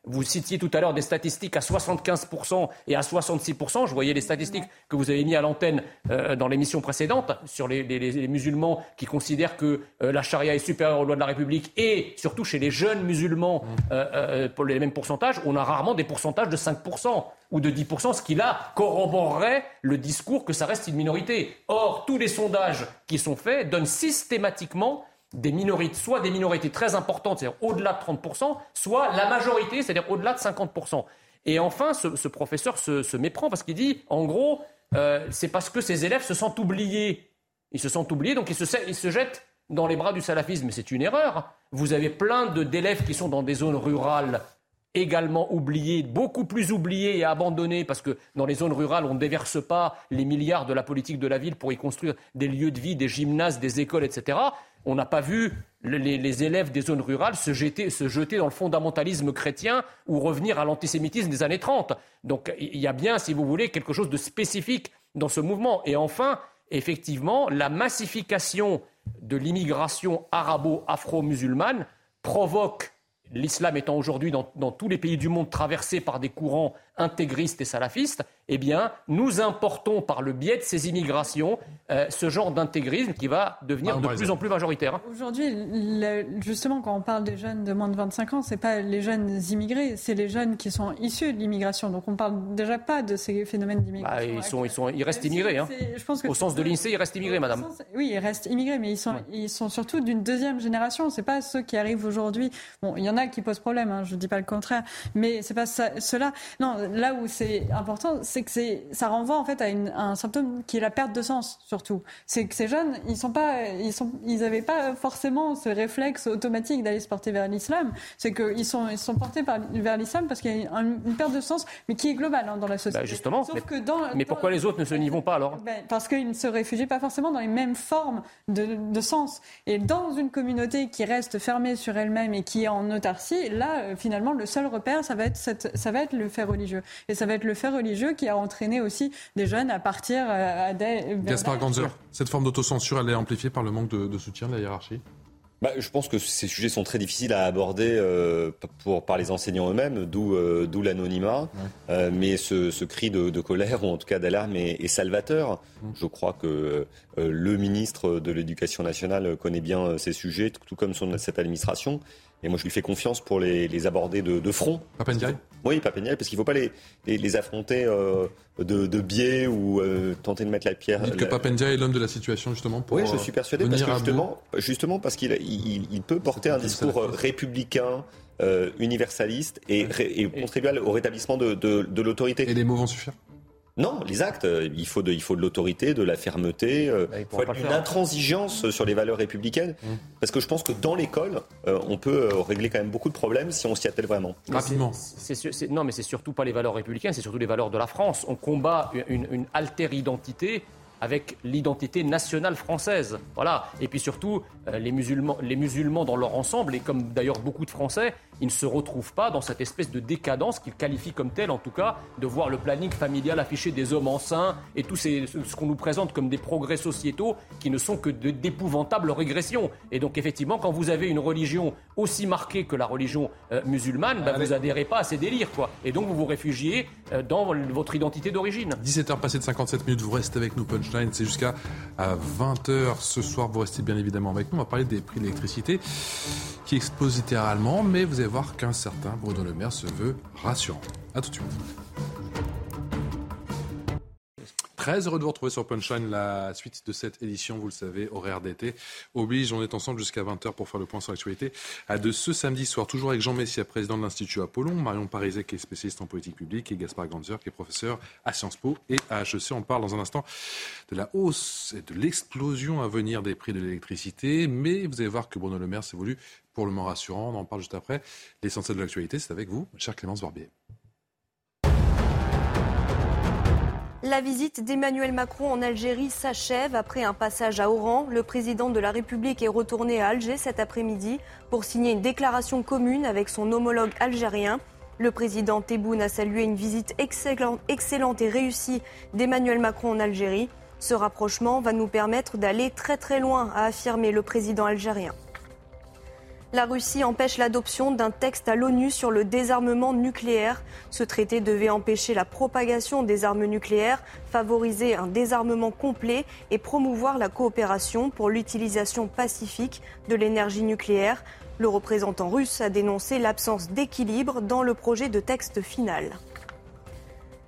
vous citiez tout à l'heure des statistiques à 75% et à 66%. Je voyais les statistiques que vous avez mis à l'antenne euh, dans l'émission précédente sur les, musulmans qui considèrent que euh, la charia est supérieure aux lois de la République et surtout chez les jeunes musulmans mmh. euh, pour les mêmes pourcentages, on a rarement des pourcentages de 5% ou de 10%, ce qui là corroborerait le discours que ça reste une minorité. Or, tous les sondages qui sont faits donnent systématiquement des minorités, soit des minorités très importantes, c'est-à-dire au-delà de 30%, soit la majorité, c'est-à-dire au-delà de 50%. Et enfin, ce, professeur se, méprend parce qu'il dit, en gros, euh, c'est parce que ses élèves se sentent oubliés. Ils se sentent oubliés, donc ils se, ils se jettent dans les bras du salafisme. C'est une erreur. Vous avez plein d'élèves qui sont dans des zones rurales également oubliés, beaucoup plus oubliés et abandonnés, parce que dans les zones rurales, on ne déverse pas les milliards de la politique de la ville pour y construire des lieux de vie, des gymnases, des écoles, etc on n'a pas vu les, élèves des zones rurales se jeter, dans le fondamentalisme chrétien ou revenir à l'antisémitisme des années 30. Donc il y a bien, si vous voulez, quelque chose de spécifique dans ce mouvement. Et enfin, effectivement, la massification de l'immigration arabo-afro-musulmane provoque l'islam étant aujourd'hui dans, tous les pays du monde traversé par des courants intégristes et salafistes, eh bien, nous importons par le biais de ces immigrations euh, ce genre d'intégrisme qui va devenir de plus en plus majoritaire. Hein. Aujourd'hui, justement, quand on parle des jeunes de moins de 25 ans, c'est pas les jeunes immigrés, c'est les jeunes qui sont issus de l'immigration. Donc, on parle déjà pas de ces phénomènes d'immigration. Bah, ils, sont, ils, sont, ils restent immigrés. Hein. Au sens de l'INSEE, ils restent immigrés, madame. oui, ils restent immigrés, mais ils sont, ils sont surtout d'une deuxième génération. C'est pas ceux qui arrivent aujourd'hui. Bon, il y en a qui posent problème, hein, je ne dis pas le contraire, mais c'est pas ça, cela. Non, là où c'est important, c'est que ça renvoie en fait à, un symptôme qui est la perte de sens surtout. C'est que ces jeunes, ils sont pas, ils sont, ils n'avaient pas forcément ce réflexe automatique d'aller se porter vers l'islam. C'est qu'ils sont, ils sont portés vers l'islam parce qu'il y a une, perte de sens, mais qui est globale hein, dans la société. Bah, justement. Sauf mais, que dans, mais pourquoi les autres ne se n'y vont pas alors? Ben, Parce qu'ils ne se réfugient pas forcément dans les mêmes formes de, de sens. Et dans une communauté qui reste fermée sur elle-même et qui est en autarcie, là, euh, finalement, le seul repère, ça va être, cette, ça va être le fait religieux. Et ça va être le fait religieux qui a entraîné aussi des jeunes à partir euh, à des... Gaspard Ganzer, cette forme d'autocensure, elle est amplifiée par le manque de, soutien de la hiérarchie? Bah, je pense que ces sujets sont très difficiles à aborder euh, pour, par les enseignants eux-mêmes, d'où l'anonymat. mais ce, cri de, colère, ou en tout cas d'alarme, est, salvateur. Mmh. Je crois que le ministre de l'Éducation nationale connaît bien ces sujets, tout comme son, cette administration. Et moi, je lui fais confiance pour les, aborder de, front. Papendiaï Oui, Papendiaï, parce qu'il ne faut pas les, les, affronter euh, de, de, biais ou euh, tenter de mettre la pierre. Dites que Papendiaï est l'homme de la situation, justement, pour Oui, je suis persuadé, parce que justement, justement parce qu'il il, peut porter un discours républicain, universaliste et, et, contribuer au rétablissement de, de l'autorité. Et les mots vont suffire? Non, les actes, euh, il faut de, il faut de l'autorité, de la fermeté, euh, bah, il faut une intransigeance sur les valeurs républicaines. Mmh. Parce que je pense que dans l'école, euh, on peut régler quand même beaucoup de problèmes si on s'y attelle vraiment. Rapidement. non, mais c'est surtout pas les valeurs républicaines, c'est surtout les valeurs de la France. On combat une, une alter-identité avec l'identité nationale française. Voilà. Et puis surtout, les, musulmans, les musulmans dans leur ensemble, et comme d'ailleurs beaucoup de Français, ils ne se retrouvent pas dans cette espèce de décadence qu'ils qualifient comme telle, en tout cas, de voir le planning familial afficher des hommes enceints et tout ce qu'on nous présente comme des progrès sociétaux qui ne sont que d'épouvantables régressions. Et donc, effectivement, quand vous avez une religion aussi marquée que la religion euh, musulmane, bah, vous adhérez pas à ces délires, quoi. Et donc, vous vous réfugiez euh, dans votre identité d'origine. 17h passées de 57 minutes, vous restez avec nous, C'est jusqu'à 20h ce soir. Vous restez bien évidemment avec nous. On va parler des prix de l'électricité qui explosent littéralement, mais vous allez voir qu'un certain Bruno Le Maire se veut rassurant. A tout de suite. Très heureux de vous retrouver sur Punchline, la suite de cette édition, vous le savez, horaire d'été. Oblige, on est ensemble jusqu'à 20h pour faire le point sur l'actualité. À de ce samedi soir, toujours avec Jean Messia, président de l'Institut Apollon, Marion Pariset, qui est spécialiste en politique publique, et Gaspard Ganzer, qui est professeur à Sciences Po et à HEC. On parle dans un instant de la hausse et de l'explosion à venir des prix de l'électricité, mais vous allez voir que Bruno Le Maire voulu pour le moment rassurant. On en parle juste après. L'essentiel de l'actualité, c'est avec vous, cher Clémence Barbier. La visite d'Emmanuel Macron en Algérie s'achève après un passage à Oran. Le président de la République est retourné à Alger cet après-midi pour signer une déclaration commune avec son homologue algérien. Le président Tebboune a salué une visite excellente, et réussie d'Emmanuel Macron en Algérie. Ce rapprochement va nous permettre d'aller très très loin, a affirmé le président algérien. La Russie empêche l'adoption d'un texte à l'ONU sur le désarmement nucléaire. Ce traité devait empêcher la propagation des armes nucléaires, favoriser un désarmement complet et promouvoir la coopération pour l'utilisation pacifique de l'énergie nucléaire. Le représentant russe a dénoncé l'absence d'équilibre dans le projet de texte final.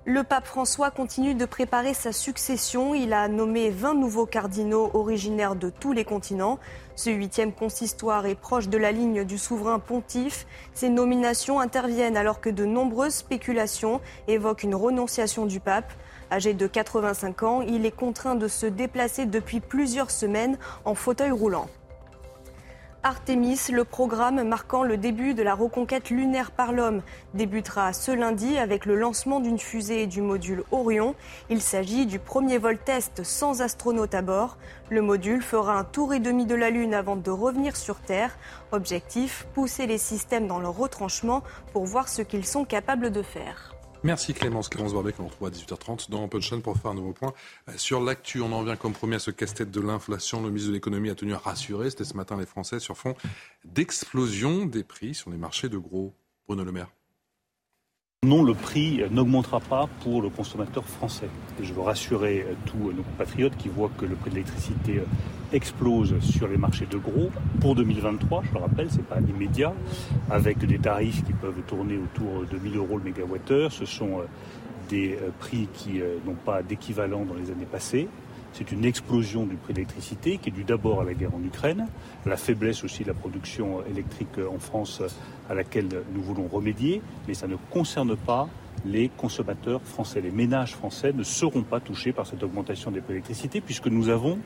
Le pape François continue de préparer sa succession. Il a nommé 20 nouveaux cardinaux originaires de tous les continents. Ce huitième consistoire est proche de la ligne du souverain pontife. Ces nominations interviennent alors que de nombreuses spéculations évoquent une renonciation du pape. Âgé de 85 ans, il est contraint de se déplacer depuis plusieurs semaines en fauteuil roulant. Artemis, le programme marquant le début de la reconquête lunaire par l'homme, débutera ce lundi avec le lancement d'une fusée et du module Orion. Il s'agit du premier vol test sans astronaute à bord. Le module fera un tour et demi de la Lune avant de revenir sur Terre. Objectif, pousser les systèmes dans leur retranchement pour voir ce qu'ils sont capables de faire. Merci Clémence. Clémence Barbeck, on retrouve à 18h30 dans Punchline pour faire un nouveau point sur l'actu. On en vient comme premier à ce casse-tête de l'inflation. Le ministre de l'économie a tenu à rassurer, c'était ce matin les Français, sur fond d'explosion des prix sur les marchés de gros. Bruno Le Maire. Non, le prix n'augmentera pas pour le consommateur français. je veux rassurer tous nos compatriotes qui voient que le prix de l'électricité explose sur les marchés de gros pour 2023, je le rappelle, c'est pas immédiat, avec des tarifs qui peuvent tourner autour de 1000 euros le mégawattheure. Ce sont euh, des euh, prix qui euh, n'ont pas d'équivalent dans les années passées. C'est une explosion du prix de l'électricité qui est due d'abord à la guerre en Ukraine, la faiblesse aussi de la production électrique en France à laquelle nous voulons remédier, mais ça ne concerne pas les consommateurs français. Les ménages français ne seront pas touchés par cette augmentation des prix d'électricité puisque nous avons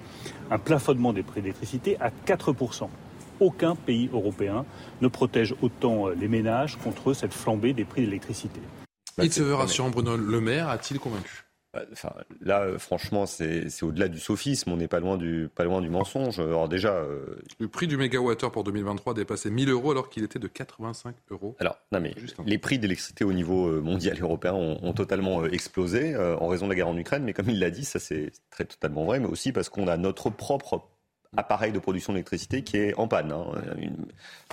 un plafonnement des prix d'électricité à 4%. Aucun pays européen ne protège autant les ménages contre cette flambée des prix d'électricité. Bruno Le Maire a-t-il convaincu? Enfin, là, franchement, c'est au-delà du sophisme. On n'est pas loin du pas loin du mensonge. Alors déjà, euh, le prix du mégawattheure pour 2023 dépassait 1000 euros alors qu'il était de 85 euros. Alors, non mais les prix d'électricité au niveau euh, mondial et européen ont, totalement euh, explosé en raison de la guerre en Ukraine. Mais comme il l'a dit, ça c'est très totalement vrai, mais aussi parce qu'on a notre propre appareil de production d'électricité qui est en panne. Hein.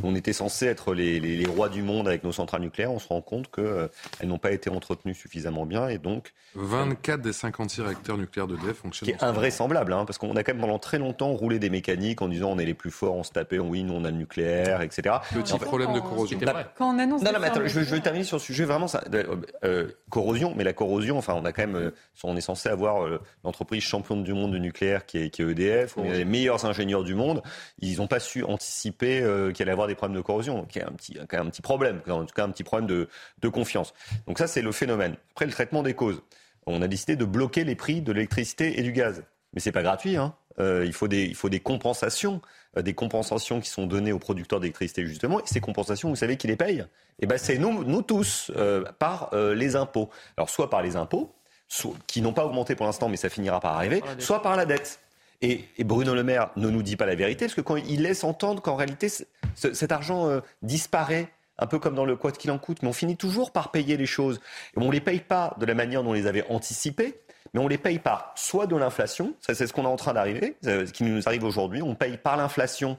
On était censé être les, rois du monde avec nos centrales nucléaires. On se rend compte qu'elles euh, n'ont pas été entretenues suffisamment bien et donc 24 des 56 réacteurs nucléaires d'EDF fonctionnent. Qui est invraisemblable, hein, parce qu'on a quand même pendant très longtemps roulé des mécaniques en disant on est les plus forts, on se tapait, oui, nous on a le nucléaire, etc. Petit problème de corrosion. Quand on annonce. Non, non, mais attends, je, je, vais terminer sur le sujet vraiment ça. Euh, corrosion, mais la corrosion, enfin, on a quand même, on est censé avoir l'entreprise championne du monde du nucléaire qui est, qui est EDF, on a les meilleurs ingénieurs du monde, ils n'ont pas su anticiper euh, qu'il allait avoir des problèmes de corrosion, qui est un petit, un petit problème, en tout cas un petit problème de, de confiance. Donc ça, c'est le phénomène. Après, le traitement des causes. On a décidé de bloquer les prix de l'électricité et du gaz. Mais c'est pas gratuit, hein. Euh, il, faut des, il faut des compensations, euh, des compensations qui sont données aux producteurs d'électricité justement. Et ces compensations, vous savez qui les paye Eh ben, c'est nous, nous tous, euh, par les impôts. Alors soit par les impôts, qui n'ont pas augmenté pour l'instant, mais ça finira par arriver, soit par la dette. Et, Bruno Le Maire ne nous dit pas la vérité, parce que quand il laisse entendre qu'en réalité, cet argent euh, disparaît, un peu comme dans le quoi qu'il en coûte, mais on finit toujours par payer les choses. Et on ne les paye pas de la manière dont on les avait anticipées, mais on les paye par soit de l'inflation, ça c'est ce qu'on est en train d'arriver, ce qui nous arrive aujourd'hui, on paye par l'inflation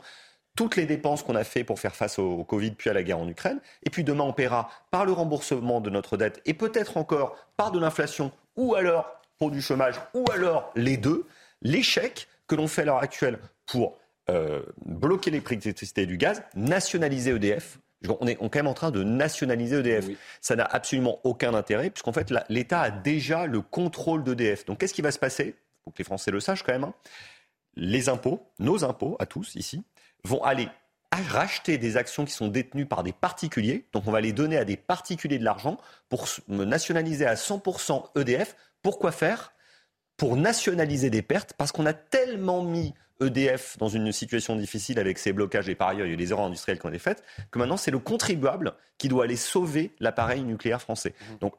toutes les dépenses qu'on a fait pour faire face au Covid puis à la guerre en Ukraine, et puis demain on paiera par le remboursement de notre dette et peut-être encore par de l'inflation ou alors pour du chômage ou alors les deux. L'échec, que l'on fait à l'heure actuelle pour euh, bloquer les prix de l'électricité et du gaz, nationaliser EDF. On est quand même en train de nationaliser EDF. Ça n'a absolument aucun intérêt, puisqu'en fait, l'État a déjà le contrôle d'EDF. Donc, qu'est-ce qui va se passer? Il faut que les Français le sachent quand même. Hein. Les impôts, nos impôts, à tous ici, vont aller racheter des actions qui sont détenues par des particuliers. Donc, on va les donner à des particuliers de l'argent pour nationaliser à 100% EDF. Pourquoi faire? Pour nationaliser des pertes parce qu'on a tellement mis EDF dans une situation difficile avec ses blocages et par ailleurs il y a eu des erreurs industrielles qui ont été faites, que maintenant c'est le contribuable qui doit aller sauver l'appareil nucléaire français. Mmh. Donc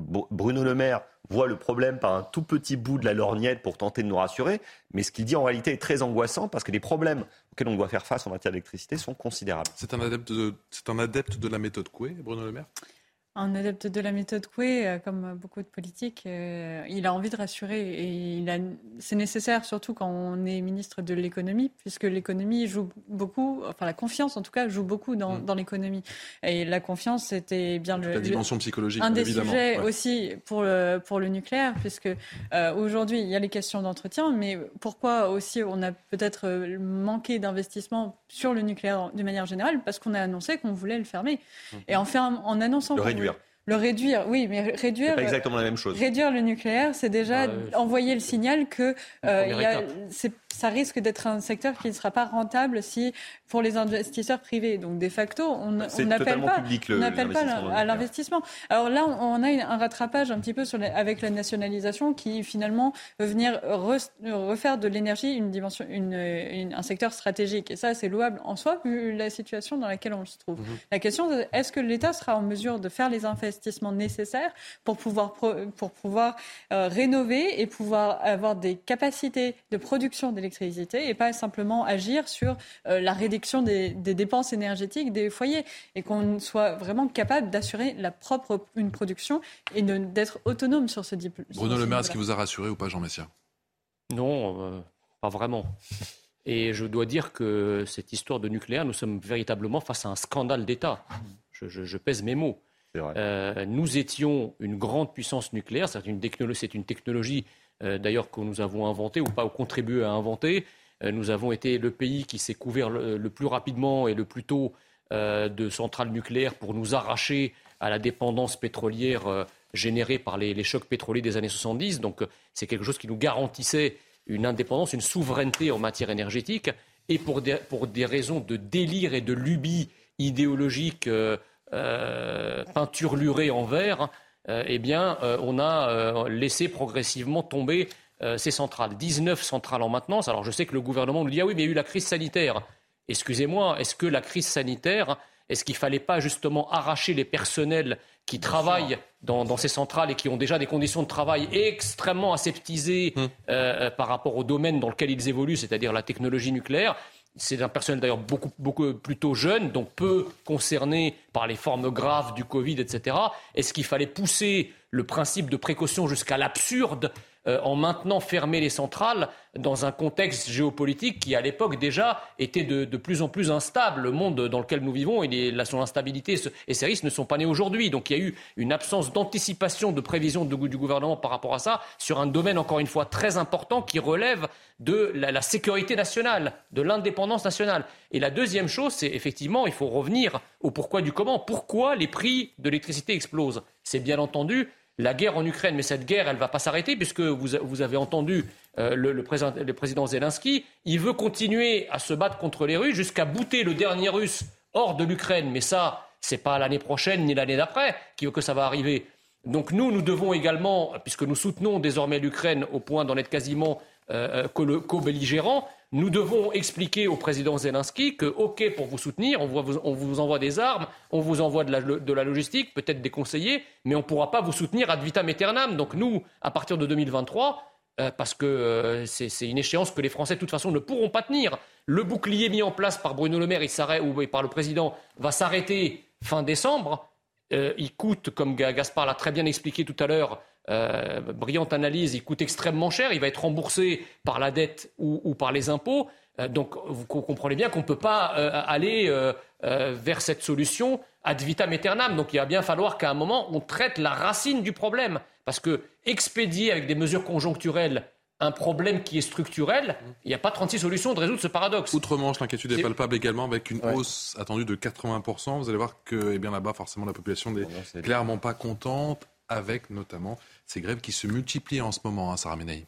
Bruno Le Maire voit le problème par un tout petit bout de la lorgnette pour tenter de nous rassurer, mais ce qu'il dit en réalité est très angoissant parce que les problèmes auxquels on doit faire face en matière d'électricité sont considérables. C'est un adepte de, c'est un adepte de la méthode Coué, Bruno Le Maire? Un adepte de la méthode Coué, euh, comme beaucoup de politiques, euh, il a envie de rassurer et c'est nécessaire surtout quand on est ministre de l'économie, puisque l'économie joue beaucoup, enfin la confiance en tout cas joue beaucoup dans, mm. l'économie. Et la confiance, c'était bien le, la dimension psychologique, un des sujets aussi pour le, pour le nucléaire, puisque euh, aujourd'hui il y a les questions d'entretien, mais pourquoi aussi on a peut-être manqué d'investissement sur le nucléaire de manière générale, parce qu'on a annoncé qu'on voulait le fermer. Mm. Et en, en annonçant le réduire, oui, mais réduire. Pas exactement la même chose. Réduire le nucléaire, c'est déjà envoyer le signal que euh, ça risque d'être un secteur qui ne sera pas rentable si pour les investisseurs privés. Donc de facto, on n'appelle pas, pas à l'investissement. Alors là, on a un rattrapage un petit peu sur avec la nationalisation qui finalement veut venir refaire de l'énergie une dimension, une, un secteur stratégique. Et ça, c'est louable en soi vu la situation dans laquelle on se trouve. Mhm. La question, est-ce que l'État sera en mesure de faire les investissements investissements nécessaires pour pouvoir, pour pouvoir euh, rénover et pouvoir avoir des capacités de production d'électricité et pas simplement agir sur euh, la réduction des, dépenses énergétiques des foyers et qu'on soit vraiment capable d'assurer la propre une production et d'être autonome sur ce diplôme. Bruno Le Maire, est-ce qu'il vous a rassuré ou pas, Jean Messia? Non, euh, pas vraiment. Et je dois dire que cette histoire de nucléaire, nous sommes véritablement face à un scandale d'État. je, pèse mes mots. Euh, nous étions une grande puissance nucléaire, c'est une, une, technologie euh, d'ailleurs que nous avons inventée ou pas contribué à inventer. Euh, nous avons été le pays qui s'est couvert le, plus rapidement et le plus tôt de centrales nucléaires pour nous arracher à la dépendance pétrolière générée par les, chocs pétroliers des années 70. Donc c'est quelque chose qui nous garantissait une indépendance, une souveraineté en matière énergétique. Et pour des, raisons de délire et de lubie idéologique euh, en euh, eh bien, euh, on a laissé progressivement tomber ces centrales. 19 centrales en maintenance. Alors, je sais que le gouvernement nous dit ah oui, mais il y a eu la crise sanitaire. Excusez-moi, est-ce que la crise sanitaire, est-ce qu'il ne fallait pas justement arracher les personnels qui travaillent dans, ces centrales et qui ont déjà des conditions de travail extrêmement aseptisées hum. par rapport au domaine dans lequel ils évoluent, c'est-à-dire la technologie nucléaire? C'est un personnel d'ailleurs beaucoup, beaucoup plutôt jeune, donc peu concerné par les formes graves du Covid, etc. Est-ce qu'il fallait pousser le principe de précaution jusqu'à l'absurde euh, en maintenant fermer les centrales dans un contexte géopolitique qui, à l'époque, déjà était de, plus en plus instable. Le monde dans lequel nous vivons et son instabilité et ses risques ne sont pas nés aujourd'hui. Donc il y a eu une absence d'anticipation, de prévision du gouvernement par rapport à ça, sur un domaine, encore une fois, très important qui relève de la, sécurité nationale, de l'indépendance nationale. Et la deuxième chose, c'est effectivement, il faut revenir au pourquoi du comment. Pourquoi les prix de l'électricité explosent? C'est bien entendu la guerre en Ukraine. Mais cette guerre, elle ne va pas s'arrêter, puisque vous, avez entendu euh, le, président, Zelensky. Il veut continuer à se battre contre les Russes jusqu'à bouter le dernier Russe hors de l'Ukraine. Mais ça, ce n'est pas l'année prochaine ni l'année d'après que ça va arriver. Donc nous, nous devons également, puisque nous soutenons désormais l'Ukraine au point d'en être quasiment euh, euh, co-belligérants, nous devons expliquer au président Zelensky que, OK, pour vous soutenir, on vous, envoie des armes, on vous envoie de la, logistique, peut-être des conseillers, mais on ne pourra pas vous soutenir ad vitam aeternam. Donc nous, à partir de 2023, euh, parce que euh, c'est une échéance que les Français, de toute façon, ne pourront pas tenir. Le bouclier mis en place par Bruno Le Maire ou par le président va s'arrêter fin décembre. Euh, il coûte, comme Gaspard l'a très bien expliqué tout à l'heure, euh, brillante analyse, il coûte extrêmement cher, il va être remboursé par la dette ou, par les impôts. Euh, donc vous comprenez bien qu'on ne peut pas aller vers cette solution ad vitam aeternam. Donc il va bien falloir qu'à un moment, on traite la racine du problème. Parce que expédier avec des mesures conjoncturelles un problème qui est structurel, il n'y a pas 36 solutions de résoudre ce paradoxe. Outre-Manche, l'inquiétude est palpable également avec une hausse attendue de 80%. Vous allez voir que eh bien là-bas, forcément, la population n'est clairement pas contente avec notamment ces grèves qui se multiplient en ce moment, hein, Sarah Menaï.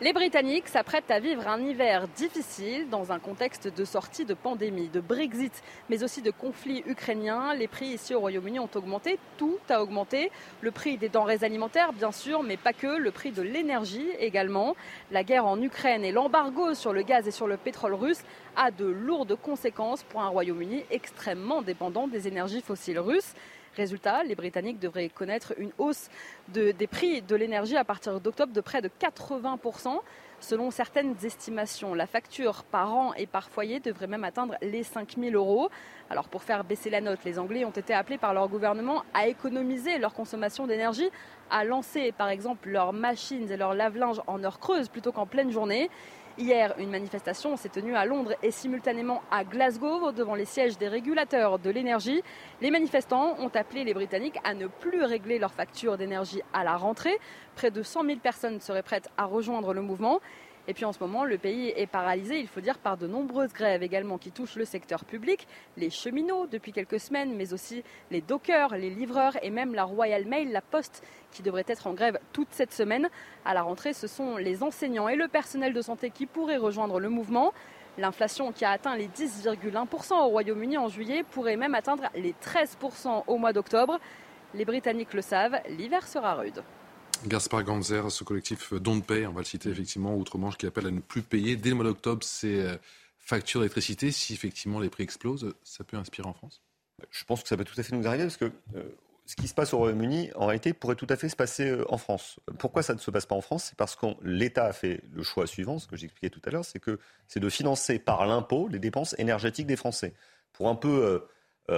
Les Britanniques s'apprêtent à vivre un hiver difficile dans un contexte de sortie de pandémie, de Brexit, mais aussi de conflits ukrainiens. Les prix ici au Royaume-Uni ont augmenté, tout a augmenté. Le prix des denrées alimentaires, bien sûr, mais pas que, le prix de l'énergie également. La guerre en Ukraine et l'embargo sur le gaz et sur le pétrole russe a de lourdes conséquences pour un Royaume-Uni extrêmement dépendant des énergies fossiles russes. Résultat, les Britanniques devraient connaître une hausse des prix de l'énergie à partir d'octobre de près de 80%. Selon certaines estimations, la facture par an et par foyer devrait même atteindre les 5 000 euros. Alors pour faire baisser la note, les Anglais ont été appelés par leur gouvernement à économiser leur consommation d'énergie, à lancer par exemple leurs machines et leurs lave-linges en heure creuse plutôt qu'en pleine journée. Hier, une manifestation s'est tenue à Londres et simultanément à Glasgow devant les sièges des régulateurs de l'énergie. Les manifestants ont appelé les Britanniques à ne plus régler leurs factures d'énergie à la rentrée. Près de 100 000 personnes seraient prêtes à rejoindre le mouvement. Et puis en ce moment, le pays est paralysé, il faut dire, par de nombreuses grèves également qui touchent le secteur public, les cheminots depuis quelques semaines, mais aussi les dockers, les livreurs et même la Royal Mail, la Poste, qui devrait être en grève toute cette semaine. À la rentrée, ce sont les enseignants et le personnel de santé qui pourraient rejoindre le mouvement. L'inflation qui a atteint les 10,1% au Royaume-Uni en juillet pourrait même atteindre les 13% au mois d'octobre. Les Britanniques le savent, l'hiver sera rude. Gaspard Ganzer, ce collectif Don't Pay, on va le citer effectivement, Outre-Manche, qui appelle à ne plus payer dès le mois d'octobre ses euh, factures d'électricité. Si effectivement les prix explosent, ça peut inspirer en France Je pense que ça peut tout à fait nous arriver parce que euh, ce qui se passe au Royaume-Uni, en réalité, pourrait tout à fait se passer euh, en France. Pourquoi ça ne se passe pas en France? C'est parce que l'État a fait le choix suivant, ce que j'expliquais tout à l'heure, c'est que c'est de financer par l'impôt les dépenses énergétiques des Français. Pour un peu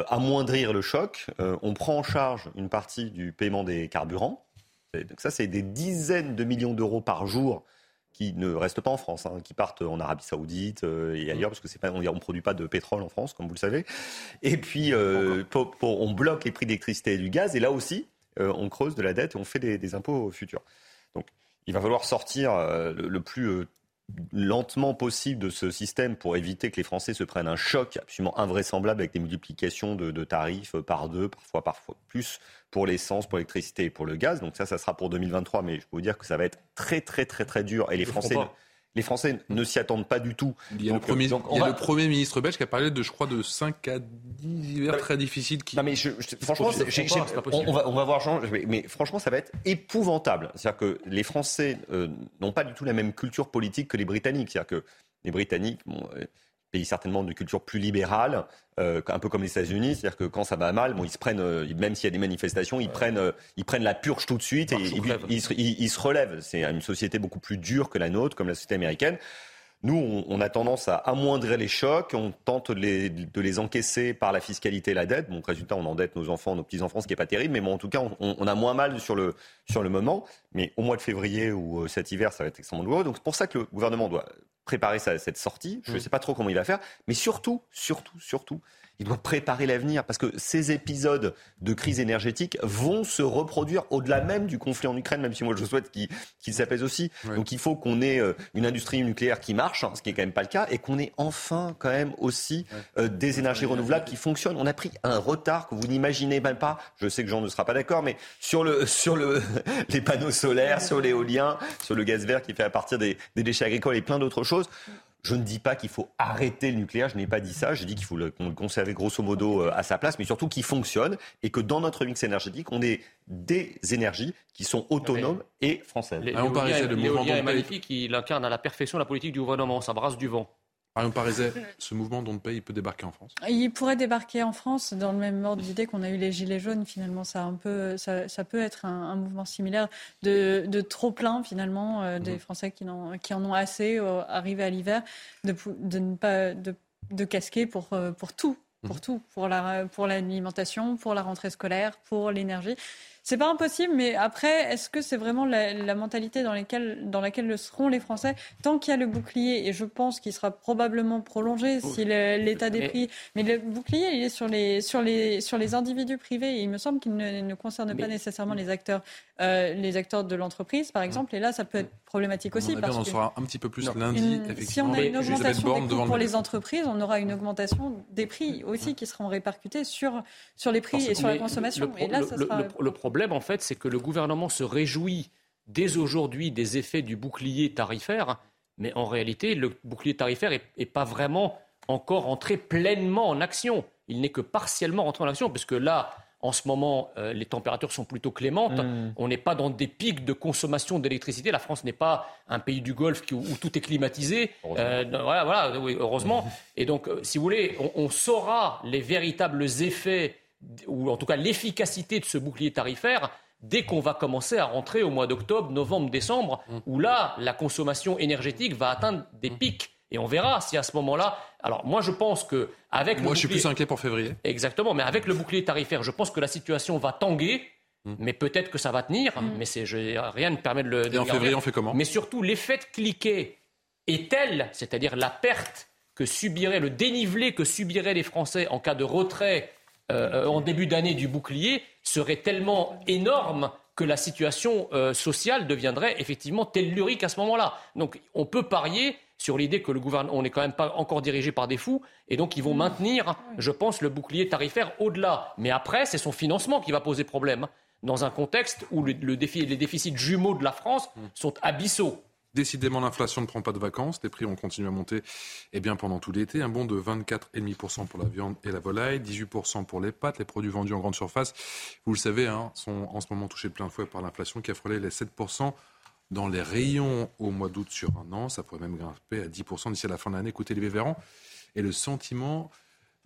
amoindrir le choc, on prend en charge une partie du paiement des carburants donc ça, c'est des dizaines de millions d'euros par jour qui ne restent pas en France, hein, qui partent en Arabie Saoudite euh, et ailleurs, parce que c'est pas, on ne produit pas de pétrole en France, comme vous le savez. Et puis, euh, on bloque les prix d'électricité et du gaz, et là aussi, euh, on creuse de la dette et on fait des, impôts futurs. Donc, il va falloir sortir le, plus lentement possible de ce système pour éviter que les Français se prennent un choc absolument invraisemblable avec des multiplications de, tarifs par deux, parfois parfois plus pour l'essence, pour l'électricité et pour le gaz. Donc ça, ça sera pour 2023, mais je peux vous dire que ça va être très très très très dur et les Français les Français ne s'y attendent pas du tout. Il y a, le, premier, le premier ministre belge qui a parlé de, je crois, de 5 à 10 hivers très difficiles. Qui... Non, mais franchement, on, va, on, va, voir. Mais, franchement, ça va être épouvantable. C'est-à-dire que les Français euh, n'ont pas du tout la même culture politique que les Britanniques. C'est-à-dire que les Britanniques, bon, euh, pays certainement de culture plus libérale, euh, un peu comme les États-Unis, c'est-à-dire que quand ça va mal, bon, ils se prennent, euh, même s'il y a des manifestations, ils prennent, euh, ils prennent la purge tout de suite et ils, se, relèvent. C'est une société beaucoup plus dure que la nôtre, comme la société américaine. Nous, on, a tendance à amoindrir les chocs, on tente de les, de les, encaisser par la fiscalité et la dette. Bon, résultat, on endette nos enfants, nos petits-enfants, ce qui n'est pas terrible, mais bon, en tout cas, on, on, a moins mal sur le, sur le moment. Mais au mois de février ou cet hiver, ça va être extrêmement douloureux. Donc c'est pour ça que le gouvernement doit préparer cette sortie. Je ne mmh. sais pas trop comment il va faire, mais surtout, surtout, surtout, il doit préparer l'avenir parce que ces épisodes de crise énergétique vont se reproduire au-delà même du conflit en Ukraine, même si moi je souhaite qu'il s'apaise aussi. Donc il faut qu'on ait euh, une industrie nucléaire qui marche, hein, ce qui est quand même pas le cas, et qu'on ait enfin quand même aussi euh, des énergies renouvelables qui fonctionnent. On a pris un retard que vous n'imaginez même pas. Je sais que Jean ne sera pas d'accord, mais sur le sur le les panneaux solaires, sur l'éolien, sur le gaz vert qui fait à partir des, des déchets agricoles et plein d'autres choses. Je ne dis pas qu'il faut arrêter le nucléaire, je n'ai pas dit ça. Je dis qu'il faut le, conserver grosso modo euh, à sa place, mais surtout qu'il fonctionne et que dans notre mix énergétique, on ait des énergies qui sont autonomes et françaises. L'éolien est magnifique, il incarne à la perfection la politique du gouvernement, ça brasse du vent. Marion Pariset, ce mouvement dont paye, il peut débarquer en France? Il pourrait débarquer en France dans le même ordre d'idée qu'on a eu les Gilets jaunes. Finalement, ça, un peu, ça, peut être un, mouvement similaire de, trop-plein, finalement, euh, des mhm. Français qui, en, qui en ont assez, euh, arrivé à l'hiver, de, de, ne pas de, casquer pour, euh, pour tout. Pour mhm. tout, pour l'alimentation, la, pour, pour la rentrée scolaire, pour l'énergie. C'est pas impossible, mais après, est-ce que c'est vraiment la, mentalité dans, dans laquelle le seront les Français? Tant qu'il y a le bouclier, et je pense qu'il sera probablement prolongé si l'état des prix. Mais le bouclier, il est sur les, sur les, sur les individus privés. Et il me semble qu'il ne, concerne pas nécessairement les acteurs, euh, les acteurs de l'entreprise, par exemple. Et là, ça peut être problématique aussi. On, parce on en saura un petit peu plus lundi. si on a une augmentation des coûts pour les entreprises, on aura une augmentation des prix aussi qui seront répercutés sur, sur les prix et sur la consommation. et là, ça sera... le problème, problème, en fait, c'est que le gouvernement se réjouit dès aujourd'hui des effets du bouclier tarifaire, mais en réalité, le bouclier tarifaire n'est pas vraiment encore entré pleinement en action. Il n'est que partiellement entré en action, puisque là, en ce moment, euh, les températures sont plutôt clémentes. Mmh. On n'est pas dans des pics de consommation d'électricité. La France n'est pas un pays du Golfe où, tout est climatisé. Euh, voilà, voilà heureusement. Et donc, euh, si vous voulez, on saura les véritables effets ou en tout cas l'efficacité de ce bouclier tarifaire dès qu'on va commencer à rentrer au mois d'octobre, novembre, décembre, mmh. où là, la consommation énergétique va atteindre des mmh. pics. Et on verra si à ce moment-là. Alors moi, je pense que avec moi, je suis plus inquiet pour février. Exactement, mais avec le bouclier tarifaire, je pense que la situation va tanguer. Mmh. Mais peut-être que ça va tenir, mais c'est, rien ne permet de le. Et en février, on fait comment? Mais surtout, l'effet de cliquet est tel, c'est-à-dire la perte que subirait, le dénivelé que subiraient les Français en cas de retrait euh, en début d'année du bouclier serait tellement énorme que la situation euh, sociale deviendrait effectivement tellurique à ce moment-là. Donc on peut parier sur l'idée que le gouvernement, on n'est quand même pas encore dirigé par des fous, et donc ils vont maintenir, je pense, le bouclier tarifaire au-delà. Mais après, c'est son financement qui va poser problème, dans un contexte où le défi, les déficits jumeaux de la France sont abyssaux. Décidément, l'inflation ne prend pas de vacances. Les prix ont continué à monter eh bien, pendant tout l'été. Un bond de 24,5% pour la viande et la volaille, 18% pour les pâtes. Les produits vendus en grande surface, vous le savez, hein, sont en ce moment touchés de plein fouet par l'inflation qui a frôlé les 7% dans les rayons au mois d'août sur un an. Ça pourrait même grimper à 10% d'ici à la fin de l'année. Écoutez, les Véran et le sentiment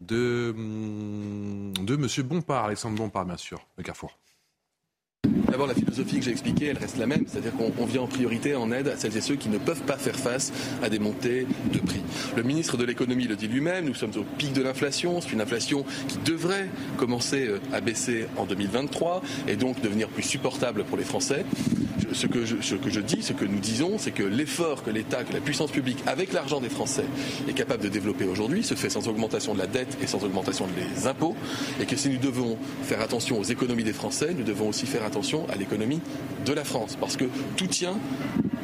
de, hum, de M. Bompard, Alexandre Bompard, bien sûr, le Carrefour. D'abord, la philosophie que j'ai expliquée, elle reste la même, c'est-à-dire qu'on vient en priorité en aide à celles et ceux qui ne peuvent pas faire face à des montées de prix. Le ministre de l'économie le dit lui-même, nous sommes au pic de l'inflation, c'est une inflation qui devrait commencer euh, à baisser en 2023 et donc devenir plus supportable pour les Français. Ce que je, ce dis, ce que nous disons, c'est que l'effort que l'État, que la puissance publique, avec l'argent des Français, est capable de développer aujourd'hui, se fait sans augmentation de la dette et sans augmentation des impôts, et que si nous devons faire attention aux économies des Français, nous devons aussi faire attention à l'économie de la France. Parce que tout tient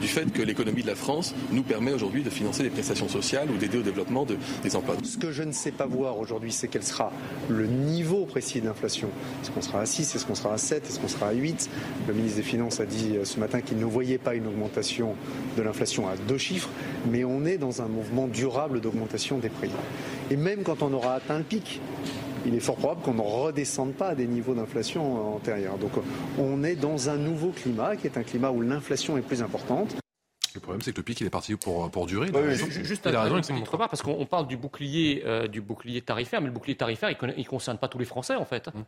du fait que l'économie de la France nous permet aujourd'hui de financer des prestations sociales ou d'aider au développement des emplois. Ce que je ne sais pas voir aujourd'hui, c'est quel sera le niveau précis de l'inflation. Est-ce qu'on sera à 6, est-ce qu'on sera à 7, est-ce qu'on sera à 8 Le ministre des Finances a dit euh, ce matin qu'il ne voyait pas une augmentation de l'inflation à deux chiffres, mais on est dans un mouvement durable d'augmentation des prix. Et même quand on aura atteint le pic, il est fort probable qu'on ne redescende pas à des niveaux d'inflation antérieurs. Donc on est dans un nouveau climat qui est un climat où l'inflation est plus importante. Le problème, c'est que le pic, il est parti pour, pour durer. juste il a raison, parce qu'on parle du bouclier, euh, du bouclier tarifaire, mais le bouclier tarifaire, il ne concerne pas tous les Français, en fait. Hum.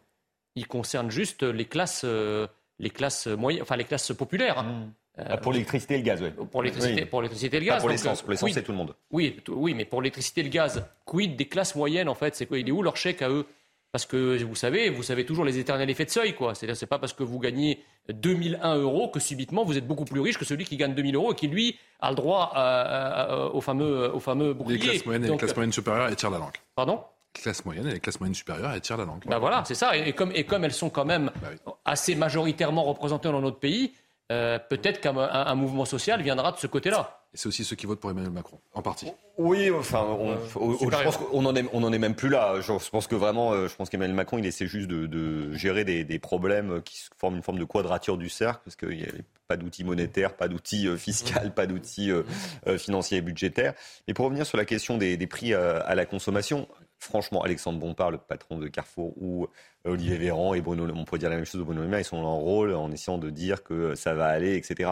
Il concerne juste les classes, euh, les classes moyennes, enfin les classes populaires. Hum. Ah, pour l'électricité et le gaz, oui. Pour l'électricité, pour l'électricité et le gaz. pour l'essence, euh, pour l'essence, quid- c'est tout le monde. Oui, oui, mais pour l'électricité et le gaz, quid des classes moyennes en fait C'est quoi? Il est où leur chèque à eux? Parce que vous savez, vous savez toujours les éternels effets de seuil, quoi. C'est-à-dire, c'est pas parce que vous gagnez 2001 euros que subitement vous êtes beaucoup plus riche que celui qui gagne 2000 euros et qui lui a le droit à- à- à- au fameux, au fameux Les bouclier. classes moyennes et les Donc, classes moyennes supérieures, elles tirent la langue. Pardon? Classe moyenne et les classes moyennes supérieures, elles tirent la langue. Ben voilà, c'est ça. Et, et comme, et comme elles sont quand même Bah assez majoritairement représentées dans notre pays, euh, peut-être qu'un un- un mouvement social viendra de ce côté-là. Et c'est aussi ceux qui votent pour Emmanuel Macron, en partie. Oui, enfin, on, au- au- je pense qu'on en est, on en est même plus là. Je, je pense que vraiment, euh, je pense qu'Emmanuel Macron, il essaie juste de, de gérer des, des problèmes qui forment une forme de quadrature du cercle, parce qu'il n'y avait pas d'outils monétaires, pas d'outils euh, fiscal, pas d'outils euh, euh, financiers et budgétaires. Mais pour revenir sur la question des, des prix euh, à la consommation, franchement, Alexandre Bompard, le patron de Carrefour, ou euh, Olivier Véran et Bruno, on pourrait dire la même chose de Bruno Le Maire, ils sont leur rôle en essayant de dire que ça va aller, etc.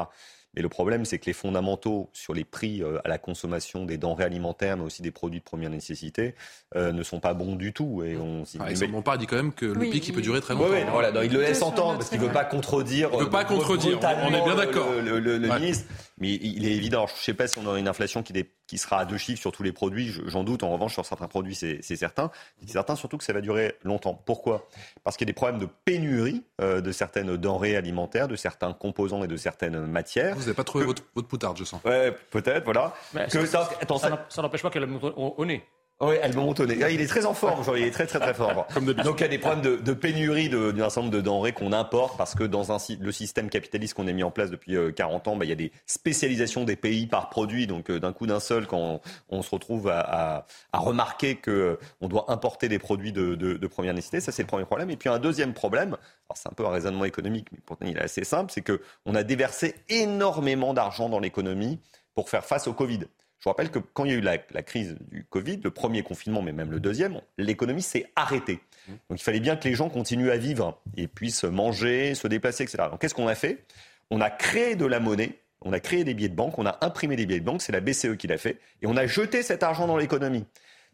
Mais le problème, c'est que les fondamentaux sur les prix euh, à la consommation des denrées alimentaires, mais aussi des produits de première nécessité, euh, ne sont pas bons du tout. Et on, Ah, Alexandre Bompard dit quand même que le Oui, pic, il peut durer très longtemps. ouais, voilà, non, il le laisse entendre parce qu'il ne veut pas contredire. Il veut euh, pas contredire, on est bien d'accord. Le, le- le- le Ouais. ministre, mais il est évident. Je ne sais pas si on aura une inflation qui, dé- qui sera à deux chiffres sur tous les produits. je- J'en doute. En revanche, sur certains produits, c'est c'est certain. C'est certain surtout que ça va durer longtemps. Pourquoi? Parce qu'il y a des problèmes de pénurie euh, de certaines denrées alimentaires, de certains composants et de certaines matières. Vous n'avez pas trouvé votre, votre poutarde, je sens. Ouais, peut-être, voilà. Mais Que ça- ça- attends, ça ça- n'en- ça n'empêche pas qu'elle monte au nez. Oui, elle me monte au nez. Ah, Il est très en forme, aujourd'hui, il est très très très fort. Donc il y a des problèmes de, de pénurie de- d'un certain nombre de denrées qu'on importe parce que dans un, le système capitaliste qu'on a mis en place depuis euh, 40 ans, bah, il y a des spécialisations des pays par produit. Donc euh, d'un coup d'un seul, quand on, on se retrouve à, à- à remarquer que euh, on doit importer des produits de, de- de première nécessité, ça c'est le premier problème. Et puis un deuxième problème, alors c'est un peu un raisonnement économique, mais pourtant il est assez simple, c'est que on a déversé énormément d'argent dans l'économie pour faire face au Covid. Je vous rappelle que quand il y a eu la, la crise du Covid, le premier confinement, mais même le deuxième, l'économie s'est arrêtée. Donc il fallait bien que les gens continuent à vivre et puissent manger, se déplacer, etc. Donc qu'est-ce qu'on a fait? On a créé de la monnaie, on a créé des billets de banque, on a imprimé des billets de banque, c'est la BCE qui l'a fait, et on a jeté cet argent dans l'économie.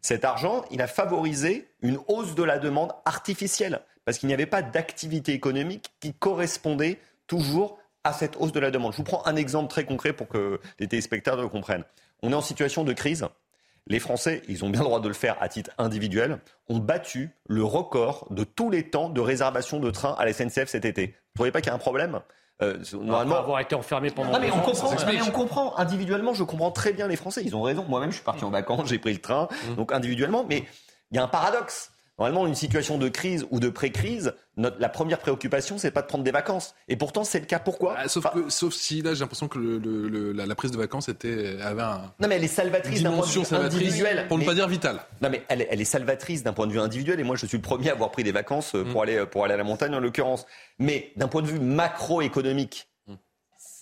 Cet argent, il a favorisé une hausse de la demande artificielle, parce qu'il n'y avait pas d'activité économique qui correspondait toujours à cette hausse de la demande. Je vous prends un exemple très concret pour que les téléspectateurs le comprennent. On est en situation de crise. Les Français, ils ont bien le droit de le faire à titre individuel, ont battu le record de tous les temps de réservation de train à la SNCF cet été. Vous ne trouvez pas qu'il y a un problème? Euh, Normalement, avoir été enfermé pendant. non, mais on comprend, mais on comprend. Individuellement, je comprends très bien les Français. Ils ont raison. Moi-même, je suis parti en vacances, j'ai pris le train. Donc, individuellement, mais il y a un paradoxe. Normalement, une situation de crise ou de pré-crise, notre- la première préoccupation, c'est pas de prendre des vacances. Et pourtant, c'est le cas. Pourquoi? Ah, sauf, que- sauf si là, j'ai l'impression que le- le- le- la, la prise de vacances était, avait un, Non, mais elle est salvatrice d'un point de vue salvatrice, individuel. pour ne pas dire vitale. Non, mais elle, est- elle est salvatrice d'un point de vue individuel. Et moi, je suis le premier à avoir pris des vacances euh, pour, aller, pour aller à la montagne, en l'occurrence. Mais d'un point de vue macroéconomique,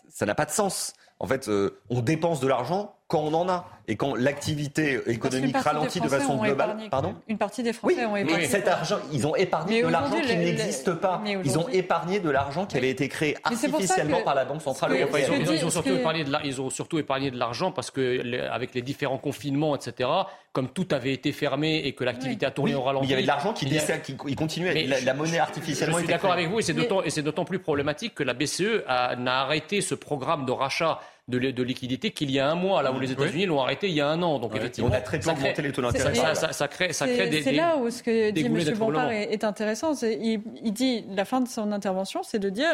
ça n'a pas de sens. En fait, euh, on dépense de l'argent quand on en a. Et quand l'activité économique ralentit de façon globale. épargné, Pardon? Une partie des Français ont mais épargné. cet argent, ils ont épargné Mais de l'argent qui n'existe pas. mais Ils ont épargné de l'argent qui avait été créé Mais artificiellement que- par la Banque Centrale Européenne. Ils ont, ils surtout épargné de la- ils ont surtout épargné de l'argent parce que les- avec les différents confinements, etc., comme tout avait été fermé et que l'activité a tourné Oui, au ralenti. mais il y avait de l'argent qui, a- continuait. Mais La, la monnaie artificiellement Je suis d'accord avec vous et c'est Mais- d'autant, plus problématique que la BCE a- n'a arrêté ce programme de rachat de, de liquidités qu'il y a un mois, là où les États-Unis l'ont arrté il y a un an. Donc Ouais. effectivement, On a très peu ça crée- augmenté les taux ça- d'intérêt. Ça, ça- ça crée, ça crée C'est des. c'est là où ce que dit M. Bompard est, est intéressant. Il, il dit, la fin de son intervention, c'est de dire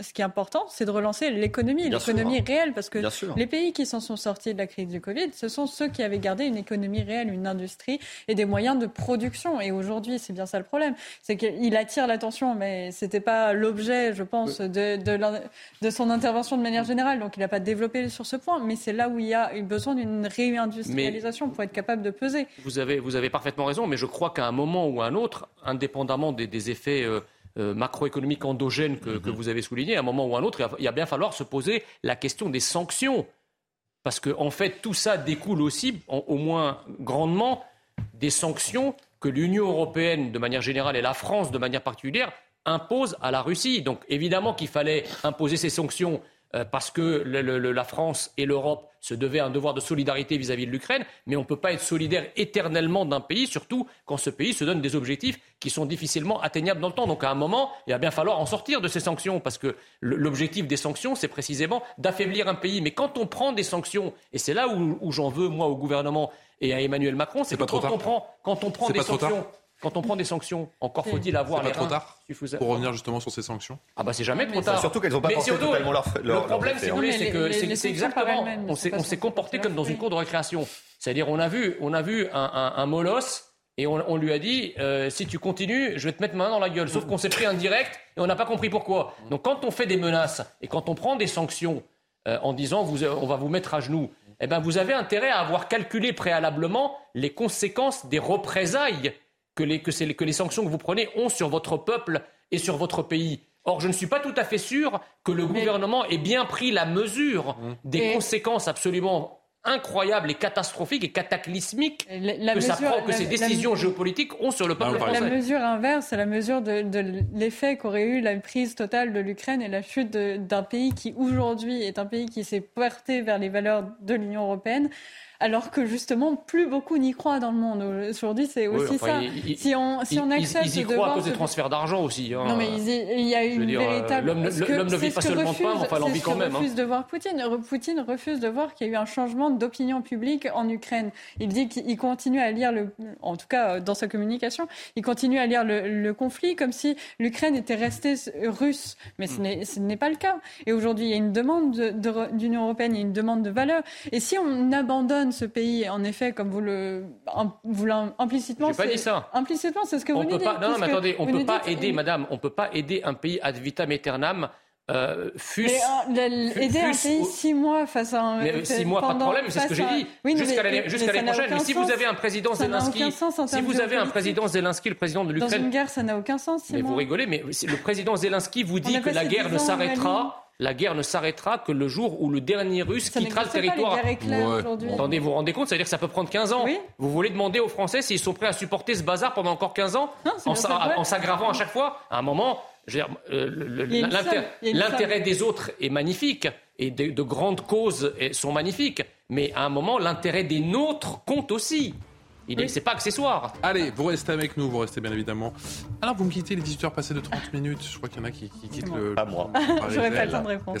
ce qui est important, c'est de relancer l'économie, l'économie réelle. Parce que les pays qui s'en sont sortis de la crise du Covid, ce sont ceux qui avaient gardé une économie réelle, une industrie et des moyens de production. Et aujourd'hui, c'est bien ça le problème. C'est qu'il attire l'attention, mais c'était pas l'objet, je pense, de, de son intervention de manière générale. Donc il n'a pas développé sur ce point. Mais c'est là où il y a eu besoin d'une réindustrialisation pour être capable de peser. Vous avez, vous avez parfaitement raison, mais je crois qu'à un moment ou à un autre, indépendamment des, des effets euh, euh, macroéconomiques endogènes que, que vous avez soulignés, à un moment ou à un autre, il va, bien falloir se poser la question des sanctions. Parce qu'en en fait, tout ça découle aussi, en- au moins grandement, des sanctions que l'Union européenne, de manière générale, et la France, de manière particulière, imposent à la Russie. Donc évidemment qu'il fallait imposer ces sanctions euh, parce que la France et l'Europe se devaient un devoir de solidarité vis-à-vis de l'Ukraine, mais on ne peut pas être solidaire éternellement d'un pays, surtout quand ce pays se donne des objectifs qui sont difficilement atteignables dans le temps. Donc à un moment, il va bien falloir en sortir de ces sanctions, parce que l'objectif des sanctions, c'est précisément d'affaiblir un pays. Mais quand on prend des sanctions, et c'est là où, j'en veux, moi, au gouvernement et à Emmanuel Macron, c'est que quand on, prend, quand on prend des sanctions quand on prend des sanctions, encore faut-il avoir les pas trop tard Pour revenir justement sur ces sanctions Ah bah c'est jamais trop tard. Surtout qu'elles n'ont pas pensé totalement leur, Le problème, si vous voulez, c'est que c'est exactement. On s'est comporté comme dans une cour de récréation. C'est-à-dire, on a vu, on a vu un, molosse et on, lui a dit euh, si tu continues, je vais te mettre main dans la gueule. Sauf qu'on s'est pris un direct et on n'a pas compris pourquoi. Donc quand on fait des menaces et quand on prend des sanctions euh, en disant vous, on va vous mettre à genoux, eh ben vous avez intérêt à avoir calculé préalablement les conséquences des représailles que les, que, que les sanctions que vous prenez ont sur votre peuple et sur votre pays. Or, je ne suis pas tout à fait sûr que le gouvernement ait bien pris la mesure mmh. des conséquences absolument incroyables et catastrophiques et cataclysmiques que, ça prend, que ces décisions géopolitiques ont sur le peuple français. La mesure inverse, c'est la mesure de, de l'effet qu'aurait eu la prise totale de l'Ukraine et la chute d'un pays qui aujourd'hui est un pays qui s'est porté vers les valeurs de l'Union européenne alors que justement, plus beaucoup n'y croient dans le monde. Aujourd'hui, c'est aussi ça. si on, si on accepte ils, y croient à cause des transferts d'argent aussi. Hein. Non, mais il y a une véritable. L'homme ne vit pas seulement de pain, enfin, il vit quand même. refuse hein. de voir Poutine. Poutine refuse de voir qu'il y a eu un changement d'opinion publique en Ukraine. Il dit qu'il continue à lire le, en tout cas dans sa communication, il continue à lire le, conflit comme si l'Ukraine était restée russe. Mais ce n'est pas le cas. Et aujourd'hui, il y a une demande d'Union européenne, il y a une demande de valeur. Et si on abandonne ce pays, en effet, comme vous le, vous implicitement. pas dit ça. Implicitement, c'est ce que vous dites. Pas, non, non, mais attendez, on ne peut pas aider, madame, on ne peut pas aider un pays ad vitam aeternam. Euh, fût, mais, aider un pays six mois face à un. Mais, six mois, pas de problème, c'est ce que j'ai dit. jusqu'à l'année prochaine. Mais si vous avez un président Zelensky, si vous avez un président Zelensky, le président de l'Ukraine. Dans une guerre, ça n'a aucun sens. Mais vous rigolez, mais le président Zelensky vous dit que la guerre ne s'arrêtera la guerre ne s'arrêtera que le jour où le dernier russe quittera le territoire. Attendez, vous vous rendez compte Ça veut dire que ça peut prendre 15 ans. Vous voulez demander aux Français s'ils sont prêts à supporter ce bazar pendant encore 15 ans En s'aggravant à chaque fois À un moment, euh, l'intérêt des autres est magnifique et de grandes causes sont magnifiques. Mais à un moment, l'intérêt des nôtres compte aussi. C'est pas accessoire. Allez, vous restez avec nous, vous restez bien évidemment. Alors, vous me quittez les 18h passées de 30 minutes. Je crois qu'il y en a qui, quittent le. Pas moi. J'aurais pas le temps de répondre.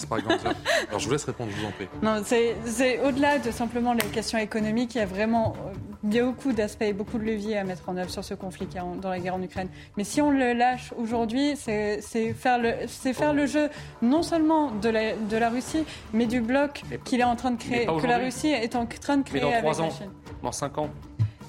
Alors, je vous laisse répondre, je vous en prie. Non, c'est au-delà de simplement les questions économiques. Il y a vraiment beaucoup d'aspects et beaucoup de leviers à mettre en œuvre sur ce conflit qui est dans la guerre en Ukraine. Mais si on le lâche aujourd'hui, c'est faire, le, faire le jeu non seulement de la, de la Russie, mais du bloc qu'il est en train de créer, que la Russie est en train de créer mais dans avec ans, la Chine. Dans 5 ans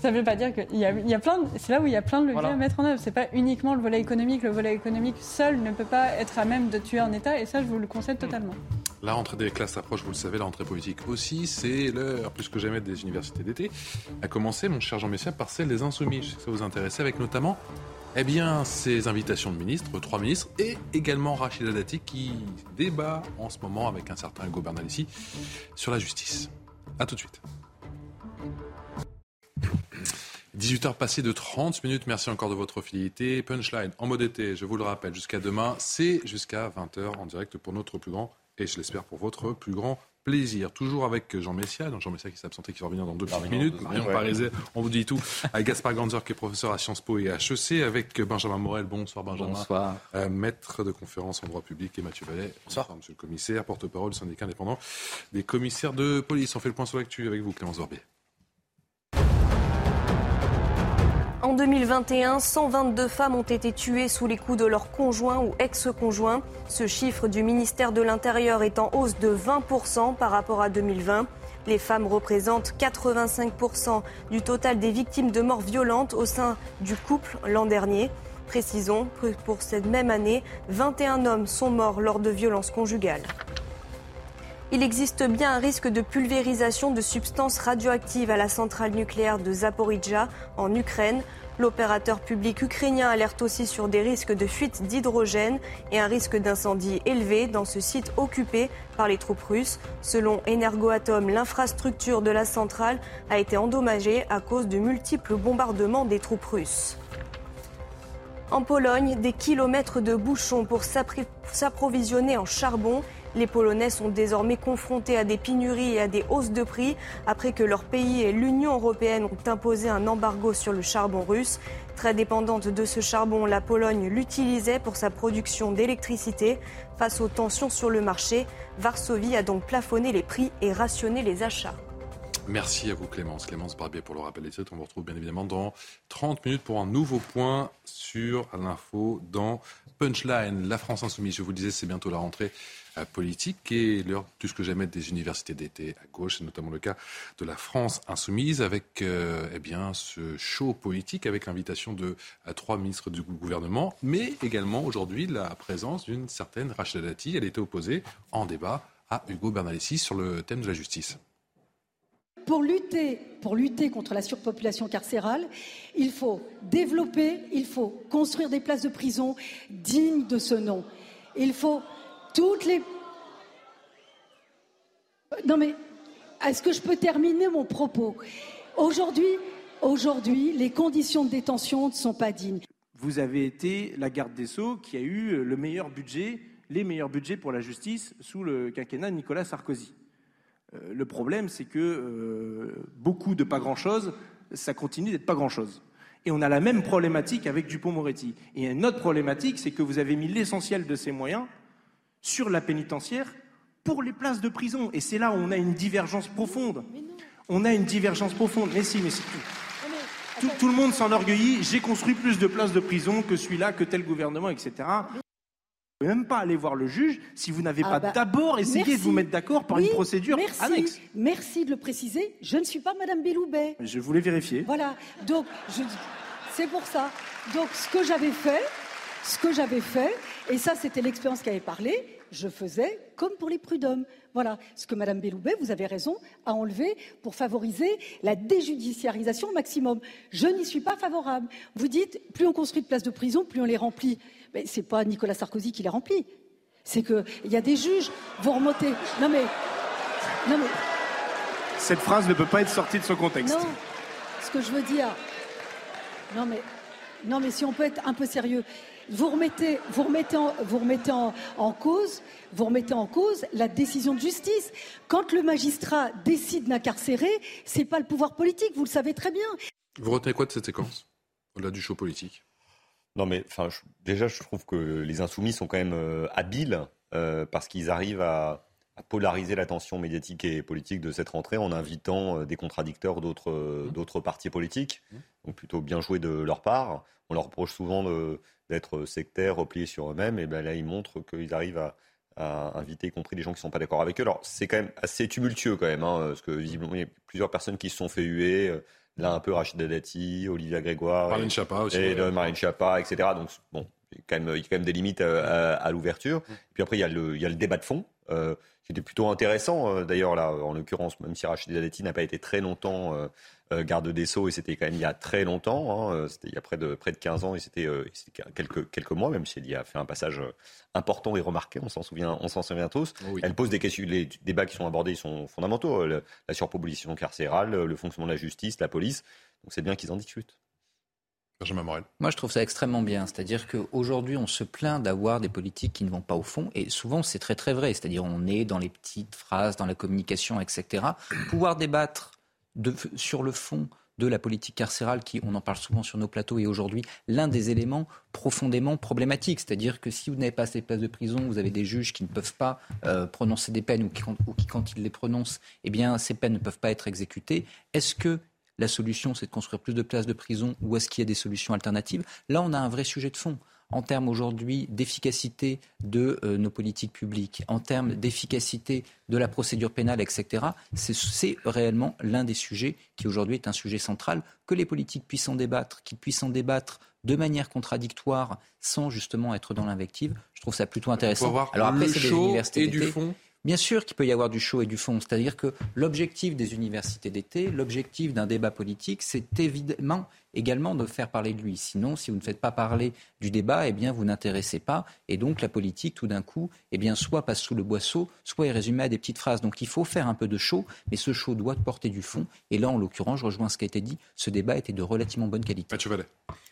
ça ne veut pas dire qu'il y a, il y a plein. C'est là où il y a plein de leviers à mettre en œuvre. C'est pas uniquement le volet économique. Le volet économique seul ne peut pas être à même de tuer un État. Et ça, je vous le concède totalement. La rentrée des classes approche, vous le savez, la rentrée politique aussi. C'est l'heure, plus que jamais, des universités d'été. A commencé, mon cher Jean Messia, par celle des Insoumis. Je sais que ça vous intéresse, avec notamment eh bien, ces invitations de ministres, trois ministres, et également Rachida Dati qui débat en ce moment avec un certain Hugo ici sur la justice. A tout de suite. 18h passées de 30 minutes. Merci encore de votre fidélité. Punchline en mode été, je vous le rappelle, jusqu'à demain, c'est jusqu'à 20h en direct pour notre plus grand, et je l'espère pour votre plus grand plaisir. Toujours avec Jean Messia, donc Jean Messia qui s'est absenté, qui va revenir dans deux petites minutes. Marion ouais. on vous dit tout. Avec Gaspard Ganzer qui est professeur à Sciences Po et à HEC. Avec Benjamin Morel. Bonsoir Benjamin. Bonsoir. Euh, maître de conférence en droit public et Mathieu Vallet. Bonsoir. Monsieur le commissaire, porte-parole du syndicat indépendant des commissaires de police. On fait le point sur l'actu avec vous Clémence Orbier. En 2021, 122 femmes ont été tuées sous les coups de leur conjoint ou ex-conjoint. Ce chiffre du ministère de l'Intérieur est en hausse de 20% par rapport à 2020. Les femmes représentent 85% du total des victimes de morts violentes au sein du couple l'an dernier. Précisons que pour cette même année, 21 hommes sont morts lors de violences conjugales. Il existe bien un risque de pulvérisation de substances radioactives à la centrale nucléaire de Zaporizhzhia en Ukraine. L'opérateur public ukrainien alerte aussi sur des risques de fuite d'hydrogène et un risque d'incendie élevé dans ce site occupé par les troupes russes. Selon Energoatom, l'infrastructure de la centrale a été endommagée à cause de multiples bombardements des troupes russes. En Pologne, des kilomètres de bouchons pour s'approvisionner en charbon Les Polonais sont désormais confrontés à des pénuries et à des hausses de prix après que leur pays et l'Union européenne ont imposé un embargo sur le charbon russe. Très dépendante de ce charbon, la Pologne l'utilisait pour sa production d'électricité. Face aux tensions sur le marché, Varsovie a donc plafonné les prix et rationné les achats. Merci à vous Clémence. Clémence Barbier pour le rappel des titres. On vous retrouve bien évidemment dans 30 minutes pour un nouveau point sur l'info dans Punchline. La France insoumise, je vous le disais, c'est bientôt la rentrée politique et l'heure plus que jamais des universités d'été à gauche. C'est notamment le cas de la France insoumise avec euh, eh bien, ce show politique avec l'invitation de trois ministres du gouvernement, mais également aujourd'hui la présence d'une certaine Rachida Dati. Elle était opposée en débat à Hugo Bernalessi sur le thème de la justice. Pour lutter, pour lutter contre la surpopulation carcérale, il faut développer, il faut construire des places de prison dignes de ce nom. Il faut toutes les. Non mais, est-ce que je peux terminer mon propos? Aujourd'hui, aujourd'hui, les conditions de détention ne sont pas dignes. Vous avez été la garde des Sceaux qui a eu le meilleur budget, les meilleurs budgets pour la justice sous le quinquennat de Nicolas Sarkozy. Euh, le problème, c'est que euh, beaucoup de pas grand-chose, ça continue d'être pas grand-chose. Et on a la même problématique avec Dupont-Moretti. Et une autre problématique, c'est que vous avez mis l'essentiel de ces moyens sur la pénitentiaire pour les places de prison. Et c'est là où on a une divergence profonde. On a une divergence profonde. Mais si, mais c'est tout. Tout, tout, le monde s'enorgueillit. J'ai construit plus de places de prison que celui-là, que tel gouvernement, etc pouvez même pas aller voir le juge si vous n'avez ah pas bah, d'abord essayé de vous mettre d'accord par une procédure merci, annexe. Merci de le préciser. Je ne suis pas Madame Belloubet. Je voulais vérifier. Voilà. Donc, c'est pour ça. Donc, ce que j'avais fait, ce que j'avais fait, et ça, c'était l'expérience qui avait parlé, je faisais comme pour les prud'hommes. Voilà ce que Madame Belloubet, vous avez raison, a enlevé pour favoriser la déjudiciarisation au maximum. Je n'y suis pas favorable. Vous dites, plus on construit de places de prison, plus on les remplit. Mais c'est pas Nicolas Sarkozy qui les remplit. C'est qu'il y a des juges, vous remontez. Non mais. Non mais. Cette phrase ne peut pas être sortie de son contexte. Non, ce que je veux dire. Non mais. Non mais si on peut être un peu sérieux. Vous remettez, vous remettez, en, vous remettez en, cause, vous remettez en cause la décision de justice. Quand le magistrat décide d'incarcérer, c'est pas le pouvoir politique, vous le savez très bien. Vous retenez quoi de cette séquence, au-delà du show politique? Non, mais enfin, déjà, je trouve que les insoumis sont quand même euh, habiles euh, parce qu'ils arrivent à, polariser l'attention médiatique et politique de cette rentrée en invitant euh, des contradicteurs d'autres mmh. d'autres partis politiques. Mmh. Donc plutôt bien joué de leur part. On leur reproche souvent d'être sectaires, repliés sur eux-mêmes. Et ben là, ils montrent qu'ils arrivent à, inviter y compris des gens qui ne sont pas d'accord avec eux. Alors c'est quand même assez tumultueux quand même, hein, parce que visiblement il y a plusieurs personnes qui se sont fait huer. Là, un peu Rachida Dati, Olivia Grégoire. Marlène Chapa aussi. Et Marlène Chapa, etc. Donc, bon, il y a quand même, il y a quand même des limites euh, à, l'ouverture. Puis après, il y, a le, il y a le débat de fond. Euh, qui était plutôt intéressant, euh, d'ailleurs, là, en l'occurrence, même si Rachida Dati n'a pas été très longtemps euh, garde des Sceaux, et c'était quand même il y a très longtemps, hein, c'était il y a près de, près de 15 ans, et c'était quelques, quelques mois, même si elle y a fait un passage important et remarqué, on s'en souvient, on s'en souvient tous. Elle pose des questions, les débats qui sont abordés sont fondamentaux, la surpopulation carcérale, le fonctionnement de la justice, la police. Donc c'est bien qu'ils en discutent. Moi, je trouve ça extrêmement bien. C'est-à-dire qu'aujourd'hui, on se plaint d'avoir des politiques qui ne vont pas au fond. Et souvent, c'est très, très vrai. C'est-à-dire, on est dans les petites phrases, dans la communication, etc. Pouvoir débattre sur le fond de la politique carcérale, qui, on en parle souvent sur nos plateaux, est aujourd'hui l'un des éléments profondément problématiques. C'est-à-dire que si vous n'avez pas ces places de prison, vous avez des juges qui ne peuvent pas euh, prononcer des peines ou qui, ou qui, quand ils les prononcent, eh bien, ces peines ne peuvent pas être exécutées. Est-ce que la solution, c'est de construire plus de places de prison ou est-ce qu'il y a des solutions alternatives? Là, on a un vrai sujet de fond en termes aujourd'hui d'efficacité de euh, nos politiques publiques, en termes d'efficacité de la procédure pénale, etc., c'est réellement l'un des sujets qui aujourd'hui est un sujet central, que les politiques puissent en débattre, qu'ils puissent en débattre de manière contradictoire sans justement être dans l'invective. Je trouve ça plutôt intéressant. Alors après, c'est des universités et du fond Bien sûr qu'il peut y avoir du chaud et du fond. C'est-à-dire que l'objectif des universités d'été, l'objectif d'un débat politique, c'est évidemment également de faire parler de lui. Sinon, si vous ne faites pas parler du débat, eh bien, vous n'intéressez pas. Et donc, la politique, tout d'un coup, eh bien, soit passe sous le boisseau, soit est résumée à des petites phrases. Donc, il faut faire un peu de show, mais ce show doit porter du fond. Et là, en l'occurrence, je rejoins ce qui a été dit, ce débat était de relativement bonne qualité.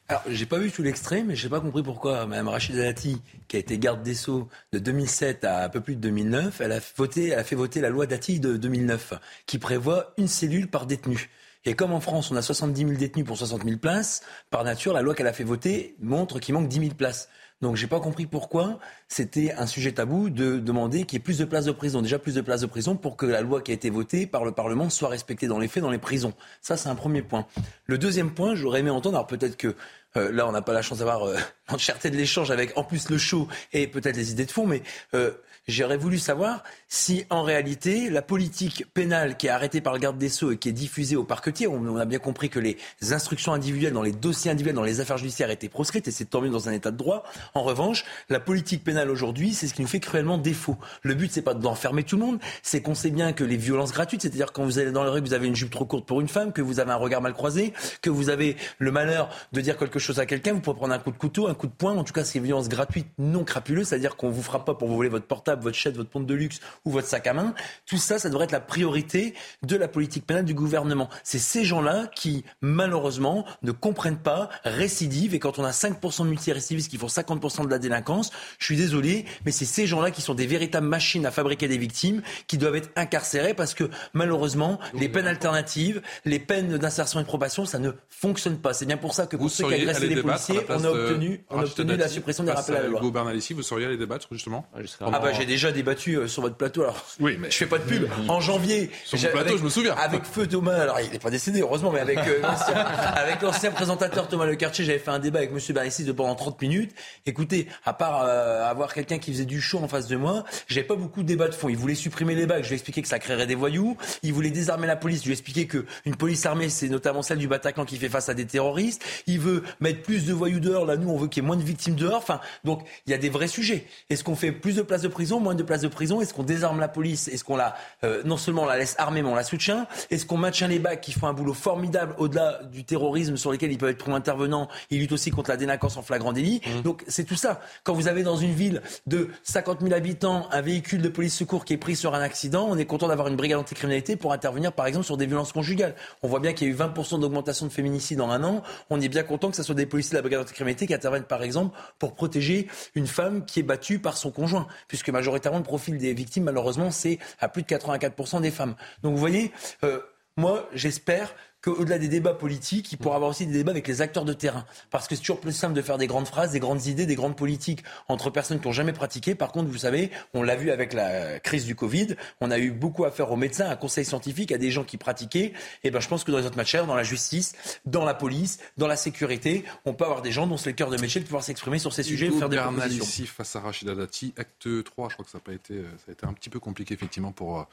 Alors, j'ai pas vu tout l'extrait, mais j'ai pas compris pourquoi Mme Rachida Dati, qui a été garde des Sceaux de 2007 à un peu plus de 2009, elle a, voté, elle a fait voter la loi Dati de 2009, qui prévoit une cellule par détenu. Et comme en France, on a 70 000 détenus pour 60 000 places, par nature, la loi qu'elle a fait voter montre qu'il manque 10 000 places. Donc j'ai pas compris pourquoi c'était un sujet tabou de demander qu'il y ait plus de places de prison, déjà plus de places de prison pour que la loi qui a été votée par le Parlement soit respectée dans les faits dans les prisons. Ça c'est un premier point. Le deuxième point, j'aurais aimé entendre, alors peut-être que euh, là on n'a pas la chance d'avoir euh, l'entièreté de l'échange avec en plus le show et peut-être les idées de fond, mais euh, J'aurais voulu savoir si, en réalité, la politique pénale qui est arrêtée par le garde des Sceaux et qui est diffusée au parquetier, on, a bien compris que les instructions individuelles dans les dossiers individuels, dans les affaires judiciaires étaient proscrites et c'est tant mieux dans un état de droit. En revanche, la politique pénale aujourd'hui, c'est ce qui nous fait cruellement défaut. Le but, c'est pas d'enfermer tout le monde, c'est qu'on sait bien que les violences gratuites, c'est-à-dire quand vous allez dans la rue, vous avez une jupe trop courte pour une femme, que vous avez un regard mal croisé, que vous avez le malheur de dire quelque chose à quelqu'un, vous pouvez prendre un coup de couteau, un coup de poing, en tout cas, c'est violences gratuites non crapuleuses, c'est-à-dire qu'on vous frappe pas pour vous voler votre portable votre chaise, votre pompe de luxe ou votre sac à main. Tout ça, ça devrait être la priorité de la politique pénale du gouvernement. C'est ces gens-là qui, malheureusement, ne comprennent pas, récidivent. Et quand on a 5% de multirécidivistes qui font 50% de la délinquance, je suis désolé, mais c'est ces gens-là qui sont des véritables machines à fabriquer des victimes qui doivent être incarcérés parce que, malheureusement, les peines alternatives, les peines d'insertion et de probation, ça ne fonctionne pas. C'est bien pour ça que pour ceux qui agressent les policiers, on a obtenu, on a obtenu la suppression des rappels à la loi. vous seriez allé débattre justement ah bah j'ai déjà débattu euh, sur votre plateau. Alors, oui, mais je fais pas de pub. En janvier, sur plateau, je me souviens. Avec feu Thomas. Alors, il n'est pas décédé, heureusement, mais avec euh, avec l'ancien présentateur Thomas Lecartier, j'avais fait un débat avec Monsieur Bernissi de pendant 30 minutes. Écoutez, à part euh, avoir quelqu'un qui faisait du show en face de moi, j'avais pas beaucoup de débats de fond. Il voulait supprimer les bacs. Je lui ai expliqué que ça créerait des voyous. Il voulait désarmer la police. Je lui ai expliqué que une police armée, c'est notamment celle du Bataclan qui fait face à des terroristes. Il veut mettre plus de voyous dehors. Là, nous, on veut qu'il y ait moins de victimes dehors. Enfin, donc, il y a des vrais sujets. Est-ce qu'on fait plus de places de prison, moins de places de prison Est-ce qu'on désarme la police? Est-ce qu'on la, euh, non seulement on la laisse armée, mais on la soutient? Est-ce qu'on maintient les bacs qui font un boulot formidable au-delà du terrorisme sur lesquels ils peuvent être pro intervenants Ils luttent aussi contre la délinquance en flagrant délit. Mmh. Donc c'est tout ça. Quand vous avez dans une ville de 50 000 habitants un véhicule de police secours qui est pris sur un accident, on est content d'avoir une brigade anticriminalité pour intervenir par exemple sur des violences conjugales. On voit bien qu'il y a eu 20% d'augmentation de féminicides en un an. On est bien content que ce soit des policiers de la brigade anticriminalité qui interviennent par exemple pour protéger une femme qui est battue par son conjoint, puisque majoritairement le profil des victimes malheureusement c'est à plus de 84% des femmes. Donc vous voyez, euh, moi j'espère qu'au-delà des débats politiques, il pourra avoir aussi des débats avec les acteurs de terrain. Parce que c'est toujours plus simple de faire des grandes phrases, des grandes idées, des grandes politiques entre personnes qui n'ont jamais pratiqué. Par contre, vous savez, on l'a vu avec la crise du Covid, on a eu beaucoup à faire aux médecins, à conseils scientifiques, à des gens qui pratiquaient. Et ben, je pense que dans les autres matières, dans la justice, dans la police, dans la sécurité, on peut avoir des gens dont c'est le cœur de métier de pouvoir s'exprimer sur ces sujets et faire des propositions. ici face à Rachida Dati, acte 3, je crois que ça a, pas été, ça a été un petit peu compliqué effectivement pour euh,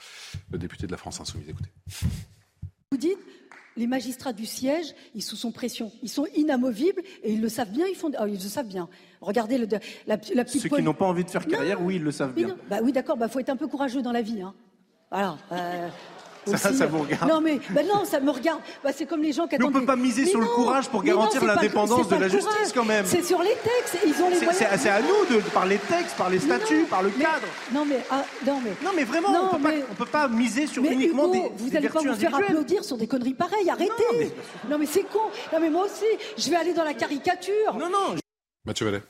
le député de la France Insoumise. Écoutez. Vous dites les magistrats du siège, ils sont sous pression. Ils sont inamovibles et ils le savent bien. Ils, font... Ah, ils le savent bien. Regardez le, la, la petite Ceux qui n'ont pas envie de faire carrière, oui, ils le savent bien. Bah oui, d'accord. Il bah, faut être un peu courageux dans la vie. Hein. Voilà. Euh, ça, ça vous regarde Non, mais bah non, ça me regarde. Bah, c'est comme les gens qui attendent. Mais on ne peut pas miser sur le courage pour garantir l'indépendance de la justice, quand même. C'est sur les textes. Ils ont les C'est à nous, de, par les textes, par les statuts, par le cadre. Non, mais, ah, non, mais. Non, mais vraiment, on ne peut, pas miser sur uniquement des. Vous n'allez pas vous faire applaudir sur des conneries pareilles. Arrêtez. Non, mais, c'est con. Non, mais moi aussi, je vais aller dans la caricature. Non, non. Mathieu Vallet.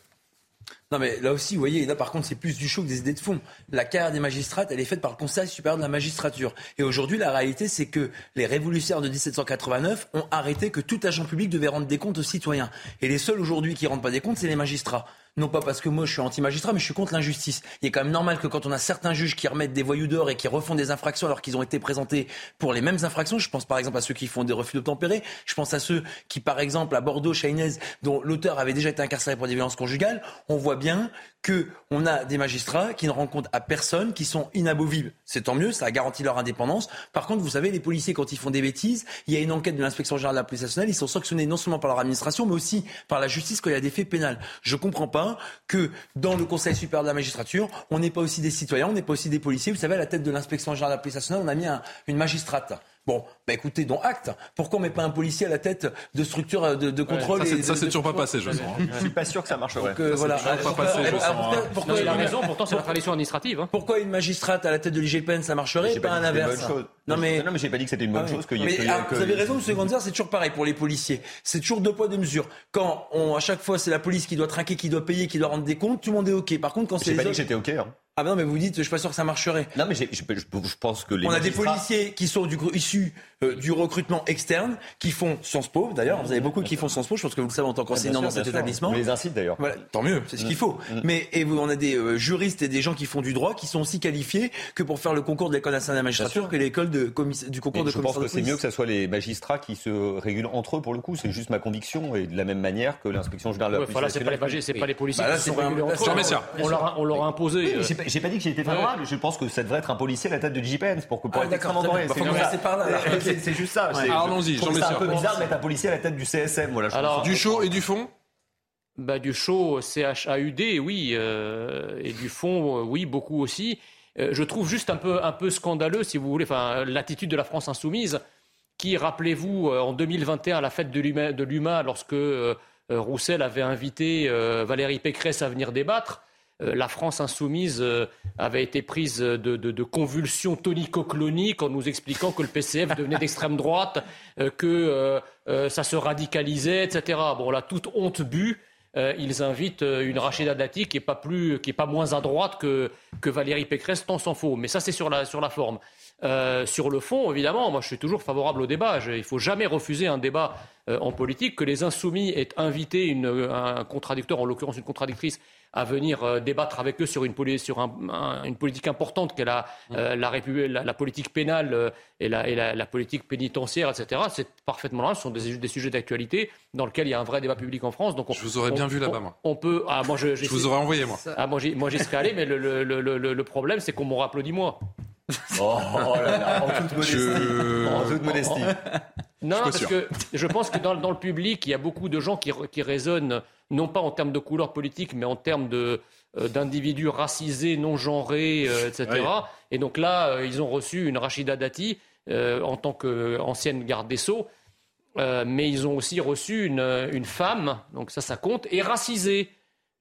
Non, mais là aussi, vous voyez, là par contre, c'est plus du show que des idées de fond. La carrière des magistrates, elle est faite par le Conseil supérieur de la magistrature. Et aujourd'hui, la réalité, c'est que les révolutionnaires de 1789 ont arrêté que tout agent public devait rendre des comptes aux citoyens. Et les seuls aujourd'hui qui rendent pas des comptes, c'est les magistrats non pas parce que moi je suis anti-magistrat, mais je suis contre l'injustice. Il est quand même normal que quand on a certains juges qui remettent des voyous d'or et qui refont des infractions alors qu'ils ont été présentés pour les mêmes infractions, je pense par exemple à ceux qui font des refus d'obtempérer, je pense à ceux qui par exemple à Bordeaux, chez dont l'auteur avait déjà été incarcéré pour des violences conjugales, on voit bien qu'on a des magistrats qui ne compte à personne, qui sont inabovibles. C'est tant mieux, ça a garanti leur indépendance. Par contre, vous savez, les policiers, quand ils font des bêtises, il y a une enquête de l'inspection générale de la police nationale, ils sont sanctionnés non seulement par leur administration, mais aussi par la justice quand il y a des faits pénals. Je comprends pas que dans le Conseil supérieur de la magistrature, on n'est pas aussi des citoyens, on n'est pas aussi des policiers. Vous savez, à la tête de l'inspection générale de la police nationale, on a mis une magistrate Bon, bah écoutez, dont acte. Pourquoi on met pas un policier à la tête de structure de, de contrôle c'est- ça, c'est toujours pas passé, je sens. hein. Je suis pas sûr que ça marcherait. Donc, euh, voilà. toujours pas Pourquoi- passé, je sens, pourquoi- hein. pourquoi- Non, il a raison, pourtant c'est la tradition administrative. hein. Pourquoi une magistrate à la tête de l'IGPN ça marcherait J'ai pas, pas un que inverse. Non mais non mais j'ai pas dit que c'était une bonne Ah chose qu'il y ait- Mais, ait- ah, que- Vous avez raison, M. Gonzard, c'est toujours pareil pour les policiers. C'est toujours deux poids, deux mesures. Quand on, à chaque fois, c'est la police qui doit trinquer, qui doit payer, qui doit rendre des comptes, tout le monde est OK. Par contre, quand c'est J'ai pas dit que j'étais ok. hein. Ah non, mais vous dites, je suis pas sûr que ça marcherait. Non mais je, je- je pense que les on a des policiers qui sont du, issus euh, du recrutement externe, qui font Sciences Po. D'ailleurs, vous avez beaucoup qui font Sciences Po. Je pense que vous le savez en tant qu'enseignant dans cet sûr. établissement. On les incite d'ailleurs. Voilà, tant mieux, c'est ce qu'il faut. Mais et vous, on a des euh, juristes et des gens qui font du droit qui sont aussi qualifiés que pour faire le concours de l'école nationale de la magistrature que l'école de du concours Mais de je pense que c'est mieux que ce soit les magistrats qui se régulent entre eux pour le coup. C'est juste ma conviction et de la même manière que l'inspection générale de la voilà, c'est pas les pas les policiers Bah là, qui régulés un- entre Jean eux. On leur a imposé. J'ai pas, dit que j'y étais favorable. Je pense que ça devrait être un policier à la tête de JPN pour que pour Ah, être d'accord, extrêmement doré. bien. C'est juste ça. C'est- C'est. Ouais. C'est- Alors, allons-y, je trouve Jean ça un peu bizarre de mettre un policier à la tête du CSM. Voilà, je Alors, Du chaud et du fond? Bah, du chaud, CHAUD, oui, euh, et du fond, euh, oui, beaucoup aussi. Euh, je trouve juste un peu, un peu scandaleux, si vous voulez, enfin, l'attitude de la France insoumise, qui, rappelez-vous, en 2021, à la fête de l'UMA, lorsque Roussel avait invité euh, Valérie Pécresse à venir débattre, euh, la France insoumise euh, avait été prise de, convulsions tonico-cloniques en nous expliquant que le PCF devenait d'extrême droite, euh, que euh, euh, ça se radicalisait, etc. Bon, là, toute honte bue. Euh, ils invitent euh, une Rachida Dati qui est pas est pas moins à droite que, Valérie Pécresse, tant s'en faut. Mais ça, c'est sur la, sur la forme. Euh, sur le fond, évidemment, moi, je suis toujours favorable au débat. Il faut jamais refuser un débat euh, en politique. Que les insoumis aient invité un contradicteur, en l'occurrence une contradictrice, à venir euh, débattre avec eux sur une, poli- sur un- un- une politique importante qu'est la, euh, la, répu- la, la politique pénale euh, et, la, et la, la politique pénitentiaire, etc. C'est parfaitement normal. Ce sont des, des sujets d'actualité dans lesquels il y a un vrai débat public en France. Donc on- Je vous aurais on- bien vu là-bas, moi. On peut. Ah, moi, je, Je vous aurais envoyé, moi. Ah, moi, j'y, moi, j'y serais allé, mais le, le, le, le, le problème, c'est qu'on m'aura applaudi moi. Oh, oh là là, en toute modestie. Je- En toute modestie. Non, parce sûr. que je pense que dans, dans le public, il y a beaucoup de gens qui, qui raisonnent non pas en termes de couleur politique, mais en termes de, euh, d'individus racisés, non genrés, euh, etc. Oui. Et donc là, euh, ils ont reçu une Rachida Dati euh, en tant qu'ancienne garde des Sceaux, euh, mais ils ont aussi reçu une, une femme, donc ça, ça compte, et racisée.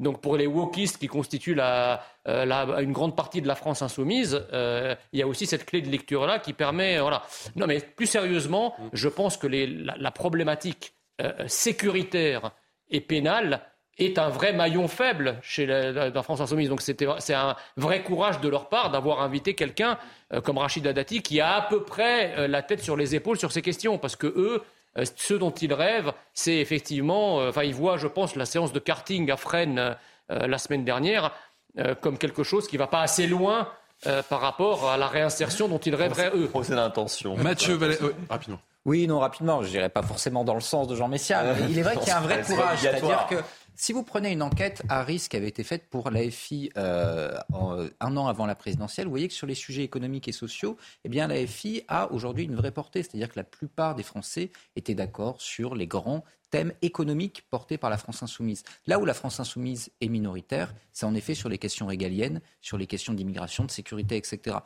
Donc pour les wokistes qui constituent la, euh, la- une grande partie de la France insoumise, euh, il y a aussi cette clé de lecture-là qui permet... Voilà. Non mais plus sérieusement, je pense que les- la, la problématique euh, sécuritaire et pénale est un vrai maillon faible chez la, France insoumise. Donc c'est un vrai courage de leur part d'avoir invité quelqu'un euh, comme Rachida Dati qui a à peu près euh, la tête sur les épaules sur ces questions. Parce que eux, euh, ce dont ils rêvent, c'est effectivement, euh, enfin ils voient, je pense, la séance de karting à Fresnes euh, la semaine dernière euh, comme quelque chose qui va pas assez loin euh, par rapport à la réinsertion dont ils rêveraient eux. Procès d'intention. Mathieu ouais, rapidement. Oui, non, rapidement, je dirais pas forcément dans le sens de Jean Messia, mais il est vrai qu'il y a un vrai C'est courage. C'est-à-dire que si vous prenez une enquête à risque qui avait été faite pour l'AFI euh, en- un an avant la présidentielle, vous voyez que sur les sujets économiques et sociaux, eh bien l'AFI a aujourd'hui une vraie portée. C'est-à-dire que la plupart des Français étaient d'accord sur les grands thèmes économiques portés par la France insoumise. Là où la France insoumise est minoritaire, c'est en effet sur les questions régaliennes, sur les questions d'immigration, de sécurité, etc.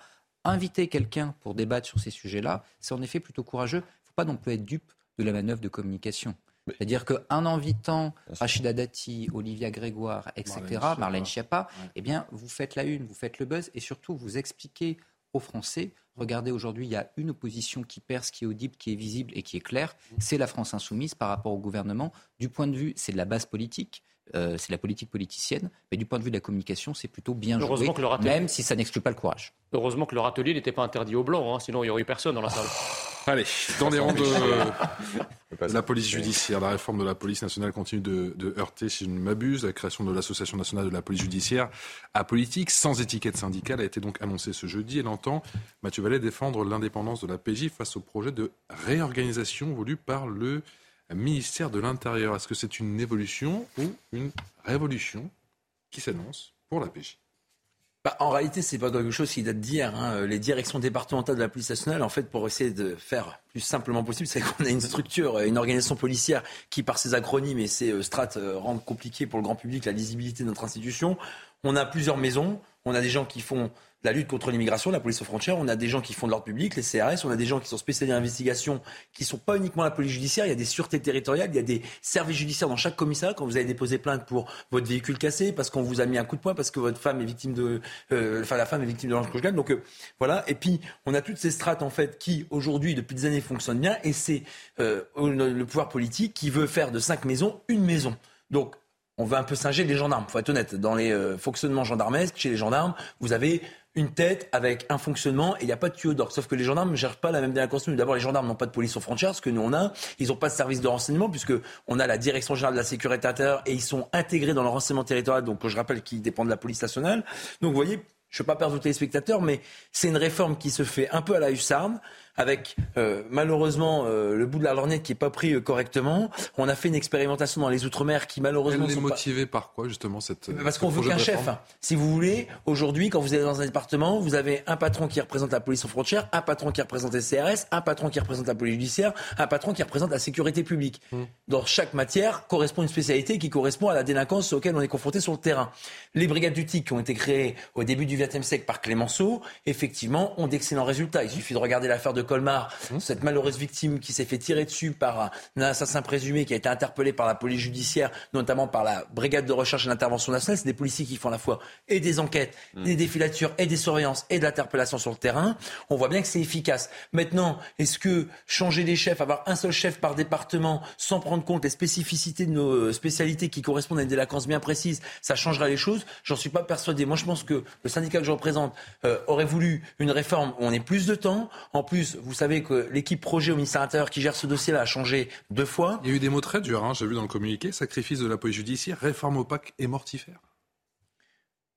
Inviter quelqu'un pour débattre sur ces sujets-là, c'est en effet plutôt courageux. Il ne faut pas non plus être dupe de la manœuvre de communication. C'est-à-dire qu'en invitant Rachida Dati, Olivia Grégoire, etc., Marlène Schiappa. Marlène Schiappa, eh bien, vous faites la une, vous faites le buzz et surtout vous expliquez aux Français, regardez aujourd'hui, il y a une opposition qui perce, qui est audible, qui est visible et qui est claire, c'est la France insoumise par rapport au gouvernement. Du point de vue, c'est de la base politique, euh, c'est la politique politicienne, mais du point de vue de la communication, c'est plutôt bien joué, Heureusement que même si ça n'exclut pas le courage. Heureusement que leur atelier n'était pas interdit aux blancs, hein, sinon il n'y aurait eu personne dans la salle. Allez, dans les rangs de la police judiciaire, la réforme de la police nationale continue de, de heurter, si je ne m'abuse. La création de l'Association nationale de la police judiciaire à politique, sans étiquette syndicale, a été donc annoncée ce jeudi. Elle entend, Mathieu Vallet, défendre l'indépendance de la PJ face au projet de réorganisation voulu par le ministère de l'Intérieur. Est-ce que c'est une évolution ou une révolution qui s'annonce pour la PJ Bah, en réalité, c'est pas quelque chose qui date d'hier. hein. Les directions départementales de la police nationale, en fait, pour essayer de faire plus simplement possible, c'est qu'on a une structure, une organisation policière qui, par ses acronymes et ses euh, strates, euh, rendent compliqué pour le grand public la lisibilité de notre institution. On a plusieurs maisons. On a des gens qui font la lutte contre l'immigration, la police aux frontières, on a des gens qui font de l'ordre public, les CRS, on a des gens qui sont spécialisés en investigation, qui sont pas uniquement la police judiciaire, il y a des sûretés territoriales, il y a des services judiciaires dans chaque commissariat. Quand vous avez déposé plainte pour votre véhicule cassé, parce qu'on vous a mis un coup de poing, parce que votre femme est victime de, euh, enfin la femme est victime de conjugale. Donc euh, voilà. Et puis on a toutes ces strates en fait qui aujourd'hui depuis des années fonctionnent bien, et c'est euh, le pouvoir politique qui veut faire de cinq maisons une maison. Donc on veut un peu singer les gendarmes. Faut être honnête. Dans les euh, fonctionnements gendarmesques, chez les gendarmes, vous avez une tête avec un fonctionnement et il n'y a pas de tuyau d'or. Sauf que les gendarmes ne gèrent pas la même délinquance. D'abord, les gendarmes n'ont pas de police aux frontières, ce que nous on a. Ils n'ont pas de service de renseignement puisque on a la direction générale de la sécurité intérieure et ils sont intégrés dans le renseignement territorial. Donc, je rappelle qu'ils dépendent de la police nationale. Donc, vous voyez, je ne veux pas perdre aux téléspectateurs, mais c'est une réforme qui se fait un peu à la hussarde avec euh, malheureusement euh, le bout de la lorgnette qui n'est pas pris euh, correctement. On a fait une expérimentation dans les Outre-mer qui malheureusement Elle est motivée par quoi justement cette Parce qu'on veut qu'un chef. Si vous voulez, aujourd'hui, quand vous êtes dans un département, vous avez un patron qui représente la police aux frontières, un patron qui représente les CRS, un patron qui représente la police judiciaire, un patron qui représente la sécurité publique. Mmh. Dans chaque matière correspond une spécialité qui correspond à la délinquance auquel on est confronté sur le terrain. Les brigades du TIC qui ont été créées au début du XXe siècle par Clémenceau, effectivement, ont d'excellents résultats. Il suffit de regarder l'affaire de Colmar, mmh. cette malheureuse victime qui s'est fait tirer dessus par un assassin présumé qui a été interpellé par la police judiciaire, notamment par la brigade de recherche et d'intervention nationale. C'est des policiers qui font à la fois et des enquêtes, mmh. des défilatures et des surveillances et de l'interpellation sur le terrain. On voit bien que c'est efficace. Maintenant, est-ce que changer les chefs, avoir un seul chef par département sans prendre compte des spécificités de nos spécialités qui correspondent à une délinquance bien précise, ça changera les choses? J'en suis pas persuadé. Moi, je pense que le syndicat que je représente euh, aurait voulu une réforme où on ait plus de temps. En plus, vous savez que l'équipe projet au ministère intérieur qui gère ce dossier-là a changé deux fois. Il y a eu des mots très durs, hein, j'ai vu dans le communiqué, sacrifice de la police judiciaire, réforme opaque et mortifère.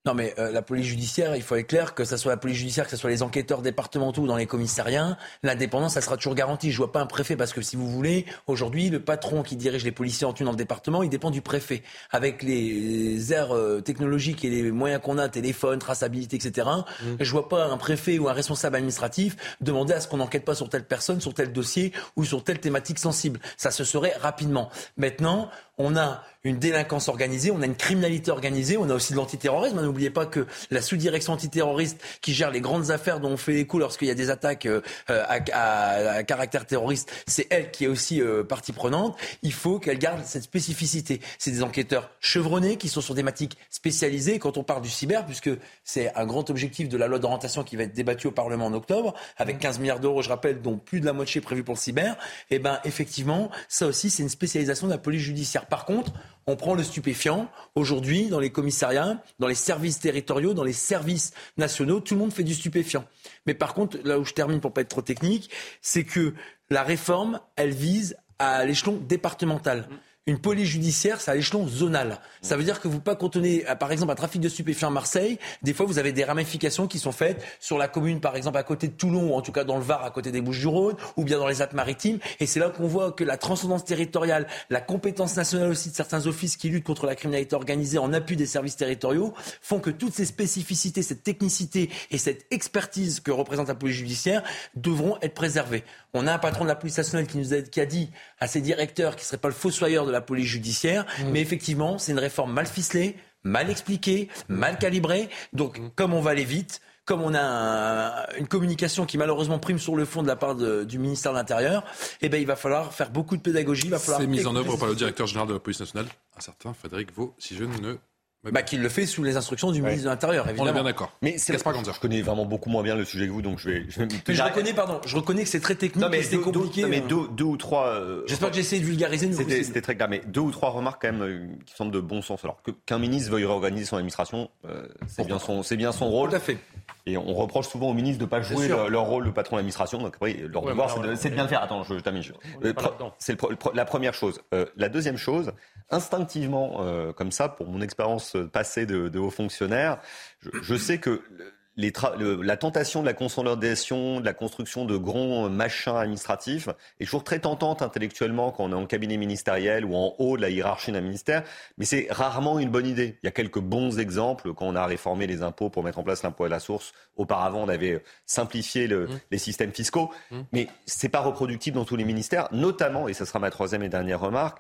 Non, mais euh, la police judiciaire, il faut être clair que ce soit la police judiciaire, que ce soit les enquêteurs départementaux ou dans les commissariats, l'indépendance, ça sera toujours garantie. Je vois pas un préfet parce que si vous voulez, aujourd'hui, le patron qui dirige les policiers en tenue dans le département, il dépend du préfet. Avec les aires euh, technologiques et les moyens qu'on a, téléphone, traçabilité, etc., mmh. je vois pas un préfet ou un responsable administratif demander à ce qu'on n'enquête pas sur telle personne, sur tel dossier ou sur telle thématique sensible. Ça se serait rapidement. Maintenant, on a une délinquance organisée, on a une criminalité organisée, on a aussi de l'antiterrorisme. N'oubliez pas que la sous-direction antiterroriste qui gère les grandes affaires dont on fait les coups lorsqu'il y a des attaques euh, à, caractère terroriste, c'est elle qui est aussi euh, partie prenante. Il faut qu'elle garde cette spécificité. C'est des enquêteurs chevronnés qui sont sur des thématiques spécialisées. Quand on parle du cyber, puisque c'est un grand objectif de la loi d'orientation qui va être débattue au Parlement en octobre, avec 15 milliards d'euros, je rappelle, dont plus de la moitié prévue pour le cyber, et eh ben effectivement, ça aussi, c'est une spécialisation de la police judiciaire. Par contre, on prend le stupéfiant. Aujourd'hui, dans les commissariats, dans les services territoriaux, dans les services nationaux, tout le monde fait du stupéfiant. Mais par contre, là où je termine pour pas être trop technique, c'est que la réforme, elle vise à l'échelon départemental. Une police judiciaire, c'est à l'échelon zonal. Ça veut dire que vous pas contenez, euh, par exemple, un trafic de stupéfiants à Marseille. Des fois, vous avez des ramifications qui sont faites sur la commune, par exemple, à côté de Toulon, ou en tout cas dans le Var, à côté des Bouches-du-Rhône, ou bien dans les Alpes-Maritimes. Et c'est là qu'on voit que la transcendance territoriale, la compétence nationale aussi de certains offices qui luttent contre la criminalité organisée en appui des services territoriaux, font que toutes ces spécificités, cette technicité et cette expertise que représente la police judiciaire devront être préservées. On a un patron de la police nationale qui nous a, qui a dit à ses directeurs qu'il ne serait pas le fossoyeur de la police judiciaire. Mmh. Mais effectivement, c'est une réforme mal ficelée, mal expliquée, mal calibrée. Donc, mmh. comme on va aller vite, comme on a une communication qui malheureusement prime sur le fond de la part du ministère de l'Intérieur, eh ben, il va falloir faire beaucoup de pédagogie. Il va falloir c'est mis en œuvre par le directeur général de la police nationale, un certain Frédéric Vaux, si je ne bah, qu'il le fait sous les instructions du ministre de l'Intérieur, évidemment. On est bien d'accord. Mais c'est pas Je connais vraiment beaucoup moins bien le sujet que vous, donc je vais. Je, mais je reconnais, pardon, je reconnais que c'est très technique, mais c'est compliqué. mais deux, deux, ou trois. Euh, J'espère que j'ai essayé de vulgariser. C'était très clair, mais deux ou trois remarques quand même euh, qui semblent de bon sens. Alors qu'un ministre veuille réorganiser son administration, euh, c'est bien son, c'est bien son rôle. Tout à fait. Et on reproche souvent aux ministres de ne pas jouer leur, rôle de patron d'administration. Donc après, leur devoir, c'est de, bien faire. Attends, je, termine. C'est la première chose. la deuxième chose, instinctivement, euh, comme ça, pour mon expérience passée de, de haut fonctionnaire, je, je sais que les la tentation de la consolidation, de la construction de grands machins administratifs est toujours très tentante intellectuellement quand on est en cabinet ministériel ou en haut de la hiérarchie d'un ministère, mais c'est rarement une bonne idée. Il y a quelques bons exemples quand on a réformé les impôts pour mettre en place l'impôt à la source. Auparavant, on avait simplifié le, mmh. les systèmes fiscaux, mmh. mais c'est pas reproductible dans tous les ministères, notamment, et ce sera ma troisième et dernière remarque,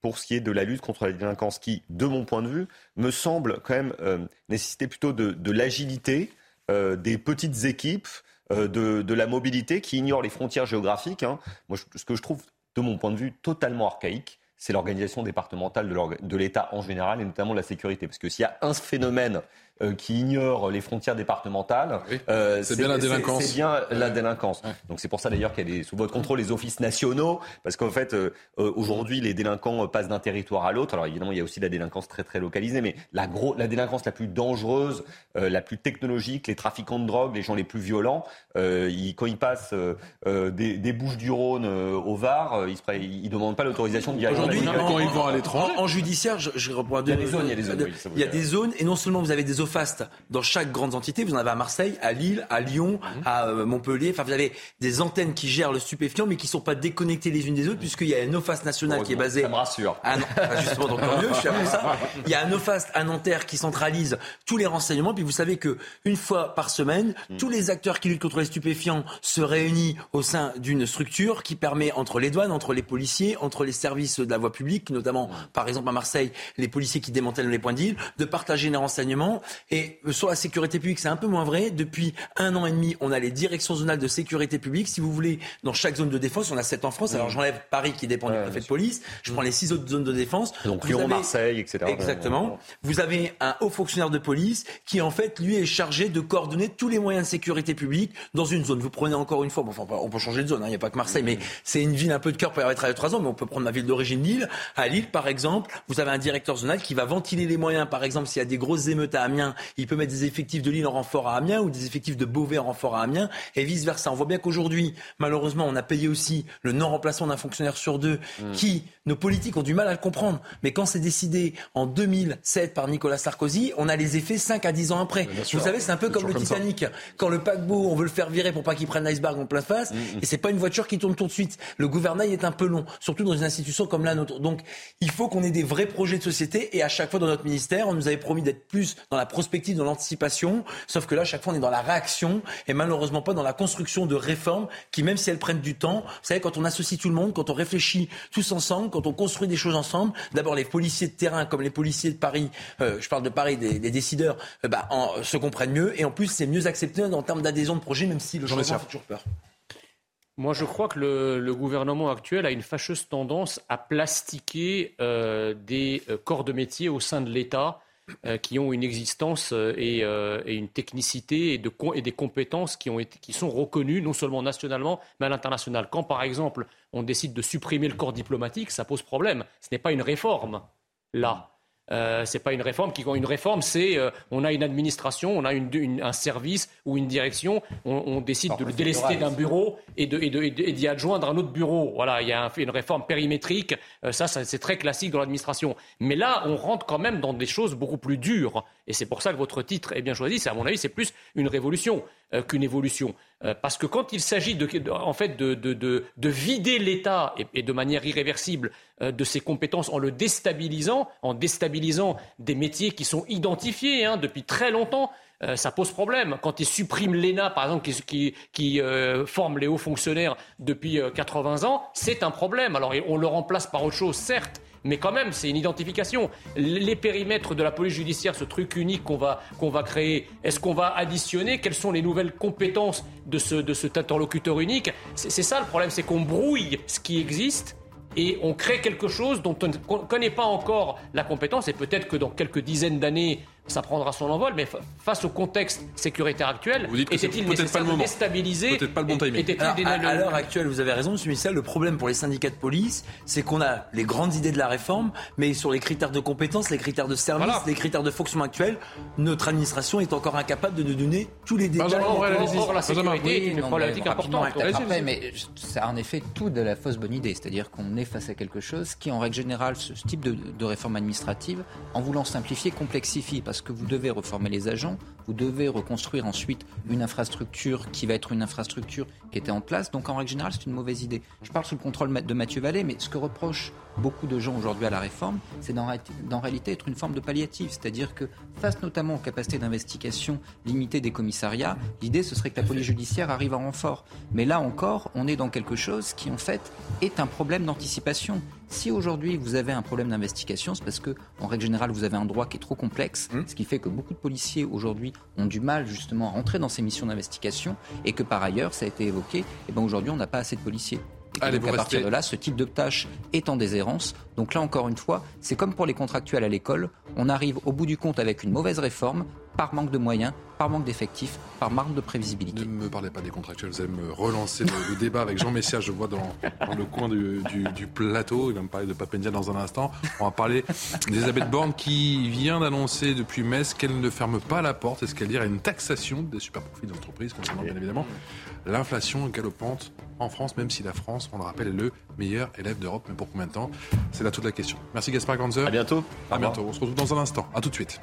pour ce qui est de la lutte contre la délinquance qui, de mon point de vue, me semble quand même euh, nécessiter plutôt de, de l'agilité, euh, des petites équipes euh, de, de, la mobilité qui ignorent les frontières géographiques. Hein. Moi, ce que je trouve, de mon point de vue, totalement archaïque, c'est l'organisation départementale de l'État en général et notamment la sécurité. Parce que s'il y a un phénomène euh, qui ignore les frontières départementales. Euh, c'est bien la délinquance. C'est bien la délinquance. Donc c'est pour ça d'ailleurs qu'il y a des, sous votre contrôle les offices nationaux, parce qu'en fait euh, aujourd'hui les délinquants passent d'un territoire à l'autre. Alors évidemment il y a aussi la délinquance très très localisée, mais la, gros, la délinquance la plus dangereuse, la plus technologique, les trafiquants de drogue, les gens les plus violents, ils, quand ils passent des, des, Bouches du Rhône au Var, ils ne demandent pas l'autorisation de diriger. Aujourd'hui, quand ils vont à l'étranger, en, judiciaire, je, je reprends Il y a des zones, il y a des zones. il y a des zones, et non seulement vous avez des fast dans chaque grande entité. Vous en avez à Marseille, à Lille, à Lyon, mhm. à euh, Montpellier. Enfin, vous avez des antennes qui gèrent le stupéfiant, mais qui ne sont pas déconnectées les unes des autres, puisqu'il y a un OFAST national qui est basé. Ça me rassure. Ah non, justement, donc mieux, je suis ça. Il y a un OFAST à Nanterre qui centralise tous les renseignements. Puis vous savez que une fois par semaine, mhm. tous les acteurs qui luttent contre les stupéfiants se réunissent au sein d'une structure qui permet entre les douanes, entre les policiers, entre les services de la voie publique, notamment mhm. par exemple à Marseille, les policiers qui démantèlent les points d'île, de partager les renseignements. Et sur la sécurité publique, c'est un peu moins vrai. Depuis un an et demi, on a les directions zonales de sécurité publique. Si vous voulez, dans chaque zone de défense, on a sept en France. Alors j'enlève Paris qui dépend du préfet de police. Je prends les six autres zones de défense. Donc Lyon, Marseille, etc. Exactement. Vous avez un haut fonctionnaire de police qui, en fait, lui est chargé de coordonner tous les moyens de sécurité publique dans une zone. Vous prenez encore une fois, bon, enfin, on peut changer de zone, hein, il n'y a pas que Marseille, mais c'est une ville un peu de cœur pour y travailler trois ans, mais on peut prendre ma ville d'origine, Lille. À Lille, par exemple, vous avez un directeur zonal qui va ventiler les moyens. Par exemple, s'il y a des grosses émeutes à Amiens, il peut mettre des effectifs de Lille en renfort à Amiens ou des effectifs de Beauvais en renfort à Amiens et vice versa. On voit bien qu'aujourd'hui, malheureusement, on a payé aussi le non-remplacement d'un fonctionnaire sur deux mm. qui, nos politiques ont du mal à le comprendre. Mais quand c'est décidé en 2007 par Nicolas Sarkozy, on a les effets 5 à 10 ans après. Vous savez, c'est un peu comme le Titanic. Quand le paquebot, on veut le faire virer pour pas qu'il prenne l'iceberg en plein face, mm, mm. et c'est pas une voiture qui tourne tout de suite. Le gouvernail est un peu long, surtout dans une institution comme la nôtre. Donc, il faut qu'on ait des vrais projets de société et à chaque fois dans notre ministère, on nous avait promis d'être plus dans la prospective, dans l'anticipation. Sauf que là, chaque fois, on est dans la réaction et malheureusement pas dans la construction de réformes qui, même si elles prennent du temps, vous savez, quand on associe tout le monde, quand on réfléchit tous ensemble, quand on construit des choses ensemble, d'abord les policiers de terrain comme les policiers de Paris, euh, je parle de Paris, des, décideurs, euh, bah, en, se comprennent mieux et en plus c'est mieux accepté en termes d'adhésion de projet, même si le changement fait toujours peur. Moi, je crois que le, gouvernement actuel a une fâcheuse tendance à plastiquer euh, des corps de métier au sein de l'État euh, qui ont une existence euh, euh, et, une technicité et, des compétences qui, ont été, qui sont reconnues non seulement nationalement, mais à l'international. Quand, par exemple, on décide de supprimer le corps diplomatique, ça pose problème. Ce n'est pas une réforme, là. Euh, c'est pas une réforme. Qui, une réforme, c'est euh, on a une administration, on a un service ou une direction, on, décide de le délester d'un bureau et d'y adjoindre un autre bureau. Voilà, il y a une réforme périmétrique. Euh, ça, c'est très classique dans l'administration. Mais là, on rentre quand même dans des choses beaucoup plus dures. Et c'est pour ça que votre titre est bien choisi. C'est à mon avis, c'est plus une révolution qu'une évolution. parce que quand il s'agit de, en fait de, vider l'État et, de manière irréversible de ses compétences en le déstabilisant, en déstabilisant des métiers qui sont identifiés hein, depuis très longtemps, ça pose problème. Quand il supprime l'ENA, par exemple, qui, forme les hauts fonctionnaires depuis 80 ans, c'est un problème. Alors on le remplace par autre chose, certes, mais quand même, c'est une identification. Les périmètres de la police judiciaire, ce truc unique qu'on va, qu'on va créer, est-ce qu'on va additionner? Quelles sont les nouvelles compétences de, ce, de cet interlocuteur unique? C'est ça le problème, c'est qu'on brouille ce qui existe et on crée quelque chose dont on ne connaît pas encore la compétence et peut-être que dans quelques dizaines d'années, ça prendra son envol, mais face au contexte sécuritaire actuel, était-il nécessaire de déstabiliser Peut-être pas le bon timing. à, l'heure actuelle, vous avez raison, M. Michel, le problème pour les syndicats de police, c'est qu'on a les grandes idées de la réforme, mais sur les critères de compétences, les critères de service, les critères de fonctionnement actuels, notre administration est encore incapable de nous donner tous les détails. Or, la sécurité est une problématique importante. mais c'est en effet tout de la fausse bonne idée, c'est-à-dire qu'on est face à quelque chose qui, en règle générale, ce type de, de réforme administrative, en voulant simplifier, complexifie, parce que vous devez reformer les agents, vous devez reconstruire ensuite une infrastructure qui va être une infrastructure qui était en place. Donc en règle générale, c'est une mauvaise idée. Je parle sous le contrôle de Mathieu Vallée, mais ce que reprochent beaucoup de gens aujourd'hui à la réforme, c'est d'en réalité être une forme de palliative. C'est-à-dire que face notamment aux capacités d'investigation limitées des commissariats, l'idée ce serait que la police judiciaire arrive en renfort. Mais là encore, on est dans quelque chose qui en fait est un problème d'anticipation. Si aujourd'hui vous avez un problème d'investigation, c'est parce que, en règle générale, vous avez un droit qui est trop complexe, mmh. ce qui fait que beaucoup de policiers aujourd'hui ont du mal justement à rentrer dans ces missions d'investigation et que par ailleurs, ça a été évoqué, et eh ben aujourd'hui on n'a pas assez de policiers. Et donc, à partir de là, ce type de tâche est en déshérence. Donc là, encore une fois, c'est comme pour les contractuels à l'école. On arrive au bout du compte avec une mauvaise réforme par manque de moyens, par manque d'effectifs, par manque de prévisibilité. Ne me parlez pas des contractuels, vous allez me relancer le, débat avec Jean Messia, je vois dans, le coin du, plateau, il va me parler de Papendia dans un instant. On va parler d'Elisabeth Borne qui vient d'annoncer depuis Metz qu'elle ne ferme pas la porte, est-ce qu'elle dire à une taxation des super profits d'entreprise concernant bien évidemment l'inflation galopante en France, même si la France, on le rappelle, est le meilleur élève d'Europe. Mais pour combien de temps? C'est là toute la question. Merci Gaspard Ganzer. À bientôt. À bientôt. On se retrouve dans un instant. À tout de suite.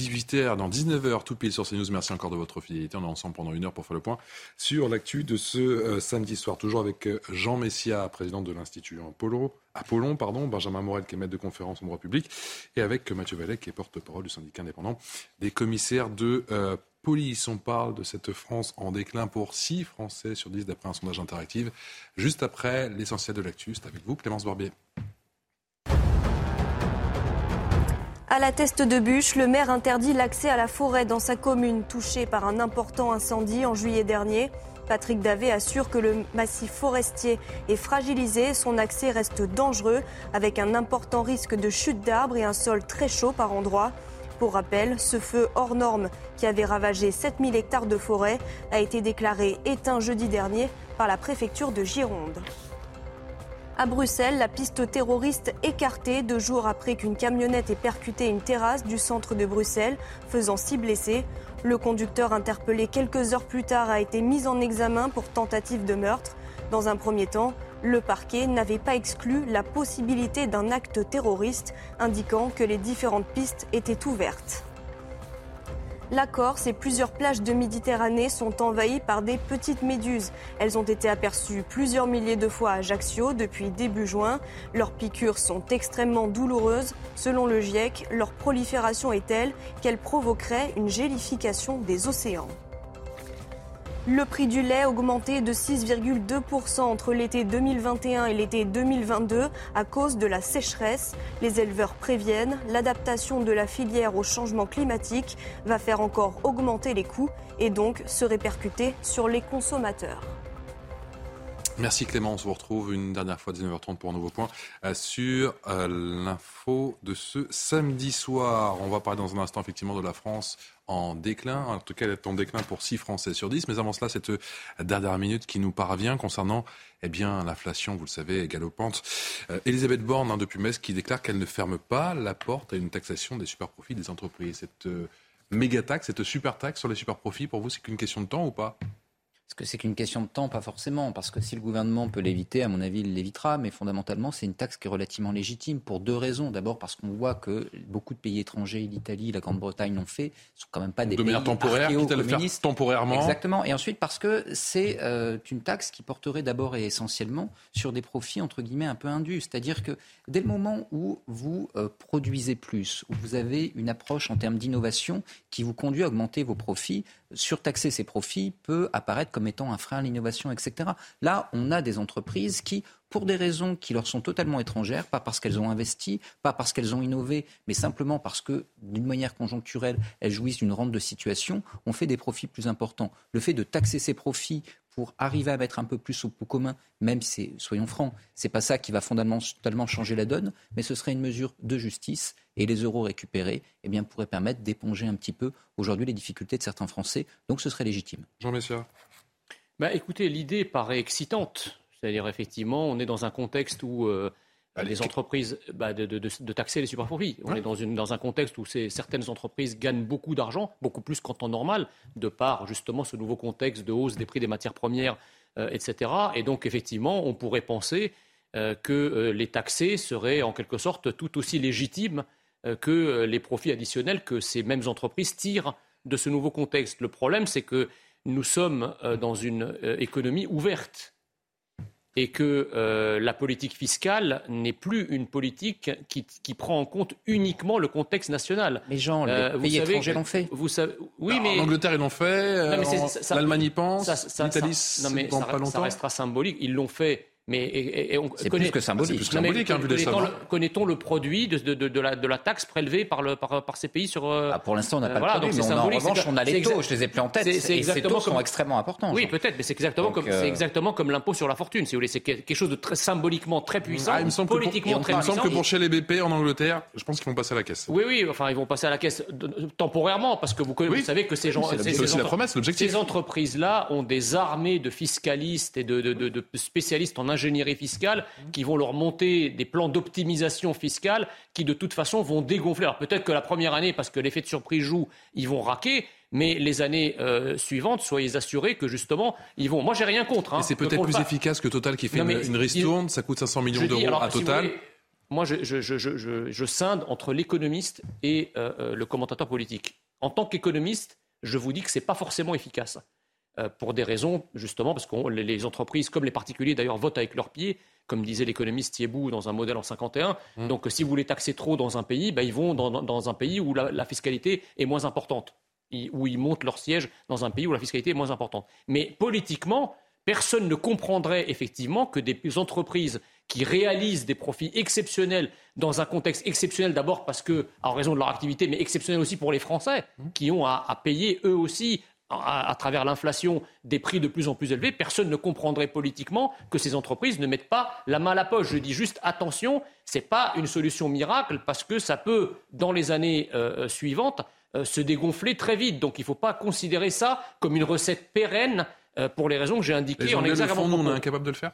18h, dans 19h, tout pile sur CNews. Merci encore de votre fidélité. On est ensemble pendant une heure pour faire le point sur l'actu de ce euh, samedi soir. Toujours avec euh, Jean Messia, président de l'Institut Apollo, Apollon, pardon, Benjamin Morel, qui est maître de conférence en droit public, et avec Mathieu Vallet, qui est porte-parole du syndicat indépendant des commissaires de euh, police. On parle de cette France en déclin pour 6 Français sur 10 d'après un sondage interactif. Juste après l'essentiel de l'actu, c'est avec vous, Clémence Barbier. À la teste de bûche, le maire interdit l'accès à la forêt dans sa commune touchée par un important incendie en juillet dernier. Patrick Davé assure que le massif forestier est fragilisé, son accès reste dangereux avec un important risque de chute d'arbres et un sol très chaud par endroits. Pour rappel, ce feu hors norme qui avait ravagé 7000 hectares de forêt a été déclaré éteint jeudi dernier par la préfecture de Gironde. À Bruxelles, la piste terroriste écartée deux jours après qu'une camionnette ait percuté une terrasse du centre de Bruxelles, faisant six blessés. Le conducteur interpellé quelques heures plus tard a été mis en examen pour tentative de meurtre. Dans un premier temps, le parquet n'avait pas exclu la possibilité d'un acte terroriste, indiquant que les différentes pistes étaient ouvertes. La Corse et plusieurs plages de Méditerranée sont envahies par des petites méduses. Elles ont été aperçues plusieurs milliers de fois à Ajaccio depuis début juin. Leurs piqûres sont extrêmement douloureuses. Selon le GIEC, leur prolifération est telle qu'elle provoquerait une gélification des océans. Le prix du lait a augmenté de 6,2% entre l'été 2021 et l'été 2022 à cause de la sécheresse. Les éleveurs préviennent, l'adaptation de la filière au changement climatique va faire encore augmenter les coûts et donc se répercuter sur les consommateurs. Merci Clément, on se retrouve une dernière fois à 19h30 pour un nouveau point euh, sur euh, l'info de ce samedi soir. On va parler dans un instant effectivement de la France en déclin, en tout cas elle est en déclin pour 6 Français sur 10. Mais avant cela, cette dernière minute qui nous parvient concernant eh bien, l'inflation, vous le savez, est galopante. Euh, Elisabeth Borne, hein, depuis Metz, qui déclare qu'elle ne ferme pas la porte à une taxation des super profits des entreprises. Cette méga taxe, cette super taxe sur les super profits, pour vous, c'est qu'une question de temps ou pas? Est-ce que c'est qu'une question de temps Pas forcément, parce que si le gouvernement peut l'éviter, à mon avis, il l'évitera, mais fondamentalement, c'est une taxe qui est relativement légitime pour deux raisons. D'abord, parce qu'on voit que beaucoup de pays étrangers, l'Italie, la Grande-Bretagne l'ont fait, sont quand même pas des de pays temporaire, quitte à le faire temporairement. Exactement. Et ensuite, parce que c'est euh, une taxe qui porterait d'abord et essentiellement sur des profits, entre guillemets, un peu indus. C'est-à-dire que dès le moment où vous euh, produisez plus, où vous avez une approche en termes d'innovation qui vous conduit à augmenter vos profits, surtaxer ces profits peut apparaître comme étant un frein à l'innovation, etc. Là, on a des entreprises qui, pour des raisons qui leur sont totalement étrangères, pas parce qu'elles ont investi, pas parce qu'elles ont innové, mais simplement parce que, d'une manière conjoncturelle, elles jouissent d'une rente de situation, ont fait des profits plus importants. Le fait de taxer ces profits pour arriver à mettre un peu plus au pot commun, même si, soyons francs, c'est pas ça qui va fondamentalement changer la donne, mais ce serait une mesure de justice et les euros récupérés eh bien, pourraient permettre d'éponger un petit peu aujourd'hui les difficultés de certains Français. Donc ce serait légitime. Jean Messia. Bah, écoutez, l'idée paraît excitante. C'est-à-dire, effectivement, on est dans un contexte où euh, les entreprises, bah, de, taxer les superprofits. On est dans, une, dans, un contexte où certaines entreprises gagnent beaucoup d'argent, beaucoup plus qu'en temps normal, de par justement ce nouveau contexte de hausse des prix des matières premières, euh, etc. Et donc, effectivement, on pourrait penser euh, que les taxés seraient en quelque sorte tout aussi légitimes que les profits additionnels que ces mêmes entreprises tirent de ce nouveau contexte. Le problème, c'est que nous sommes dans une économie ouverte et que euh, la politique fiscale n'est plus une politique qui, prend en compte uniquement le contexte national. Mais Jean, les euh, pays étrangers l'ont fait. Vous savez, oui, mais en Angleterre ils l'ont fait, l'Allemagne y pense, l'Italie non, mais ça, pas longtemps. Ça restera symbolique. Ils l'ont fait Mais c'est plus que symbolique. Plus symbolique hein, vu connaît-on, le, connaît-on le produit de, de, de, de, la, de la taxe prélevée par, le, par, par ces pays sur ah, Pour l'instant, on n'a pas voilà, le produit, donc mais on a, en revanche, on a les taux. exa- Je les ai plus en tête. c'est- c'est et ces exactement taux sont comme- extrêmement importants. Oui, Jean. peut-être, mais c'est exactement, Donc, comme, euh, c'est exactement comme l'impôt sur la fortune, si vous voulez. C'est que- quelque chose de très symboliquement très puissant, Ah, il me semble que pour, politiquement très il me semble puissant. que pour chez les BP en Angleterre, je pense qu'ils vont passer à la caisse. Oui, oui, enfin, ils vont passer à la caisse temporairement, parce que vous, savez que ces gens, c'est ces- ces. Ces entreprises-là ont des armées de fiscalistes et de, de- de- de spécialistes en ingénierie fiscale qui vont leur monter des plans d'optimisation fiscale qui, de toute façon, vont dégonfler. Alors peut-être que la première année, parce que l'effet de surprise joue, ils vont raquer. Mais les années euh, suivantes, soyez assurés que justement, ils vont. Moi, j'ai rien contre. hein, c'est peut-être plus efficace que Total qui fait Non, une, ristourne, ça coûte 500 millions d'euros à si Total. voulez, moi, je, je, je, je, je- je scinde entre l'économiste et euh, euh, le commentateur politique. En tant qu'économiste, je vous dis que ce n'est pas forcément efficace. Euh, pour des raisons, justement, parce que les, les entreprises, comme les particuliers d'ailleurs, votent avec leurs pieds, comme disait l'économiste Thiebou dans un modèle en 51. Mmh. Donc, si vous voulez taxer trop dans un pays, ben, ils vont dans, dans- dans un pays où la, la fiscalité est moins importante, Ils- où ils montent leur siège dans un pays où la fiscalité est moins importante. Mais politiquement, personne ne comprendrait effectivement que des entreprises qui réalisent des profits exceptionnels dans un contexte exceptionnel d'abord parce que, en raison de leur activité, mais exceptionnel aussi pour les Français qui ont à, à payer eux aussi à, à travers l'inflation des prix de plus en plus élevés, personne ne comprendrait politiquement que ces entreprises ne mettent pas la main à la poche. Je dis juste attention, c'est pas une solution miracle parce que ça peut, dans les années euh, suivantes, euh, se dégonfler très vite. Donc il ne faut pas considérer ça comme une recette pérenne euh, pour les raisons que j'ai indiquées Les en exagérant on est incapable de le faire?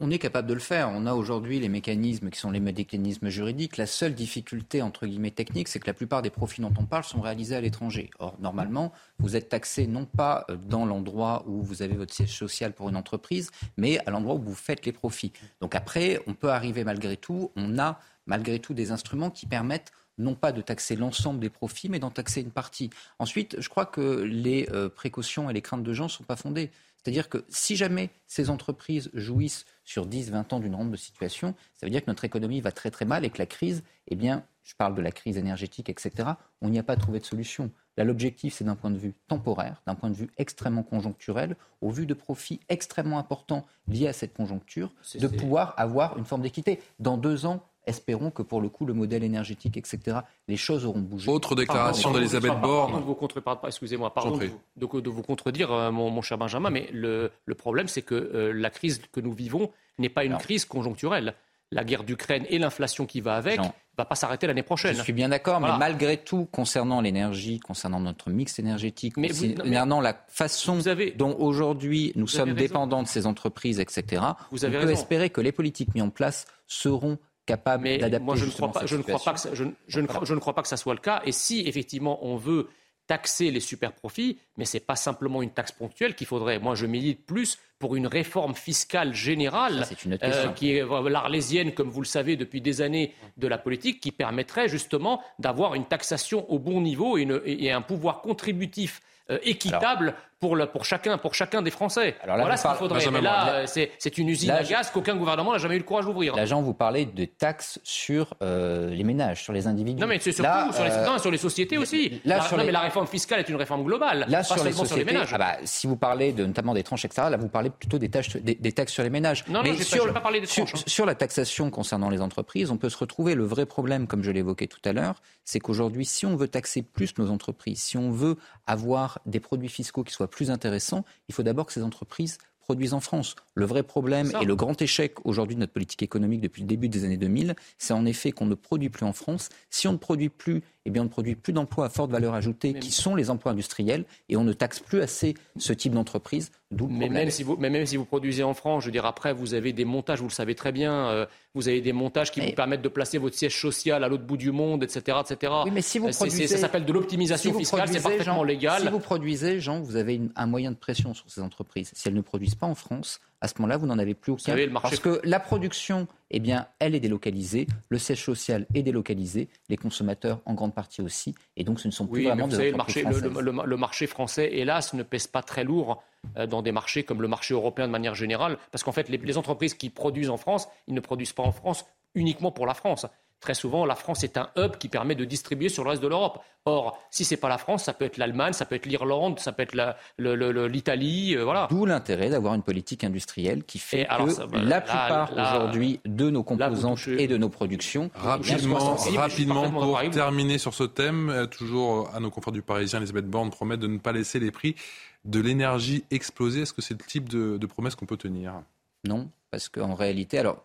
On est capable de le faire. On a aujourd'hui les mécanismes qui sont les mécanismes juridiques. La seule difficulté, entre guillemets, technique, c'est que la plupart des profits dont on parle sont réalisés à l'étranger. Or, normalement, vous êtes taxé non pas euh, dans l'endroit où vous avez votre siège social pour une entreprise, mais à l'endroit où vous faites les profits. Donc après, on peut arriver malgré tout, on a malgré tout des instruments qui permettent non pas de taxer l'ensemble des profits, mais d'en taxer une partie. Ensuite, je crois que les euh, précautions et les craintes de gens ne sont pas fondées. C'est-à-dire que si jamais ces entreprises jouissent sur 10, 20 ans d'une rente de situation, ça veut dire que notre économie va très très mal et que la crise, eh bien, je parle de la crise énergétique, etc., on n'y a pas trouvé de solution. Là, l'objectif, c'est d'un point de vue temporaire, d'un point de vue extrêmement conjoncturel, au vu de profits extrêmement importants liés à cette conjoncture, de pouvoir avoir une forme d'équité. Dans deux ans, espérons que pour le coup, le modèle énergétique, etc., les choses auront bougé. Autre déclaration d'Elisabeth Borne. excusez-moi, pardon de de- de vous contredire, euh, mon, mon cher Benjamin, mais le, le problème, c'est que euh, la crise que nous vivons n'est pas une Non. crise conjoncturelle. La guerre d'Ukraine et l'inflation qui va avec ne va pas s'arrêter l'année prochaine. Je suis bien d'accord, Voilà. mais malgré tout, concernant l'énergie, concernant notre mix énergétique, Mais vous- non, mais- concernant la façon dont aujourd'hui nous sommes raison. dépendants de ces entreprises, etc., Vous on avez peut raison. espérer que les politiques mises en place seront d'adapter moi, je ne crois pas, cette je ne crois pas que ça, je, je ne crois, je ne crois pas que ça soit le cas. Et si effectivement on veut taxer les super profits, mais c'est pas simplement une taxe ponctuelle qu'il faudrait. Moi, je milite plus pour une réforme fiscale générale, Ça, euh, qui est l'arlésienne, comme vous le savez depuis des années, de la politique, qui permettrait justement d'avoir une taxation au bon niveau et, une- et un pouvoir contributif euh, équitable pour, le- pour, chacun, pour chacun des Français. là, voilà ce qu'il faudrait. Mais là, c'est une usine Là, à gaz qu'aucun gouvernement n'a jamais eu le courage d'ouvrir. Là, Jean, vous parlez de taxes sur euh, les ménages, sur les individus. Non, mais c'est surtout Là, sur, les, euh, non, sur les sociétés aussi. là, La- sur non, les- mais la réforme fiscale est une réforme globale, Là, pas sur les seulement sur les sociétés, ménages. ah bah, si vous parlez de, notamment des tranches, etc., là, vous parlez plutôt des, tâches, des, des taxes sur les ménages. Non, non, Mais pas- sur, pas parlé des sur- tranches, hein. sur la taxation concernant les entreprises, on peut se retrouver. Le vrai problème, comme je l'évoquais tout à l'heure, c'est qu'aujourd'hui, si on veut taxer plus nos entreprises, si on veut avoir des produits fiscaux qui soient plus intéressants, il faut d'abord que ces entreprises produisent en France. Le vrai problème et le grand échec aujourd'hui de notre politique économique depuis le début des années 2000, c'est en effet qu'on ne produit plus en France. Si on ne produit plus, eh bien on ne produit plus d'emplois à forte valeur ajoutée, qui sont les emplois industriels, et on ne taxe plus assez ce type d'entreprise. D'où le Mais problème. même, si vous, mais même si vous produisez en France, je veux dire, après, vous avez des montages, vous le savez très bien, euh, vous avez des montages qui vous permettent de placer votre siège social à l'autre bout du monde, etc. etc. Oui, mais si vous Euh, produisez, ça s'appelle de l'optimisation si fiscale, c'est parfaitement Jean, légal. Si vous produisez, Jean, vous avez une- un moyen de pression sur ces entreprises. Si elles ne produisent pas en France, à ce moment-là, vous n'en avez plus aucun. savez, marché- Parce que la production, eh bien, elle est délocalisée, le siège social est délocalisé, les consommateurs en grande partie aussi, et donc ce ne sont plus Oui, vraiment vous de savez, le marché, le, française. le- le- le marché français, hélas, ne pèse pas très lourd euh, dans des marchés comme le marché européen de manière générale, parce qu'en fait, les, les entreprises qui produisent en France, ils ne produisent pas en France uniquement pour la France. Très souvent, la France est un hub qui permet de distribuer sur le reste de l'Europe. Or, si ce n'est pas la France, ça peut être l'Allemagne, ça peut être l'Irlande, ça peut être l'Italie, euh, voilà. D'où l'intérêt d'avoir une politique industrielle qui fait que bah, la plupart aujourd'hui de nos composantes et de nos productions... Rapidement, rapidement pour terminer sur ce thème, euh, toujours à nos confrères du Parisien, Elisabeth Borne promet de ne pas laisser les prix de l'énergie exploser. Est-ce que c'est le type de, de promesse qu'on peut tenir? Non, parce qu'en réalité, alors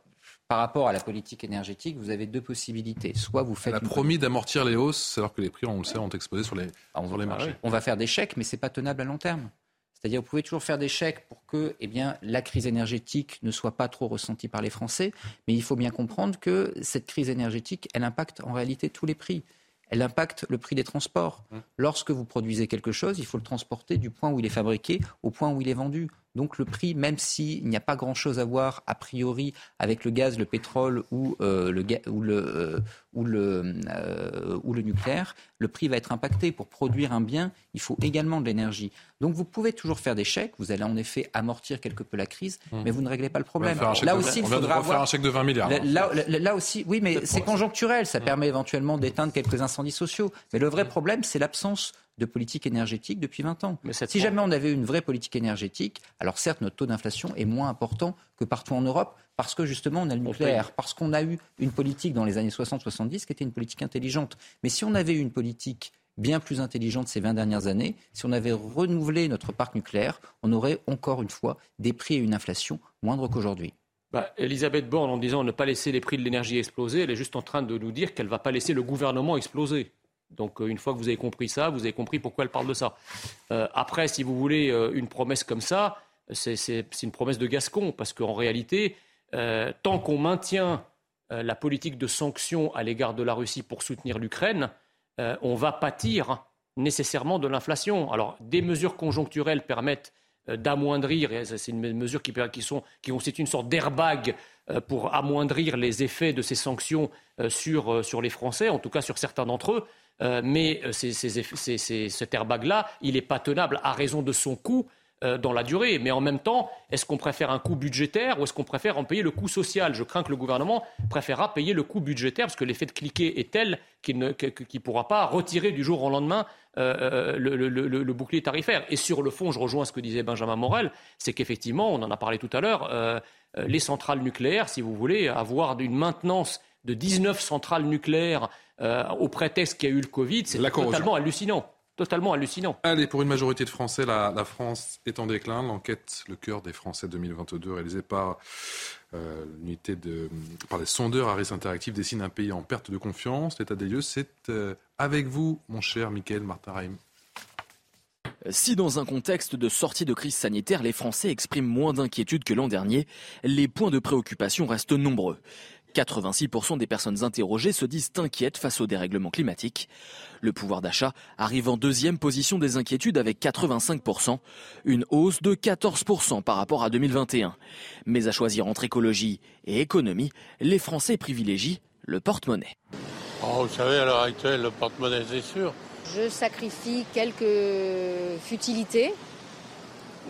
par rapport à la politique énergétique, vous avez deux possibilités. Soit vous faites. Elle a promis d'amortir les hausses, alors que les prix, on le sait, ont explosé sur les, sur les marchés. On va faire des chèques, mais ce n'est pas tenable à long terme. C'est-à-dire, vous pouvez toujours faire des chèques pour que eh bien, la crise énergétique ne soit pas trop ressentie par les Français, mais il faut bien comprendre que cette crise énergétique, elle impacte en réalité tous les prix. Elle impacte le prix des transports. Mmh. Lorsque vous produisez quelque chose, il faut le transporter du point où il est fabriqué au point où il est vendu. Donc le prix, même s'il n'y a pas grand-chose à voir a priori avec le gaz, le pétrole ou, euh, le, ou, le, euh, ou, le, euh, ou le nucléaire, le prix va être impacté. Pour produire un bien, il faut également de l'énergie. Donc vous pouvez toujours faire des chèques, vous allez en effet amortir quelque peu la crise, mmh. mais vous ne réglez pas le problème. Là aussi, il faudra avoir un chèque de 20 milliards. Là, là, aussi, oui, mais c'est conjoncturel, ça mmh. permet éventuellement d'éteindre quelques incendies sociaux. Mais le vrai problème, c'est l'absence de politique énergétique depuis 20 ans. si jamais on avait une vraie politique énergétique, alors certes, notre taux d'inflation est moins important que partout en Europe, parce que justement, on a le nucléaire, parce qu'on a eu une politique dans les années 60-70 qui était une politique intelligente. Mais si on avait eu une politique bien plus intelligente ces 20 dernières années, si on avait renouvelé notre parc nucléaire, on aurait encore une fois des prix et une inflation moindres qu'aujourd'hui. Bah, Elisabeth Borne, en disant ne pas laisser les prix de l'énergie exploser, elle est juste en train de nous dire qu'elle ne va pas laisser le gouvernement exploser. Donc euh, une fois que vous avez compris ça, vous avez compris pourquoi elle parle de ça. Euh, après, si vous voulez euh, une promesse comme ça, c'est une promesse de Gascon, parce qu'en réalité, tant qu'on maintient la politique de sanctions à l'égard de la Russie pour soutenir l'Ukraine, on va pâtir nécessairement de l'inflation. Alors, des mesures conjoncturelles permettent d'amoindrir, c'est une mesure qui, sont, qui constitue une sorte d'airbag pour amoindrir les effets de ces sanctions sur les Français, en tout cas sur certains d'entre eux. Euh, mais euh, cet airbag-là, il n'est pas tenable à raison de son coût euh, dans la durée. Mais en même temps, est-ce qu'on préfère un coût budgétaire ou est-ce qu'on préfère en payer le coût social? Je crains que le gouvernement préférera payer le coût budgétaire parce que l'effet de cliquer est tel qu'il ne pourra pas retirer du jour au lendemain le, bouclier tarifaire. Et sur le fond, je rejoins ce que disait Benjamin Morel, c'est qu'effectivement, on en a parlé tout à l'heure, les centrales nucléaires, si vous voulez, avoir une maintenance de 19 centrales nucléaires euh, au prétexte qu'il y a eu le Covid, c'est totalement hallucinant. Totalement hallucinant. Allez, pour une majorité de Français, la, France est en déclin. L'enquête Le cœur des Français 2022, réalisée par euh, l'unité de, par les sondeurs Harris Interactive, dessine un pays en perte de confiance. L'état des lieux, c'est euh, avec vous, mon cher Michael Martin Reim. Si dans un contexte de sortie de crise sanitaire, les Français expriment moins d'inquiétude que l'an dernier, les points de préoccupation restent nombreux. 86% des personnes interrogées se disent inquiètes face au dérèglement climatique. Le pouvoir d'achat arrive en deuxième position des inquiétudes avec 85%, une hausse de 14% par rapport à 2021. Mais à choisir entre écologie et économie, les Français privilégient le porte-monnaie. Oh, vous savez, à l'heure actuelle, le porte-monnaie, c'est sûr. Je sacrifie quelques futilités,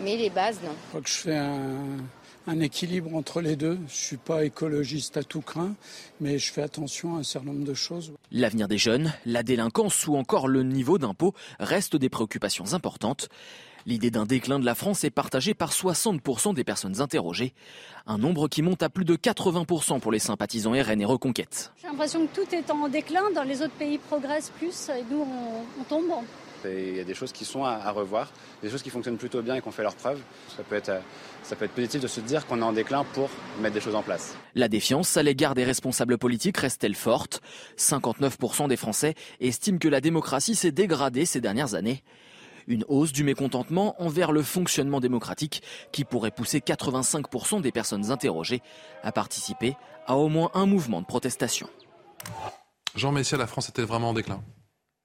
mais les bases, non. Je crois que je fais un un équilibre entre les deux. Je suis pas écologiste à tout craint, mais je fais attention à un certain nombre de choses. L'avenir des jeunes, la délinquance ou encore le niveau d'impôt restent des préoccupations importantes. L'idée d'un déclin de la France est partagée par 60% des personnes interrogées, un nombre qui monte à plus de 80% pour les sympathisants RN et Reconquête. J'ai l'impression que tout est en déclin, dans les autres pays progressent plus et nous on, tombe. Il y a des choses qui sont à, revoir, des choses qui fonctionnent plutôt bien et qui ont fait leurs preuves. Ça peut être ça peut être positif de se dire qu'on est en déclin pour mettre des choses en place. La défiance à l'égard des responsables politiques reste-t-elle forte? 59% des Français estiment que la démocratie s'est dégradée ces dernières années. Une hausse du mécontentement envers le fonctionnement démocratique qui pourrait pousser 85% des personnes interrogées à participer à au moins un mouvement de protestation. Jean Messia, la France est-elle vraiment en déclin?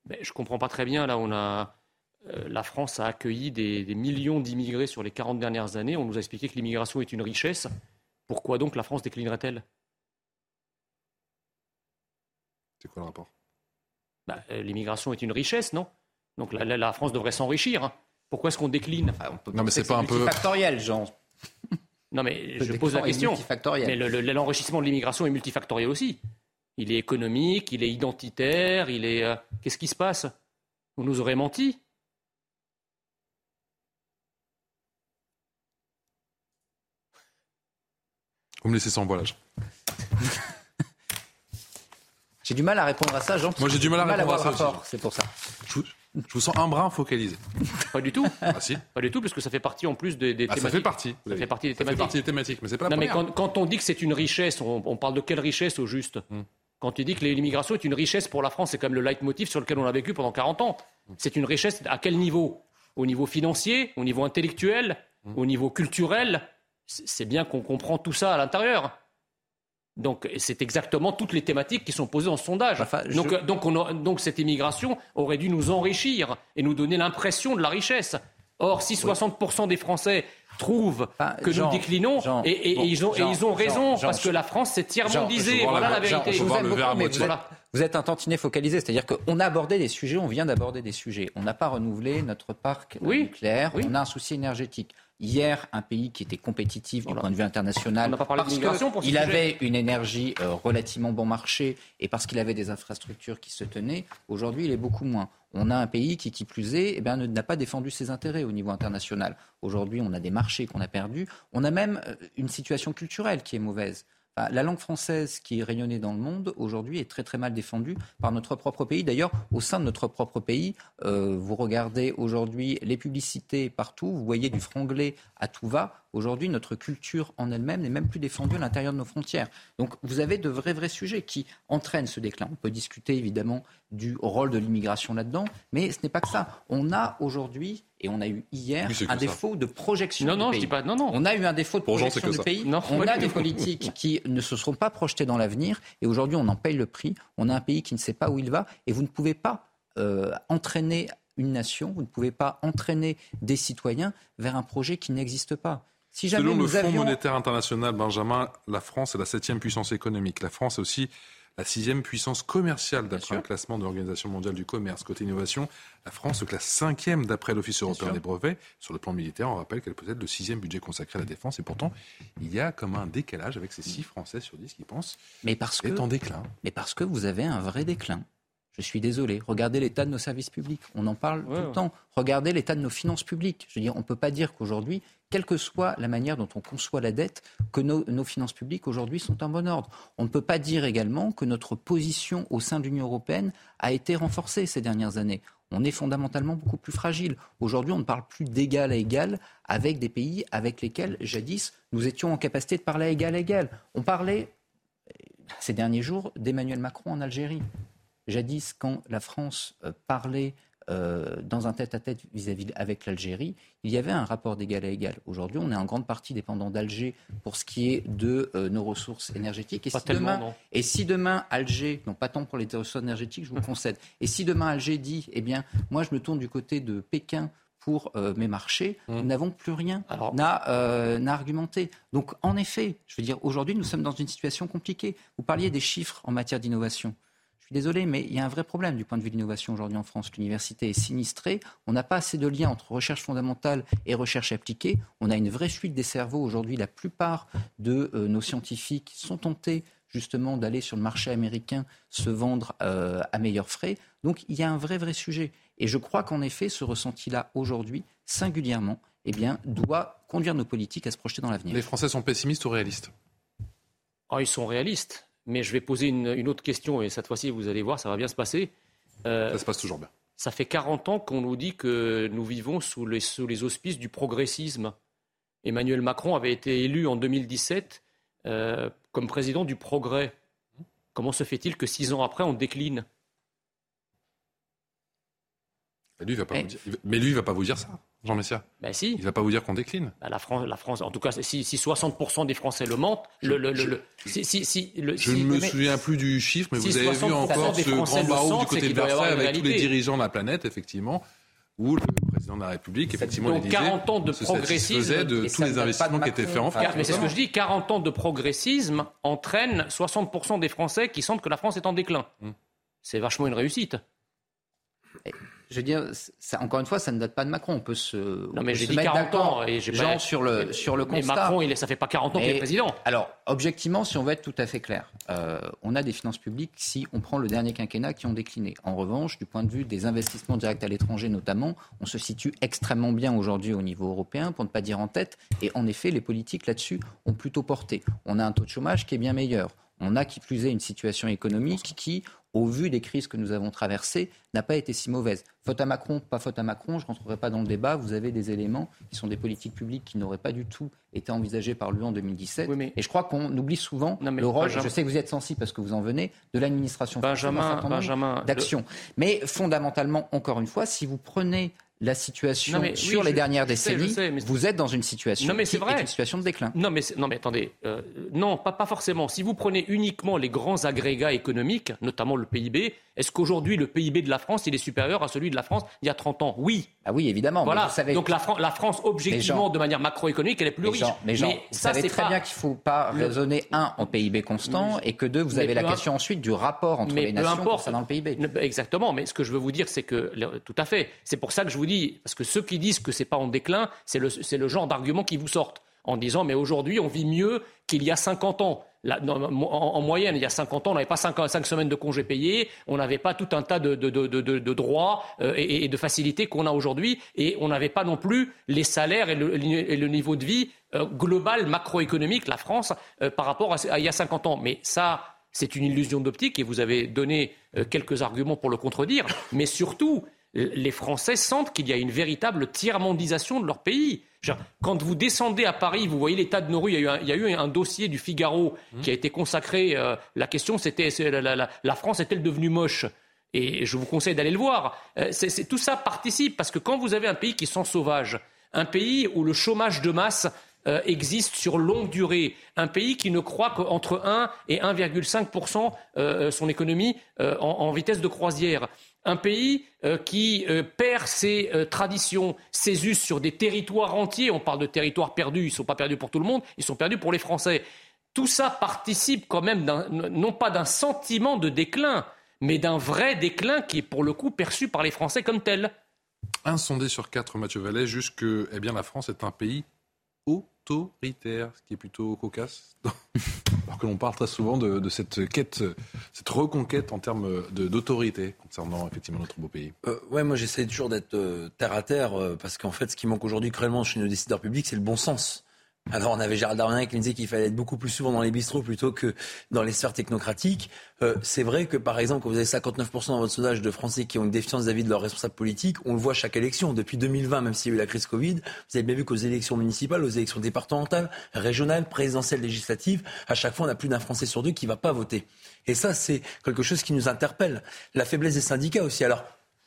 Je ne comprends pas très bien. Là, on a euh, la France a accueilli des, millions d'immigrés sur les 40 dernières années. On nous a expliqué que l'immigration est une richesse. Pourquoi donc la France déclinerait-elle? C'est quoi le rapport? Bah, euh, L'immigration est une richesse, non? Donc la, France devrait s'enrichir. Hein. Pourquoi est-ce qu'on décline? Non, mais c'est pas un peu factoriel, Jean. Non, mais je pose la question. Mais l'enrichissement de l'immigration est multifactoriel aussi. Il est économique, il est identitaire, il est. Euh, qu'est-ce qui se passe? Vous nous aurez menti Vous me laissez sans voilage. j'ai du mal à répondre à ça, Jean. Moi, j'ai du mal à répondre à ça aussi. C'est pour ça. Je vous sens un brin focalisé. Pas du tout. Ah si. Pas du tout, parce que ça fait partie en plus des, des Ah, thématiques. ça fait partie. Ça fait partie des Ça fait thématiques. partie des thématiques, mais c'est pas la Non, mais quand, quand on dit que c'est une richesse, on, on parle de quelle richesse au juste? Hmm. Quand tu dis que l'immigration est une richesse pour la France, c'est quand même le leitmotiv sur lequel on a vécu pendant 40 ans. C'est une richesse à quel niveau? Au niveau financier, au niveau intellectuel, au niveau culturel? C'est bien qu'on comprend tout ça à l'intérieur. Donc c'est exactement toutes les thématiques qui sont posées dans ce sondage. je- donc, euh, donc, on a- donc cette immigration aurait dû nous enrichir et nous donner l'impression de la richesse. Or, si 60% des Français trouvent que Jean, nous déclinons, Jean, et, et- et bon, ils, ont, et Jean, ils ont raison, Jean, parce que la France s'est tiers-mondisée. Voilà la vérité. je vous aime beaucoup, mais vous, êtes, Voilà. vous êtes un tantinet focalisé, c'est-à-dire qu'on a abordé des sujets, on vient d'aborder des sujets. On n'a pas renouvelé notre parc nucléaire, on a un souci énergétique. Hier, un pays qui était compétitif du point de vue international, pas parce qu'il sujet. avait une énergie euh, relativement bon marché et parce qu'il avait des infrastructures qui se tenaient, aujourd'hui il est beaucoup moins. On a un pays qui, qui plus est, eh bien, n'a pas défendu ses intérêts au niveau international. Aujourd'hui, on a des marchés qu'on a perdus. On a même euh, une situation culturelle qui est mauvaise. Enfin, la langue française qui est rayonnée dans le monde aujourd'hui est très très mal défendue par notre propre pays. D'ailleurs, au sein de notre propre pays, euh, vous regardez aujourd'hui les publicités partout, vous voyez du franglais à tout va. Aujourd'hui, notre culture en elle-même n'est même plus défendue à l'intérieur de nos frontières. Donc, vous avez de vrais vrais sujets qui entraînent ce déclin. On peut discuter évidemment du rôle de l'immigration là-dedans, mais ce n'est pas que ça. On a aujourd'hui et on a eu hier un ça. défaut de projection. Non, du non, je pays. dis pas- non, non. On a eu un défaut de Pour projection que du ça. pays. Non, on a des politiques qui ne se seront pas projetés dans l'avenir et aujourd'hui on en paye le prix. On a un pays qui ne sait pas où il va et vous ne pouvez pas euh, entraîner une nation, vous ne pouvez pas entraîner des citoyens vers un projet qui n'existe pas. Si jamais Selon le Fonds avions monétaire international, Benjamin, la France est la septième puissance économique. La France est aussi la sixième puissance commerciale d'après un classement de l'Organisation mondiale du commerce. Côté innovation, la France se classe cinquième d'après l'Office européen sûr. des brevets. Sur le plan militaire, on rappelle qu'elle possède le sixième budget consacré à la défense. Et pourtant, il y a comme un décalage avec ces six Français sur dix qui pensent mais parce que qu'elle est en déclin. Mais parce que vous avez un vrai déclin. Je suis désolé. Regardez l'état de nos services publics. On en parle tout le ouais. temps. Regardez l'état de nos finances publiques. Je veux dire, on ne peut pas dire qu'aujourd'hui, quelle que soit la manière dont on conçoit la dette, que nos, nos finances publiques aujourd'hui sont en bon ordre. On ne peut pas dire également que notre position au sein de l'Union européenne a été renforcée ces dernières années. On est fondamentalement beaucoup plus fragile. Aujourd'hui, on ne parle plus d'égal à égal avec des pays avec lesquels, jadis, nous étions en capacité de parler à égal à égal. On parlait ces derniers jours d'Emmanuel Macron en Algérie. Jadis, quand la France euh, parlait euh, dans un tête-à-tête vis-à-vis avec l'Algérie, il y avait un rapport d'égal à égal. Aujourd'hui, on est en grande partie dépendant d'Alger pour ce qui est de euh, nos ressources énergétiques. Et Pas si, demain, et si demain Alger, non pas tant pour les ressources énergétiques, je vous le concède, et si demain Alger dit, eh bien, moi je me tourne du côté de Pékin pour euh, mes marchés, nous n'avons plus rien euh, n'a argumenté. Donc, en effet, je veux dire, aujourd'hui, nous sommes dans une situation compliquée. Vous parliez des chiffres en matière d'innovation. Je suis désolé, mais il y a un vrai problème du point de vue de l'innovation aujourd'hui en France. L'université est sinistrée. On n'a pas assez de lien entre recherche fondamentale et recherche appliquée. On a une vraie fuite des cerveaux aujourd'hui. La plupart de euh, nos scientifiques sont tentés justement d'aller sur le marché américain se vendre euh, à meilleurs frais. Donc il y a un vrai vrai sujet. Et je crois qu'en effet, ce ressenti-là aujourd'hui, singulièrement, eh bien, doit conduire nos politiques à se projeter dans l'avenir. Les Français sont pessimistes ou réalistes? Ah, ils sont réalistes. Mais je vais poser une, une autre question, et cette fois-ci, vous allez voir, ça va bien se passer. Euh, Ça se passe toujours bien. Ça fait 40 ans qu'on nous dit que nous vivons sous les, sous les auspices du progressisme. Emmanuel Macron avait été élu en 2017 euh, comme président du progrès. Comment se fait-il que six ans après, on décline? Mais lui, il va pas Eh. vous dire, il va- mais lui, il va pas vous dire ça, Jean Messia. Ben si. Il va pas vous dire qu'on décline. Bah, la, France, la France, en tout cas, si, si 60% des Français le mentent, le, le, le- le- si, si, si, le- Je ne me souviens plus du chiffre, mais vous avez vu 60% encore ce grand barreau du côté de Versailles avec tous les dirigeants de la planète, effectivement, où le président de la République, effectivement, Donc, l'Élysée, 40 ans de progressisme. de tous les investissements qui étaient faits en France. Mais c'est ce que je dis, 40 ans de progressisme entraînent 60% des Français qui sentent que la France est en déclin. Hmm. C'est vachement une réussite. Je veux dire, ça, encore une fois, ça ne date pas de Macron. On peut se. Non, mais j'ai dit 40 ans et j'ai pas. sur le, sur le constat. Mais Macron, il, ça fait pas 40 ans qu'il est président. Alors, objectivement, si on veut être tout à fait clair, euh, on a des finances publiques si on prend le dernier quinquennat qui ont décliné. En revanche, du point de vue des investissements directs à l'étranger notamment, on se situe extrêmement bien aujourd'hui au niveau européen, pour ne pas dire en tête. Et en effet, les politiques là-dessus ont plutôt porté. On a un taux de chômage qui est bien meilleur. On a qui plus est une situation économique qui, au vu des crises que nous avons traversées, n'a pas été si mauvaise. Faute à Macron, pas faute à Macron, je ne rentrerai pas dans le débat. Vous avez des éléments qui sont des politiques publiques qui n'auraient pas du tout été envisagées par lui en 2017. Et je crois qu'on oublie souvent le rôle, je sais que vous êtes sensible parce que vous en venez, de l'administration Benjamin, Benjamin d'action. Mais fondamentalement, encore une fois, si vous prenez la situation sur les dernières décennies, vous êtes dans une situation mais une situation de déclin. Non mais, non, mais attendez, euh, non, pas, pas forcément. Si vous prenez uniquement les grands agrégats économiques, notamment le PIB, est-ce qu'aujourd'hui le PIB de la France il est supérieur à celui de la France il y a 30 ans? Oui. Ah oui, évidemment. Voilà. Donc la, la, France, objectivement, de manière macroéconomique, elle est plus riche. mais, vous savez très bien qu'il ne faut pas raisonner, un, en PIB constant, et que deux, vous avez la question ensuite du rapport entre les nations concernant le PIB. Exactement, mais ce que je veux vous dire, c'est que, tout à fait, c'est pour ça que je vous dis, parce que ceux qui disent que c'est pas en déclin, c'est le, le genre d'argument qui vous sortent en disant mais aujourd'hui on vit mieux qu'il y a 50 ans en, moyenne, il y a 50 ans, on n'avait pas 5, semaines de congés payés, on n'avait pas tout un tas de, droits euh, et, de facilités qu'on a aujourd'hui, et on n'avait pas non plus les salaires et le, niveau de vie euh, global macroéconomique, la France, euh, par rapport à, il y a 50 ans. Mais ça, c'est une illusion d'optique, et vous avez donné quelques arguments pour le contredire, mais surtout, les Français sentent qu'il y a une véritable tiers-mondisation de leur pays. Quand vous descendez à Paris, vous voyez l'état de nos rues. Il y a eu un, dossier du Figaro mmh. qui a été consacré. Euh, la question, c'était la, France est-elle devenue moche? Et je vous conseille d'aller le voir. Euh, tout ça participe parce que quand vous avez un pays qui sent sauvage, un pays où le chômage de masse euh, existe sur longue durée. Un pays qui ne croit qu'entre 1 et 1,5% son économie en, vitesse de croisière un pays euh, qui euh, perd ses euh, traditions, ses us sur des territoires entiers. On parle de territoires perdus, ils ne sont pas perdus pour tout le monde, ils sont perdus pour les Français. Tout ça participe quand même non pas d'un sentiment de déclin, mais d'un vrai déclin qui est pour le coup perçu par les Français comme tel. Un sondé sur quatre, Mathieu Vallet, juste que eh bien, la France est un pays autoritaire, ce qui est plutôt cocasse. Alors que l'on parle très souvent de, cette quête, cette reconquête en termes d'autorité concernant effectivement notre beau pays. Euh, ouais, moi j'essaie toujours d'être euh, terre à terre euh, parce qu'en fait, ce qui manque aujourd'hui cruellement chez nos décideurs publics, c'est le bon sens. Alors on avait Gérald Darmanin qui nous disait qu'il fallait être beaucoup plus souvent dans les bistrots plutôt que dans les sphères technocratiques. Euh, c'est vrai que par exemple, quand vous avez 59% dans votre sondage de Français qui ont une défiance vis-à-vis de leurs responsables politiques, on le voit chaque élection. Depuis 2020, même s'il y a eu la crise Covid, vous avez bien vu qu'aux élections municipales, aux élections départementales, régionales, présidentielles, législatives, à chaque fois on a plus d'un Français sur deux qui ne va pas voter. Et ça, c'est quelque chose qui nous interpelle. La faiblesse des syndicats aussi. Alors,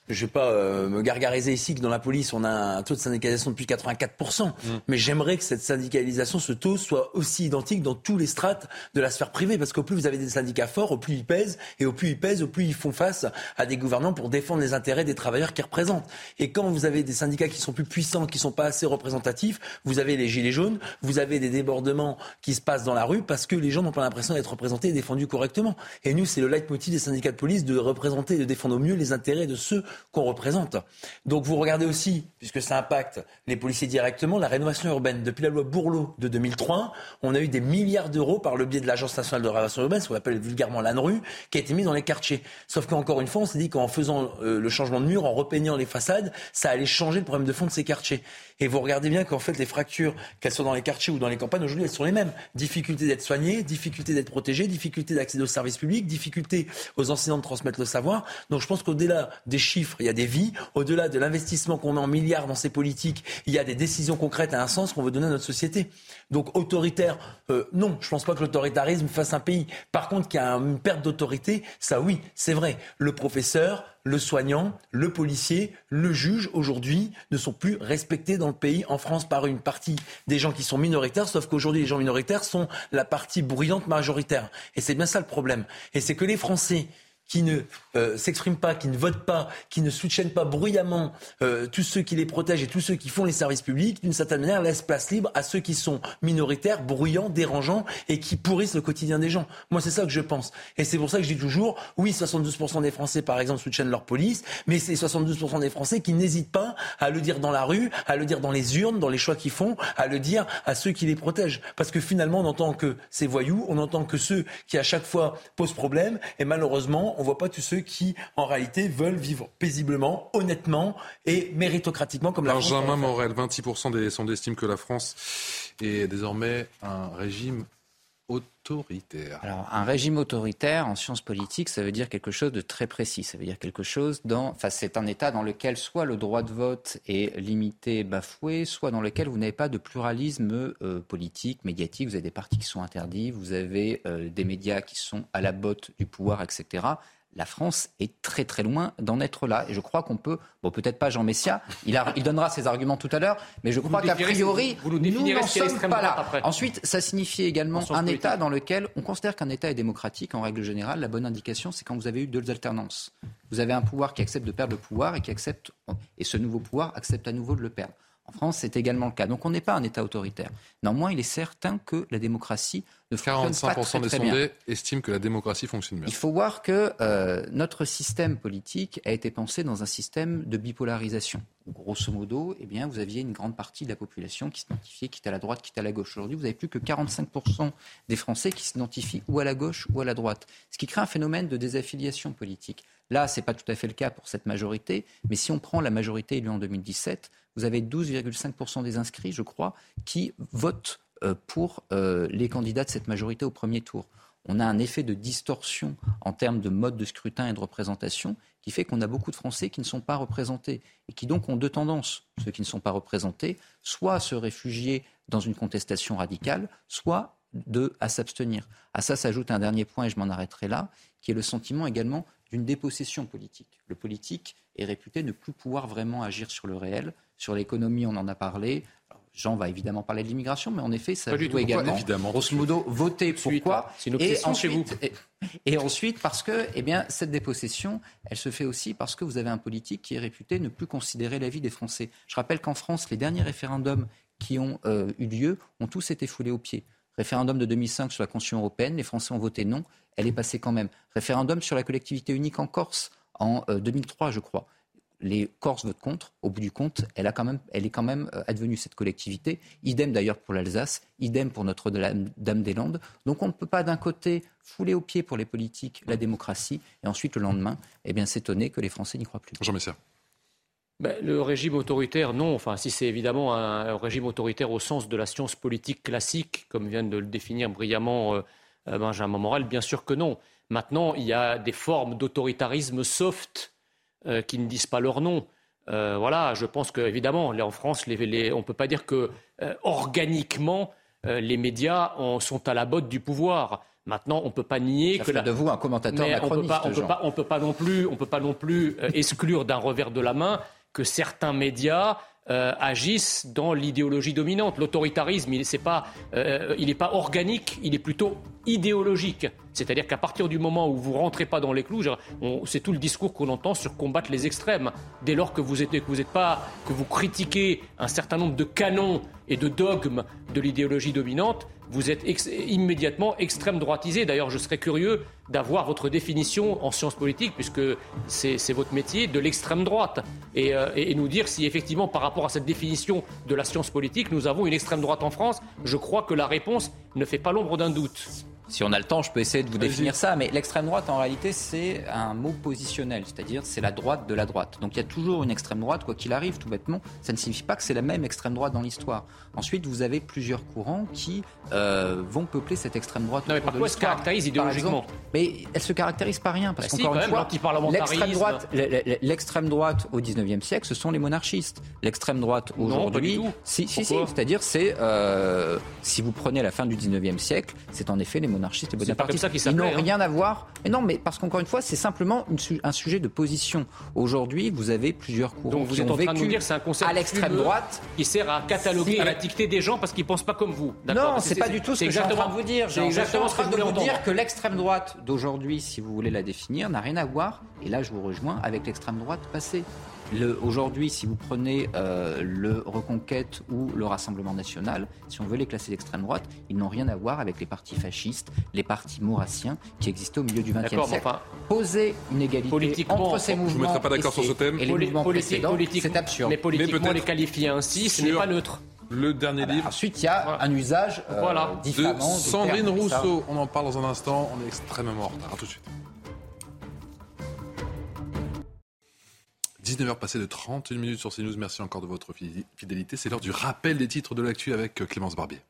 je ne vais pas euh, me gargariser ici que dans la police, on a un taux de syndicalisation depuis 84%. Mm. Mais j'aimerais que cette syndicalisation, ce taux, soit aussi identique dans tous les strates de la sphère privée. Parce qu'au plus vous avez des syndicats forts, au plus ils pèsent. Et au plus ils pèsent, au plus ils font face à des gouvernants pour défendre les intérêts des travailleurs qu'ils représentent. Et quand vous avez des syndicats qui sont plus puissants, qui sont pas assez représentatifs, vous avez les gilets jaunes, vous avez des débordements qui se passent dans la rue parce que les gens n'ont pas l'impression d'être représentés et défendus correctement. Et nous, c'est le leitmotiv des syndicats de police de représenter et de défendre au mieux les intérêts de ceux qu'on représente. Donc vous regardez aussi, puisque ça impacte les policiers directement, la rénovation urbaine. Depuis la loi Bourlot de 2003, on a eu des milliards d'euros par le biais de l'Agence nationale de rénovation urbaine, ce qu'on appelle vulgairement l'ANRU, qui a été mis dans les quartiers. Sauf qu'encore une fois, on s'est dit qu'en faisant euh, le changement de mur, en repeignant les façades, ça allait changer le problème de fond de ces quartiers. Et vous regardez bien qu'en fait, les fractures, qu'elles soient dans les quartiers ou dans les campagnes, aujourd'hui, elles sont les mêmes. Difficulté d'être soigné, difficulté d'être protégé, difficulté d'accéder aux services publics, difficulté aux enseignants de transmettre le savoir. Donc je pense qu'au-delà des chiffres, il y a des vies. Au-delà de l'investissement qu'on met en milliards dans ces politiques, il y a des décisions concrètes à un sens qu'on veut donner à notre société. Donc autoritaire, euh, non, je ne pense pas que l'autoritarisme fasse un pays. Par contre, qu'il y a une perte d'autorité, ça oui, c'est vrai. Le professeur, le soignant, le policier, le juge, aujourd'hui, ne sont plus respectés dans le pays, en France, par une partie des gens qui sont minoritaires, sauf qu'aujourd'hui, les gens minoritaires sont la partie bruyante majoritaire. Et c'est bien ça le problème. Et c'est que les Français qui ne euh, s'expriment pas, qui ne votent pas, qui ne soutiennent pas bruyamment euh, tous ceux qui les protègent et tous ceux qui font les services publics, d'une certaine manière, laissent place libre à ceux qui sont minoritaires, bruyants, dérangeants et qui pourrissent le quotidien des gens. Moi, c'est ça que je pense. Et c'est pour ça que je dis toujours, oui, 72% des Français, par exemple, soutiennent leur police, mais c'est 72% des Français qui n'hésitent pas à le dire dans la rue, à le dire dans les urnes, dans les choix qu'ils font, à le dire à ceux qui les protègent. Parce que finalement, on entend que ces voyous, on entend que ceux qui à chaque fois posent problème, et malheureusement, on voit pas tous ceux qui, en réalité, veulent vivre paisiblement, honnêtement et méritocratiquement comme la France. Benjamin Morel, 26% des sondes estiment que la France est désormais un régime autoritaire. Alors, un régime autoritaire en sciences politiques, ça veut dire quelque chose de très précis. Ça veut dire quelque chose dans. Enfin, c'est un État dans lequel soit le droit de vote est limité, bafoué, soit dans lequel vous n'avez pas de pluralisme euh, politique, médiatique. Vous avez des partis qui sont interdits, vous avez euh, des médias qui sont à la botte du pouvoir, etc la France est très très loin d'en être là. Et je crois qu'on peut, bon peut-être pas Jean Messia, il, il donnera ses arguments tout à l'heure, mais je crois qu'a priori, vous nous, nous n'en sommes pas là. Après. Ensuite, ça signifie également un État dans lequel on considère qu'un État est démocratique. En règle générale, la bonne indication, c'est quand vous avez eu deux alternances. Vous avez un pouvoir qui accepte de perdre le pouvoir et qui accepte, et ce nouveau pouvoir accepte à nouveau de le perdre. En France, c'est également le cas. Donc on n'est pas un État autoritaire. Néanmoins, il est certain que la démocratie ne fonctionne pas très, des très sondés bien. estiment que la démocratie fonctionne bien. Il faut voir que euh, notre système politique a été pensé dans un système de bipolarisation. Grosso modo, eh bien, vous aviez une grande partie de la population qui s'identifiait quitte à la droite, quitte à la gauche. Aujourd'hui, vous avez plus que 45% des Français qui s'identifient ou à la gauche ou à la droite. Ce qui crée un phénomène de désaffiliation politique. Là, ce n'est pas tout à fait le cas pour cette majorité, mais si on prend la majorité élue en 2017, vous avez 12,5% des inscrits, je crois, qui votent euh, pour euh, les candidats de cette majorité au premier tour. On a un effet de distorsion en termes de mode de scrutin et de représentation qui fait qu'on a beaucoup de Français qui ne sont pas représentés et qui donc ont deux tendances, ceux qui ne sont pas représentés, soit à se réfugier dans une contestation radicale, soit à s'abstenir. À ça s'ajoute un dernier point, et je m'en arrêterai là, qui est le sentiment également d'une dépossession politique. Le politique est réputé ne plus pouvoir vraiment agir sur le réel. Sur l'économie, on en a parlé. Alors, Jean va évidemment parler de l'immigration, mais en effet, ça Pas du. Pourquoi également. Évidemment. Grosso modo, voter pourquoi c'est une et chez ensuite, Et, et ensuite, parce que eh bien, cette dépossession, elle se fait aussi parce que vous avez un politique qui est réputé ne plus considérer la vie des Français. Je rappelle qu'en France, les derniers référendums qui ont euh, eu lieu ont tous été foulés aux pieds. Référendum de 2005 sur la Constitution européenne, les Français ont voté non, elle est passée quand même. Référendum sur la collectivité unique en Corse en euh, 2003, je crois. Les Corses votent contre. Au bout du compte, elle, est quand même euh, advenue cette collectivité. Idem d'ailleurs pour l'Alsace, idem pour Notre-Dame-des-Landes. Donc on ne peut pas d'un côté fouler aux pieds pour les politiques la démocratie et ensuite le lendemain, eh bien s'étonner que les Français n'y croient plus. Messia. Ben, le régime autoritaire, non. Enfin, si c'est évidemment un, un régime autoritaire au sens de la science politique classique, comme vient de le définir brillamment euh, euh, Benjamin Morel, bien sûr que non. Maintenant, il y a des formes d'autoritarisme soft euh, qui ne disent pas leur nom. Euh, voilà, je pense qu'évidemment, en France, les, les- on ne peut pas dire que organiquement, les médias en- sont à la botte du pouvoir. Maintenant, on ne peut pas nier que la- de vous un commentateur on macroniste, on peut Jean. pas, on peut pas non plus, on peut pas non plus exclure d'un revers de la main que certains médias euh, agissent dans l'idéologie dominante. L'autoritarisme, il n'est pas, euh, pas organique, il est plutôt idéologique. C'est-à-dire qu'à partir du moment où vous rentrez pas dans les clous, c'est tout le discours qu'on entend sur combattre les extrêmes. Dès lors que vous êtes, que vous êtes pas, que vous critiquez un certain nombre de canons et de dogmes de l'idéologie dominante, vous êtes immédiatement extrême droitisé. D'ailleurs, je serais curieux d'avoir votre définition en sciences politiques, puisque c'est votre métier, de l'extrême droite. Et, euh, et- et nous dire si effectivement, par rapport à cette définition de la science politique, nous avons une extrême droite en France. Je crois que la réponse ne fait pas l'ombre d'un doute. Si on a le temps, je peux essayer de vous définir ça, mais l'extrême droite, en réalité, c'est un mot positionnel, c'est-à-dire c'est la droite de la droite. Donc il y a toujours une extrême droite, quoi qu'il arrive, tout bêtement. Ça ne signifie pas que c'est la même extrême droite dans l'histoire. Ensuite, vous avez plusieurs courants qui euh, vont peupler cette extrême droite. Non, mais par quoi elle se caractérise idéologiquement exemple, Mais elle se caractérise par rien, parce Bah si, qu'encore quand une même, fois, l'extrême droite, l'extrême droite au 19e siècle, ce sont les monarchistes. L'extrême droite aujourd'hui, si, si, si, c'est-à-dire c'est euh, si vous prenez la fin du 19e siècle, c'est en effet les monarchistes et bonapartistes. ça qu'ils Ils n'ont hein. rien à voir. Mais non, mais parce qu'encore une fois, c'est simplement une su- un sujet de position. Aujourd'hui, vous avez plusieurs courants Donc vous qui êtes ont en train de vécu nous dire c'est un concept à l'extrême droite. qui sert à cataloguer à dicter des gens parce qu'ils pensent pas comme vous. Non, c'est pas du tout ce que je suis en train de vous dire. C'est exactement en ce que train je de voulais vous dire que l'extrême droite d'aujourd'hui, si vous voulez la définir, n'a rien à voir, et là je vous rejoins, avec l'extrême droite passée. Aujourd'hui, si vous prenez euh, le Reconquête ou le Rassemblement national, si on veut les classer d'extrême droite, ils n'ont rien à voir avec les partis fascistes, les partis maurassiens qui existaient au milieu du XXe mais siècle. enfin, Poser une égalité politiquement, entre ces je vous mouvements mettrai pas d'accord et, sur ce thème. et les Poli- mouvements précédents, c'est absurde. Mais politiquement, peut-être les qualifier ainsi, ce n'est pas neutre. Le dernier livre Ensuite, il y a un usage euh, Voilà. de Sandrine. Rousseau. On en parle dans un instant. On est extrêmement en retard. À tout de suite. 19h passées de 31 minutes sur CNews. Merci encore de votre fidé- fidélité. C'est l'heure du rappel des titres de l'actu avec euh, Clémence Barbier.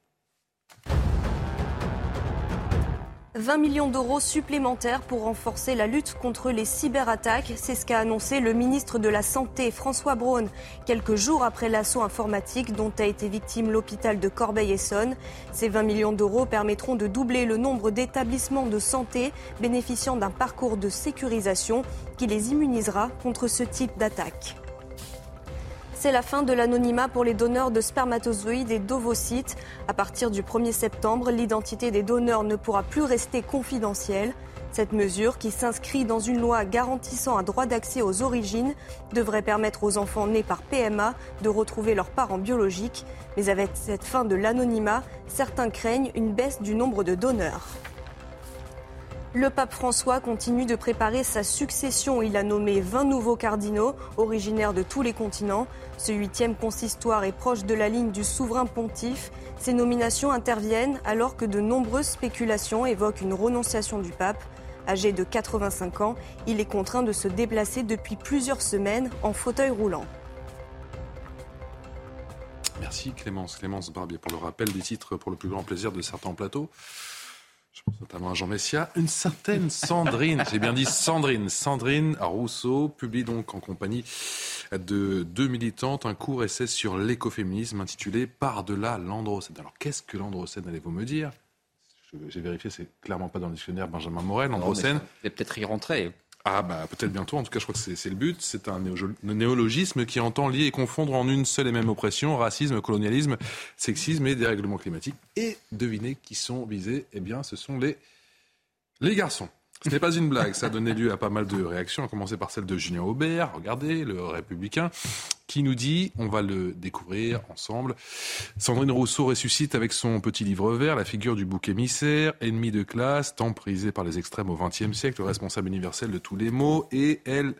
20 millions d'euros supplémentaires pour renforcer la lutte contre les cyberattaques. C'est ce qu'a annoncé le ministre de la Santé, François Braun, quelques jours après l'assaut informatique dont a été victime l'hôpital de Corbeil-Essonne. Ces 20 millions d'euros permettront de doubler le nombre d'établissements de santé bénéficiant d'un parcours de sécurisation qui les immunisera contre ce type d'attaque. C'est la fin de l'anonymat pour les donneurs de spermatozoïdes et d'ovocytes. À partir du 1er septembre, l'identité des donneurs ne pourra plus rester confidentielle. Cette mesure, qui s'inscrit dans une loi garantissant un droit d'accès aux origines, devrait permettre aux enfants nés par PMA de retrouver leurs parents biologiques. Mais avec cette fin de l'anonymat, certains craignent une baisse du nombre de donneurs. Le pape François continue de préparer sa succession. Il a nommé 20 nouveaux cardinaux, originaires de tous les continents. Ce huitième consistoire est proche de la ligne du souverain pontife. Ces nominations interviennent alors que de nombreuses spéculations évoquent une renonciation du pape. Âgé de 85 ans, il est contraint de se déplacer depuis plusieurs semaines en fauteuil roulant. Merci Clémence, Clémence Barbier pour le rappel des titres pour le plus grand plaisir de certains plateaux. Je pense notamment à Jean Messia. Une certaine Sandrine, j'ai bien dit Sandrine, Sandrine Rousseau publie donc en compagnie de deux militantes un court essai sur l'écoféminisme intitulé Par-delà l'androcène. Alors qu'est-ce que l'androcène, allez-vous me dire? Je- J'ai vérifié, c'est clairement pas dans le dictionnaire Benjamin Morel, l'androcène. Vous allez peut-être y rentrer. Ah bah peut-être bientôt, en tout cas je crois que c'est le but. C'est un néo- néologisme qui entend lier et confondre en une seule et même oppression, racisme, colonialisme, sexisme et dérèglement climatique. Et devinez qui sont visés? Eh bien ce sont les, les garçons. Ce n'est pas une blague, ça a donné lieu à pas mal de réactions, à commencer par celle de Julien Aubert, regardez, le républicain, qui nous dit, on va le découvrir ensemble, Sandrine Rousseau ressuscite avec son petit livre vert la figure du bouc émissaire, ennemi de classe, tant prisé par les extrêmes au XXe siècle, responsable universel de tous les maux, et elle,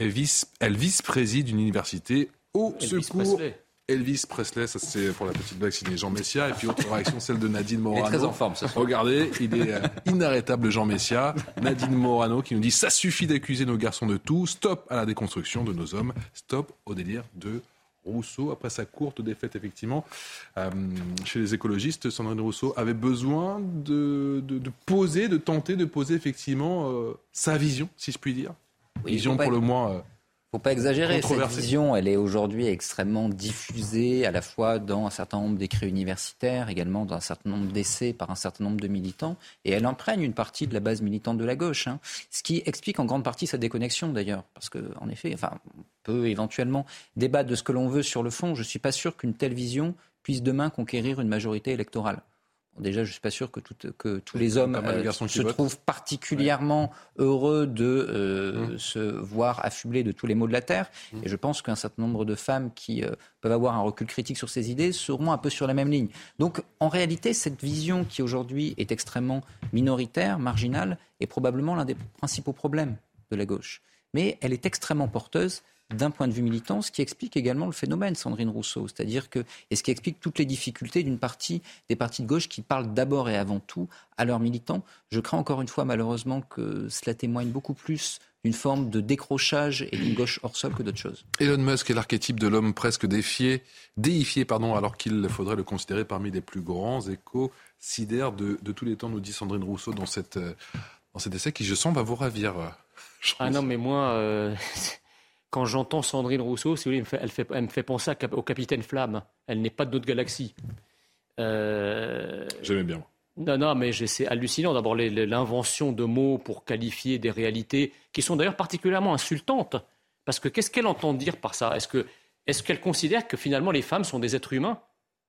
vice-préside une université au secours. Elvis Presley, ça c'est pour la petite blague signé Jean Messia. Et puis autre réaction, celle de Nadine Morano. très en forme, soir. Regardez, il est euh, inarrêtable Jean Messia. Nadine Morano qui nous dit ça suffit d'accuser nos garçons de tout. Stop à la déconstruction de nos hommes. Stop au délire de Rousseau. Après sa courte défaite, effectivement, euh, chez les écologistes, Sandrine Rousseau avait besoin de, de, de poser, de tenter de poser effectivement euh, sa vision, si je puis dire. Oui, vision pour le moins. euh, faut pas exagérer. Cette vision, elle est aujourd'hui extrêmement diffusée, à la fois dans un certain nombre d'écrits universitaires, également dans un certain nombre d'essais par un certain nombre de militants, et elle imprègne une partie de la base militante de la gauche. hein. Ce qui explique en grande partie sa déconnexion d'ailleurs, parce que en effet, enfin, on peut éventuellement débattre de ce que l'on veut sur le fond. Je suis pas sûr qu'une telle vision puisse demain conquérir une majorité électorale. Déjà, je suis pas sûr que, tout- que tous les hommes euh, se votent. trouvent particulièrement heureux de euh, Mmh. se voir affublés de tous les maux de la terre. Et je pense qu'un certain nombre de femmes qui euh, peuvent avoir un recul critique sur ces idées seront un peu sur la même ligne. Donc, en réalité, cette vision qui aujourd'hui est extrêmement minoritaire, marginale, est probablement l'un des principaux problèmes de la gauche. Mais elle est extrêmement porteuse d'un point de vue militant, ce qui explique également le phénomène Sandrine Rousseau, c'est-à-dire que et ce qui explique toutes les difficultés d'une partie des partis de gauche qui parlent d'abord et avant tout à leurs militants. Je crains encore une fois malheureusement que cela témoigne beaucoup plus d'une forme de décrochage et d'une gauche hors sol que d'autre chose. Elon Musk est l'archétype de l'homme presque défié, déifié, pardon, alors qu'il faudrait le considérer parmi les plus grands éco-sidères de, de tous les temps, nous dit Sandrine Rousseau dans, cette, euh, dans cet essai qui, je sens, va vous ravir. euh, Ah non, mais moi, euh, quand j'entends Sandrine Rousseau, si vous voulez, elle me fait, elle fait- elle me fait penser à au Capitaine Flamme. Elle n'est pas de notre galaxie. Euh, J'aimais bien. Non, non, mais c'est hallucinant. D'abord, l'invention de mots pour qualifier des réalités qui sont d'ailleurs particulièrement insultantes. Parce que qu'est-ce qu'elle entend dire par ça? Est-ce qu'elle est considère que finalement les femmes sont des êtres humains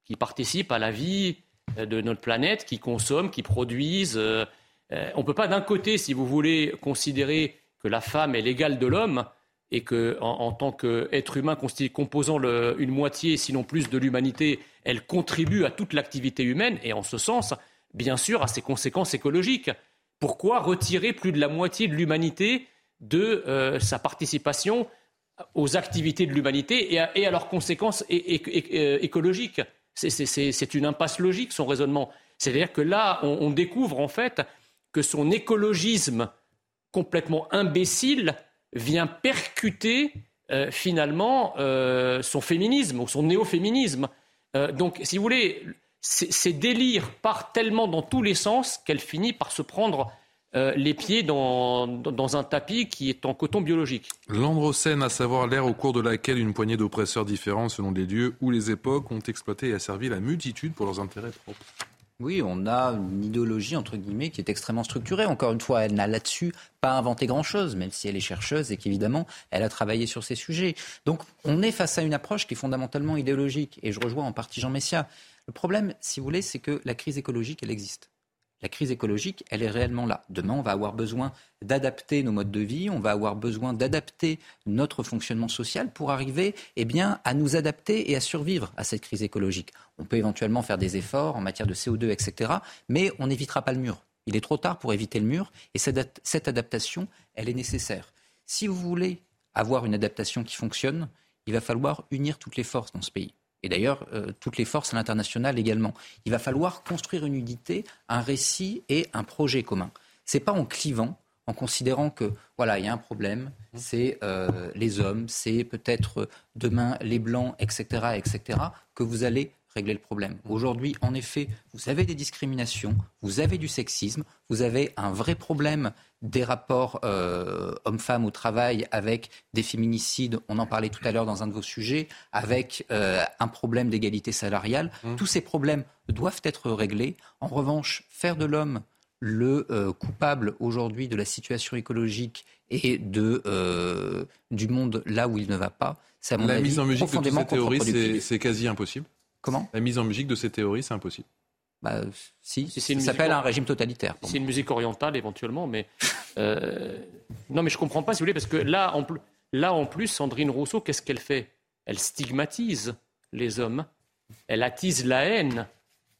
qui participent à la vie euh, de notre planète, qui consomment, qui produisent euh, euh, On ne peut pas d'un côté, si vous voulez, considérer que la femme est l'égale de l'homme et qu'en en, tant qu'être humain composant une moitié, sinon plus, de l'humanité, elle contribue à toute l'activité humaine. Et en ce sens, bien sûr, à ses conséquences écologiques. Pourquoi retirer plus de la moitié de l'humanité de euh, sa participation aux activités de l'humanité et, à leurs conséquences écologiques? C'est une impasse logique, son raisonnement. C'est-à-dire que là, on, découvre en fait que son écologisme complètement imbécile vient percuter euh, finalement son féminisme ou son néo-féminisme. donc, si vous voulez, ces délires partent tellement dans tous les sens qu'elle finit par se prendre euh, les pieds dans, dans, un tapis qui est en coton biologique. L'androcène, à savoir l'ère au cours de laquelle une poignée d'oppresseurs différents selon les lieux ou les époques ont exploité et asservi la multitude pour leurs intérêts propres. Oui, on a une idéologie, entre guillemets, qui est extrêmement structurée. Encore une fois, elle n'a là-dessus pas inventé grand-chose, même si elle est chercheuse et qu'évidemment, elle a travaillé sur ces sujets. Donc, on est face à une approche qui est fondamentalement idéologique. Et je rejoins en partie Jean Messia. Le problème, si vous voulez, c'est que la crise écologique, elle existe. La crise écologique, elle est réellement là. Demain, on va avoir besoin d'adapter nos modes de vie, on va avoir besoin d'adapter notre fonctionnement social pour arriver eh bien, à nous adapter et à survivre à cette crise écologique. On peut éventuellement faire des efforts en matière de CO2, etc., mais on n'évitera pas le mur. Il est trop tard pour éviter le mur et cette adaptation, elle est nécessaire. Si vous voulez avoir une adaptation qui fonctionne, il va falloir unir toutes les forces dans ce pays et d'ailleurs euh, toutes les forces à l'international également. Il va falloir construire une unité, un récit et un projet commun. Ce n'est pas en clivant, en considérant que voilà, il y a un problème, c'est euh, les hommes, c'est peut-être euh, demain les blancs, etc., etc., que vous allez régler le problème. Aujourd'hui, en effet, vous avez des discriminations, vous avez du sexisme, vous avez un vrai problème des rapports euh, hommes-femmes au travail avec des féminicides, on en parlait tout à l'heure dans un de vos sujets, avec euh, un problème d'égalité salariale. Mmh. Tous ces problèmes doivent être réglés. En revanche, faire de l'homme le euh, coupable aujourd'hui de la situation écologique et de, du monde là où il ne va pas, c'est à mon la mise en musique de ces théories, c'est quasi impossible. Comment? La mise en musique de ces théories, c'est impossible. Bah, si, ça s'appelle un régime totalitaire. C'est une musique orientale éventuellement, mais euh, non, mais je comprends pas si vous voulez, parce que là, en, là, en plus, Sandrine Rousseau, qu'est-ce qu'elle fait? Elle stigmatise les hommes, elle attise la haine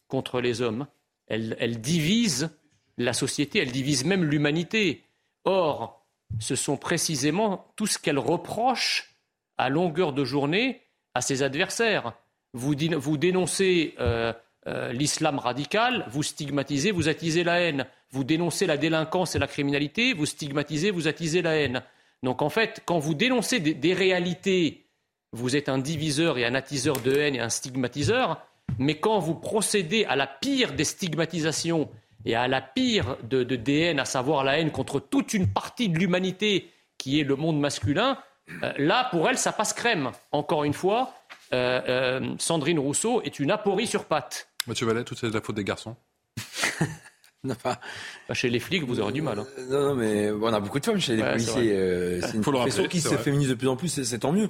contre les hommes, elle, elle divise la société, elle divise même l'humanité. Or, ce sont précisément tout ce qu'elle reproche à longueur de journée à ses adversaires vous, dénoncez euh, euh, l'islam radical, vous stigmatisez, vous attisez la haine. Vous dénoncez la délinquance et la criminalité, vous stigmatisez, vous attisez la haine. Donc en fait, quand vous dénoncez des, réalités, vous êtes un diviseur et un attiseur de haine et un stigmatiseur. Mais quand vous procédez à la pire des stigmatisations et à la pire de, des haines, à savoir la haine contre toute une partie de l'humanité qui est le monde masculin, euh, là, pour elle, ça passe crème. Encore une fois, Sandrine Rousseau est une aporie sur pattes. Mathieu Vallet, tout c'est de la faute des garçons non, pas... Bah, chez les flics, vous aurez du mal. Hein. Non, non, mais on a beaucoup de femmes chez les policiers. C'est une profession qui se féminise de plus en plus, c'est tant mieux.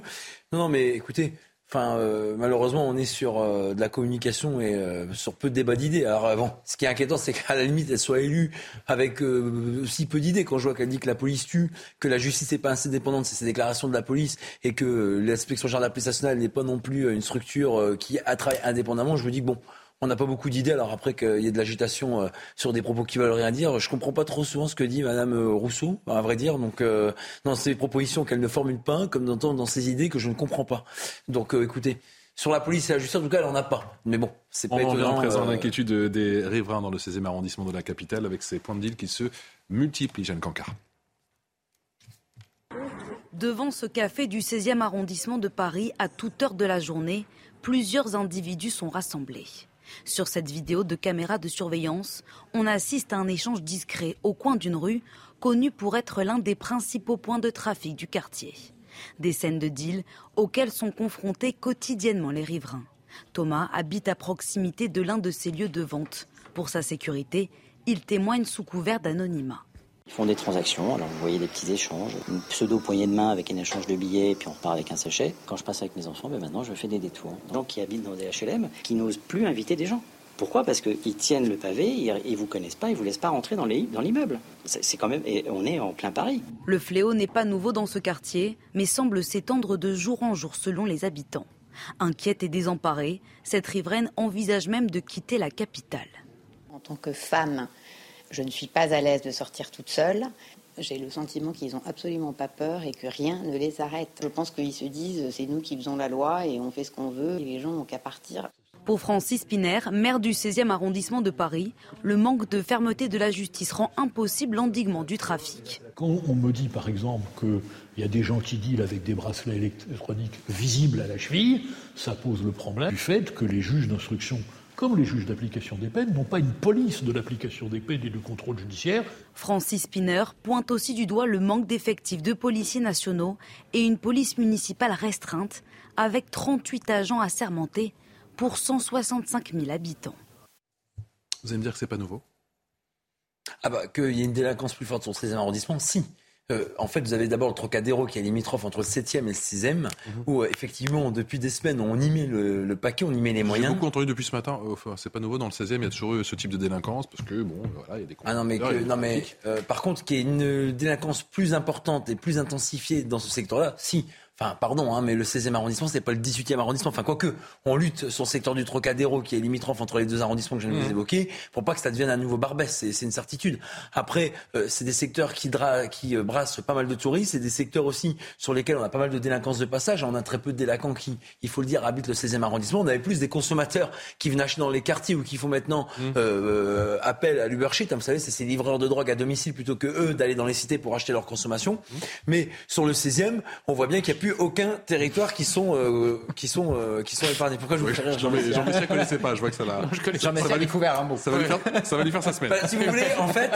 Non, non, mais écoutez, Enfin, euh, malheureusement, on est sur euh, de la communication et euh, sur peu de débats d'idées. Alors, bon, ce qui est inquiétant, c'est qu'à la limite, elle soit élue avec si peu d'idées. Quand je vois qu'elle dit que la police tue, que la justice n'est pas assez dépendante, c'est ses déclarations de la police, et que l'inspection générale de la police nationale n'est pas non plus une structure qui travaille indépendamment, je me dis bon, on n'a pas beaucoup d'idées. Alors après qu'il y ait de l'agitation euh, sur des propos qui veulent rien dire, je comprends pas trop souvent ce que dit Madame euh, Rousseau, à vrai dire. Donc euh, dans ses propositions qu'elle ne formule pas, comme dans, dans ses idées que je ne comprends pas. Donc écoutez. Sur la police et la justice, en tout cas, elle n'en a pas. Mais bon, c'est pas on étonnant. On présent l'inquiétude des riverains dans le 16e arrondissement de la capitale avec ces points de deal qui se multiplient, Jeanne Cancard. Devant ce café du 16e arrondissement de Paris, à toute heure de la journée, plusieurs individus sont rassemblés. Sur cette vidéo de caméra de surveillance, on assiste à un échange discret au coin d'une rue, connue pour être l'un des principaux points de trafic du quartier. Des scènes de deal auxquelles sont confrontés quotidiennement les riverains. Thomas habite à proximité de l'un de ces lieux de vente. Pour sa sécurité, il témoigne sous couvert d'anonymat. Ils font des transactions, alors vous voyez des petits échanges, une pseudo poignée de main avec un échange de billets, puis on repart avec un sachet. Quand je passe avec mes enfants, ben maintenant je fais des détours. Des gens qui habitent dans des HLM, qui n'osent plus inviter des gens. Pourquoi? Parce qu'ils tiennent le pavé, ils ne vous connaissent pas, ils ne vous laissent pas rentrer dans l'immeuble. C'est quand même, et on est en plein Paris. Le fléau n'est pas nouveau dans ce quartier, mais semble s'étendre de jour en jour selon les habitants. Inquiète et désemparée, cette riveraine envisage même de quitter la capitale. En tant que femme, je ne suis pas à l'aise de sortir toute seule. J'ai le sentiment qu'ils n'ont absolument pas peur et que rien ne les arrête. Je pense qu'ils se disent c'est nous qui faisons la loi et on fait ce qu'on veut et les gens n'ont qu'à partir. Pour Francis Piner, maire du 16e arrondissement de Paris, le manque de fermeté de la justice rend impossible l'endiguement du trafic. Quand on me dit par exemple qu'il y a des gens qui dealent avec des bracelets électroniques visibles à la cheville, ça pose le problème du fait que les juges d'instruction comme les juges d'application des peines, n'ont pas une police de l'application des peines et du contrôle judiciaire. Francis Spinner pointe aussi du doigt le manque d'effectifs de policiers nationaux et une police municipale restreinte, avec 38 agents assermentés pour 165 000 habitants. Vous allez me dire que c'est pas nouveau? Ah bah qu'il y ait une délinquance plus forte sur le 13e arrondissement, si. Euh, en fait, vous avez d'abord le Trocadéro qui est limitrophe entre le 7e et le 6e, mhm. où euh, effectivement, depuis des semaines, on y met le, paquet, on y met les moyens. J'ai beaucoup entendu depuis ce matin, euh, enfin, c'est pas nouveau, dans le 16e, il y a toujours eu ce type de délinquance, parce que, bon, voilà, il y a des Ah non, mais, non, mais par contre, qu'il y ait une délinquance plus importante et plus intensifiée dans ce secteur-là, si. Enfin, pardon, hein, mais le 16e arrondissement, c'est pas le 18e arrondissement. Enfin, quoique, on lutte sur le secteur du Trocadéro, qui est limitrophe entre les deux arrondissements que je viens de vous mmh. évoquer, pour pas que ça devienne un nouveau Barbès. C'est une certitude. Après, euh, c'est des secteurs qui, qui euh, brassent pas mal de touristes. C'est des secteurs aussi sur lesquels on a pas mal de délinquance de passage. On a très peu de délinquants qui, il faut le dire, habitent le 16e arrondissement. On avait plus des consommateurs qui venaient acheter dans les quartiers ou qui font maintenant mmh. euh, appel à l'Uber Vous savez, c'est ces livreurs de drogue à domicile plutôt que eux d'aller dans les cités pour acheter leur consommation. Mmh. Mais sur le 16e, on voit bien qu'il n'y a plus aucun territoire qui sont, euh, qui sont, euh, qui sont épargnés. Pourquoi je vous fais rire Jean-Michel ne connaissait pas, je vois que ça l'a. Jean-Michel a découvert un mot. Ça va, lui faire, ça va lui faire sa semaine. Bah, si vous voulez, en fait,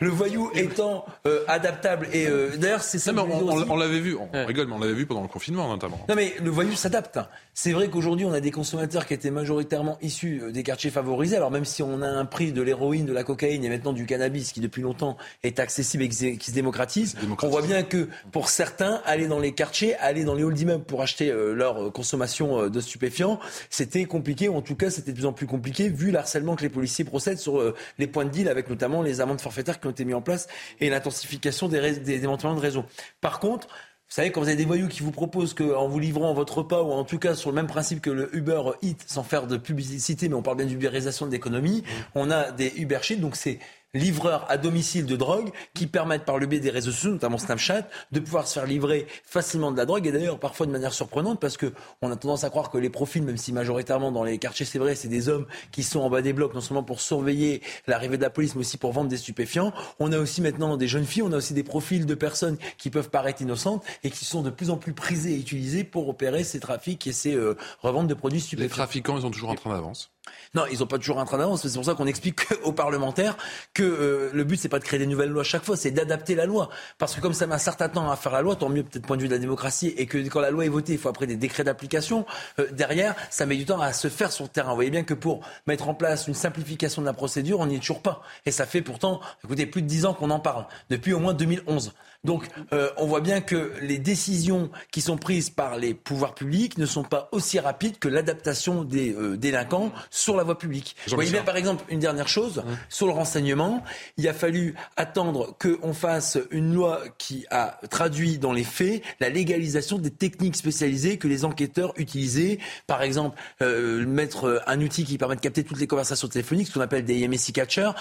le voyou étant euh, adaptable, et d'ailleurs, c'est ça. Non, on, on l'avait vu, on rigole, mais on l'avait vu pendant le confinement notamment. Non, mais le voyou s'adapte. C'est vrai qu'aujourd'hui, on a des consommateurs qui étaient majoritairement issus des quartiers favorisés. Alors, même si on a un prix de l'héroïne, de la cocaïne et maintenant du cannabis qui depuis longtemps est accessible et qui se démocratise, on voit bien que pour certains, aller dans les quartiers, aller dans les halls d'immeubles pour acheter euh, leur consommation euh, de stupéfiants, c'était compliqué, ou en tout cas c'était de plus en plus compliqué, vu l'harcèlement que les policiers procèdent sur euh, les points de deal, avec notamment les amendes forfaitaires qui ont été mis en place et l'intensification des, des démantèlements de réseau. Par contre, vous savez, quand vous avez des voyous qui vous proposent qu'en vous livrant votre repas, ou en tout cas sur le même principe que le Uber Eat, sans faire de publicité, mais on parle bien d'ubérisation de l'économie, mmh. on a des Uber Sheet, donc c'est livreurs à domicile de drogue qui permettent par le biais des réseaux sociaux, notamment Snapchat, de pouvoir se faire livrer facilement de la drogue et d'ailleurs parfois de manière surprenante parce que on a tendance à croire que les profils, même si majoritairement dans les quartiers c'est vrai, c'est des hommes qui sont en bas des blocs non seulement pour surveiller l'arrivée de la police mais aussi pour vendre des stupéfiants. On a aussi maintenant des jeunes filles, on a aussi des profils de personnes qui peuvent paraître innocentes et qui sont de plus en plus prisées et utilisées pour opérer ces trafics et ces euh, reventes de produits stupéfiants. Les trafiquants, ils ont toujours un train d'avance. Non, ils n'ont pas toujours un train d'avance. C'est pour ça qu'on explique aux parlementaires que euh, le but, c'est pas de créer des nouvelles lois chaque fois, c'est d'adapter la loi. Parce que comme ça met un certain temps à faire la loi, tant mieux peut-être point de vue de la démocratie, et que quand la loi est votée, il faut après des décrets d'application. Euh, derrière, ça met du temps à se faire sur le terrain. Vous voyez bien que pour mettre en place une simplification de la procédure, on n'y est toujours pas. Et ça fait pourtant, écoutez, plus de dix ans qu'on en parle, depuis au moins 2011. Donc, euh, on voit bien que les décisions qui sont prises par les pouvoirs publics ne sont pas aussi rapides que l'adaptation des euh, délinquants sur la voie publique. Vous voyez bien, par exemple, une dernière chose, sur le renseignement, il a fallu attendre qu'on fasse une loi qui a traduit dans les faits la légalisation des techniques spécialisées que les enquêteurs utilisaient. Par exemple, euh, mettre un outil qui permet de capter toutes les conversations téléphoniques, ce qu'on appelle des MSI catchers.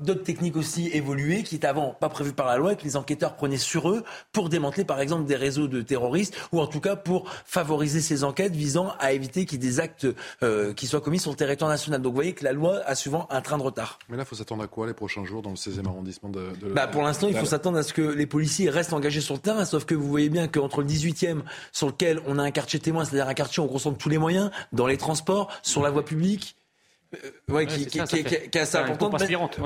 D'autres techniques aussi évoluées qui étaient avant pas prévues par la loi et que les enquêteurs prenaient sur eux pour démanteler par exemple des réseaux de terroristes ou en tout cas pour favoriser ces enquêtes visant à éviter qu'il y ait des actes euh, qui soient commis sur le territoire national. Donc vous voyez que la loi a souvent un train de retard. Mais là, il faut s'attendre à quoi les prochains jours dans le 16e arrondissement de, de... Bah, Pour l'instant, il faut s'attendre à ce que les policiers restent engagés sur le terrain, sauf que vous voyez bien qu'entre le 18e, sur lequel on a un quartier témoin, c'est-à-dire un quartier où on concentre tous les moyens, dans les transports, sur la voie publique, Ouais, qui, qui, qui, qui est assez importante.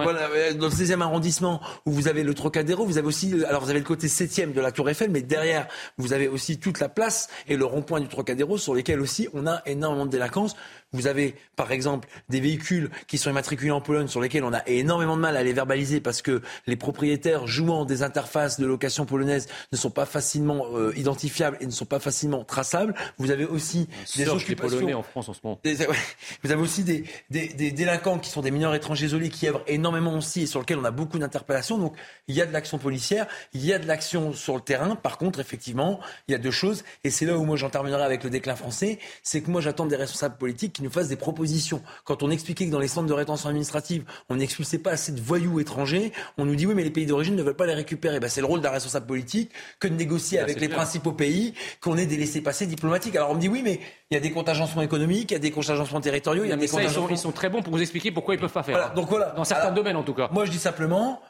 Voilà, dans le 16e arrondissement, où vous avez le Trocadéro, vous avez aussi, alors vous avez le côté 7e de la Tour Eiffel, mais derrière, vous avez aussi toute la place et le rond-point du Trocadéro, sur lesquels aussi on a énormément de délinquance. Vous avez, par exemple, des véhicules qui sont immatriculés en Pologne sur lesquels on a énormément de mal à les verbaliser parce que les propriétaires jouant des interfaces de location polonaises ne sont pas facilement euh, identifiables et ne sont pas facilement traçables. Vous avez aussi des occupations. Polonais en France en ce moment. Des, ouais, vous avez aussi des, des, des, délinquants qui sont des mineurs étrangers isolés qui œuvrent énormément aussi et sur lesquels on a beaucoup d'interpellations. Donc il y a de l'action policière, il y a de l'action sur le terrain. Par contre, effectivement, il y a deux choses et c'est là où moi j'en terminerai avec le déclin français. C'est que moi j'attends des responsables politiques qui nous fassent des propositions. Quand on expliquait que dans les centres de rétention administrative, on n'expulsait pas assez de voyous étrangers, on nous dit oui, mais les pays d'origine ne veulent pas les récupérer. Ben, c'est le rôle d'un responsable politique que de négocier ben, avec les principaux pays, qu'on ait des laissés-passer diplomatiques. Alors on me dit oui, mais il y a des contingentements économiques, il y a des contingentements territoriaux, il y a des ça, ils, sont, ils, sont, très bons pour vous expliquer pourquoi ils peuvent pas faire. Voilà, donc voilà. Dans certains domaines en tout cas. Moi je dis simplement,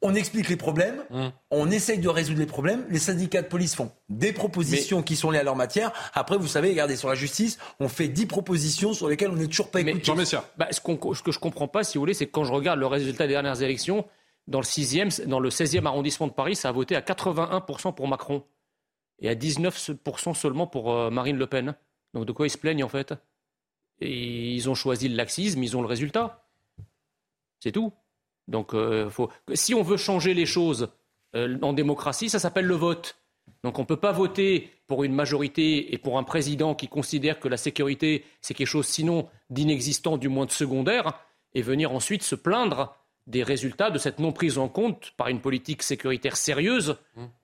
on explique les problèmes, mmh. on essaye de résoudre les problèmes. Les syndicats de police font des propositions mais... qui sont liées à leur matière. Après, vous savez, regardez, sur la justice, on fait 10 propositions sur lesquelles on n'est toujours pas écouté. Bah, ce, ce, que je comprends pas, si vous voulez, c'est que quand je regarde le résultat des dernières élections, dans le, 6e, dans le 16e arrondissement de Paris, ça a voté à 81% pour Macron et à 19% seulement pour euh, Marine Le Pen. Donc de quoi ils se plaignent en fait? Et ils ont choisi le laxisme, ils ont le résultat. C'est tout. Donc, euh, faut... si on veut changer les choses euh, en démocratie, ça s'appelle le vote. Donc, on ne peut pas voter pour une majorité et pour un président qui considère que la sécurité, c'est quelque chose sinon d'inexistant, du moins de secondaire, et venir ensuite se plaindre des résultats de cette non prise en compte par une politique sécuritaire sérieuse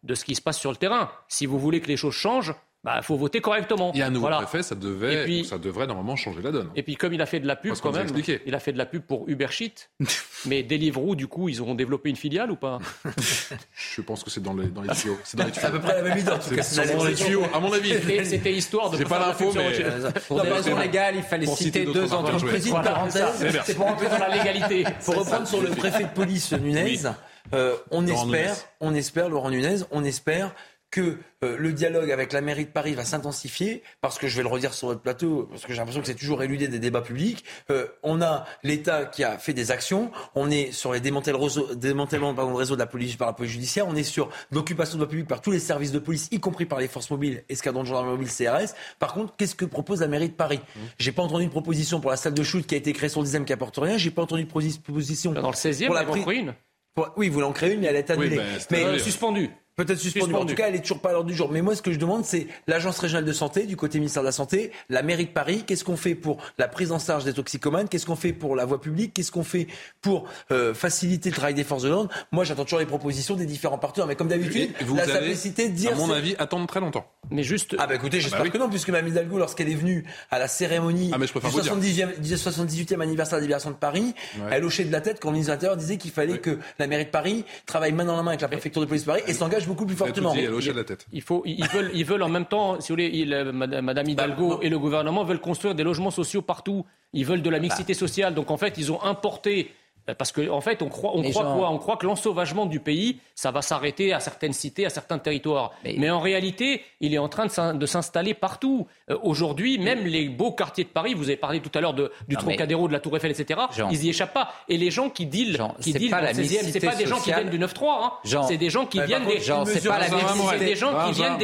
de ce qui se passe sur le terrain. Si vous voulez que les choses changent, bah, faut voter correctement. Il y a un nouveau voilà. préfet, ça, devait, puis, ça devrait normalement changer la donne. Et puis comme il a fait de la pub quand même, il a fait de la pub pour Uber Sheet, mais Deliveroo, du coup, ils auront développé une filiale ou pas? Je pense que c'est dans les, dans les tuyaux. C'est à peu près la même idée en tout cas. C'est dans les tuyaux, à mon avis. C'était histoire de... J'ai pas l'info, mais... Pour des raisons légales, il fallait citer deux entreprises. C'est pour rentrer dans la légalité. Pour reprendre sur le préfet de police Nunez, on espère, on espère, Laurent Nunez, on espère que euh, le dialogue avec la mairie de Paris va s'intensifier, parce que je vais le redire sur votre plateau, parce que j'ai l'impression que c'est toujours éludé des débats publics. Euh, on a l'État qui a fait des actions, on est sur les démantèlements, pardon, réseau de la police par la police judiciaire, on est sur l'occupation de la public par tous les services de police, y compris par les forces mobiles, escadron de gendarmerie mobile, CRS. Par contre, qu'est-ce que propose la mairie de Paris? Mmh. J'ai pas entendu une proposition pour la salle de shoot qui a été créée sur le 10e qui apporte rien, j'ai pas entendu de proposition dans le 16e, pour la prise... une. Oui, vous l'en créez une, mais elle est annulée. Oui, ben, mais suspendue. Peut-être suspendue. En tout cas, elle est toujours pas à l'ordre du jour. Mais moi, ce que je demande, c'est l'agence régionale de santé du côté ministère de la Santé, la mairie de Paris. Qu'est-ce qu'on fait pour la prise en charge des toxicomanes? Qu'est-ce qu'on fait pour la voie publique? Qu'est-ce qu'on fait pour euh, faciliter le travail des forces de l'ordre? Moi, j'attends toujours les propositions des différents partenaires. Mais comme d'habitude, la simplicité de dire. À mon avis, attendre très longtemps. Mais juste. Ah bah écoutez, j'espère ah bah oui. que non, puisque Mme Hidalgo, lorsqu'elle est venue à la cérémonie ah, mais je du 78e, 78e anniversaire de la libération de Paris, ouais. elle hochait de la tête quand le ministre de l'Intérieur disait qu'il fallait ouais. que la mairie de Paris travaille main dans la main avec la préfecture de police de Paris et s'engage beaucoup plus fortement. Elle hochait de la tête. Il faut, ils veulent, ils veulent en même temps, si vous voulez, il, Madame Hidalgo bah, et le gouvernement veulent construire des logements sociaux partout. Ils veulent de la mixité bah. sociale. Donc en fait, ils ont importé parce qu'en en fait, on croit, on croit gens... quoi? On croit que l'ensauvagement du pays, ça va s'arrêter à certaines cités, à certains territoires. Mais, Mais en réalité, il est en train de s'installer partout. Euh, Aujourd'hui, même les beaux quartiers de Paris, vous avez parlé tout à l'heure du non, Trocadéro, mais... de la Tour Eiffel, etc., Jean... ils y échappent pas. Et les gens qui dealent, Jean, qui dealent dans le 16e, c'est pas des gens qui viennent du 9-3, hein. c'est des gens qui c'est la des gens viennent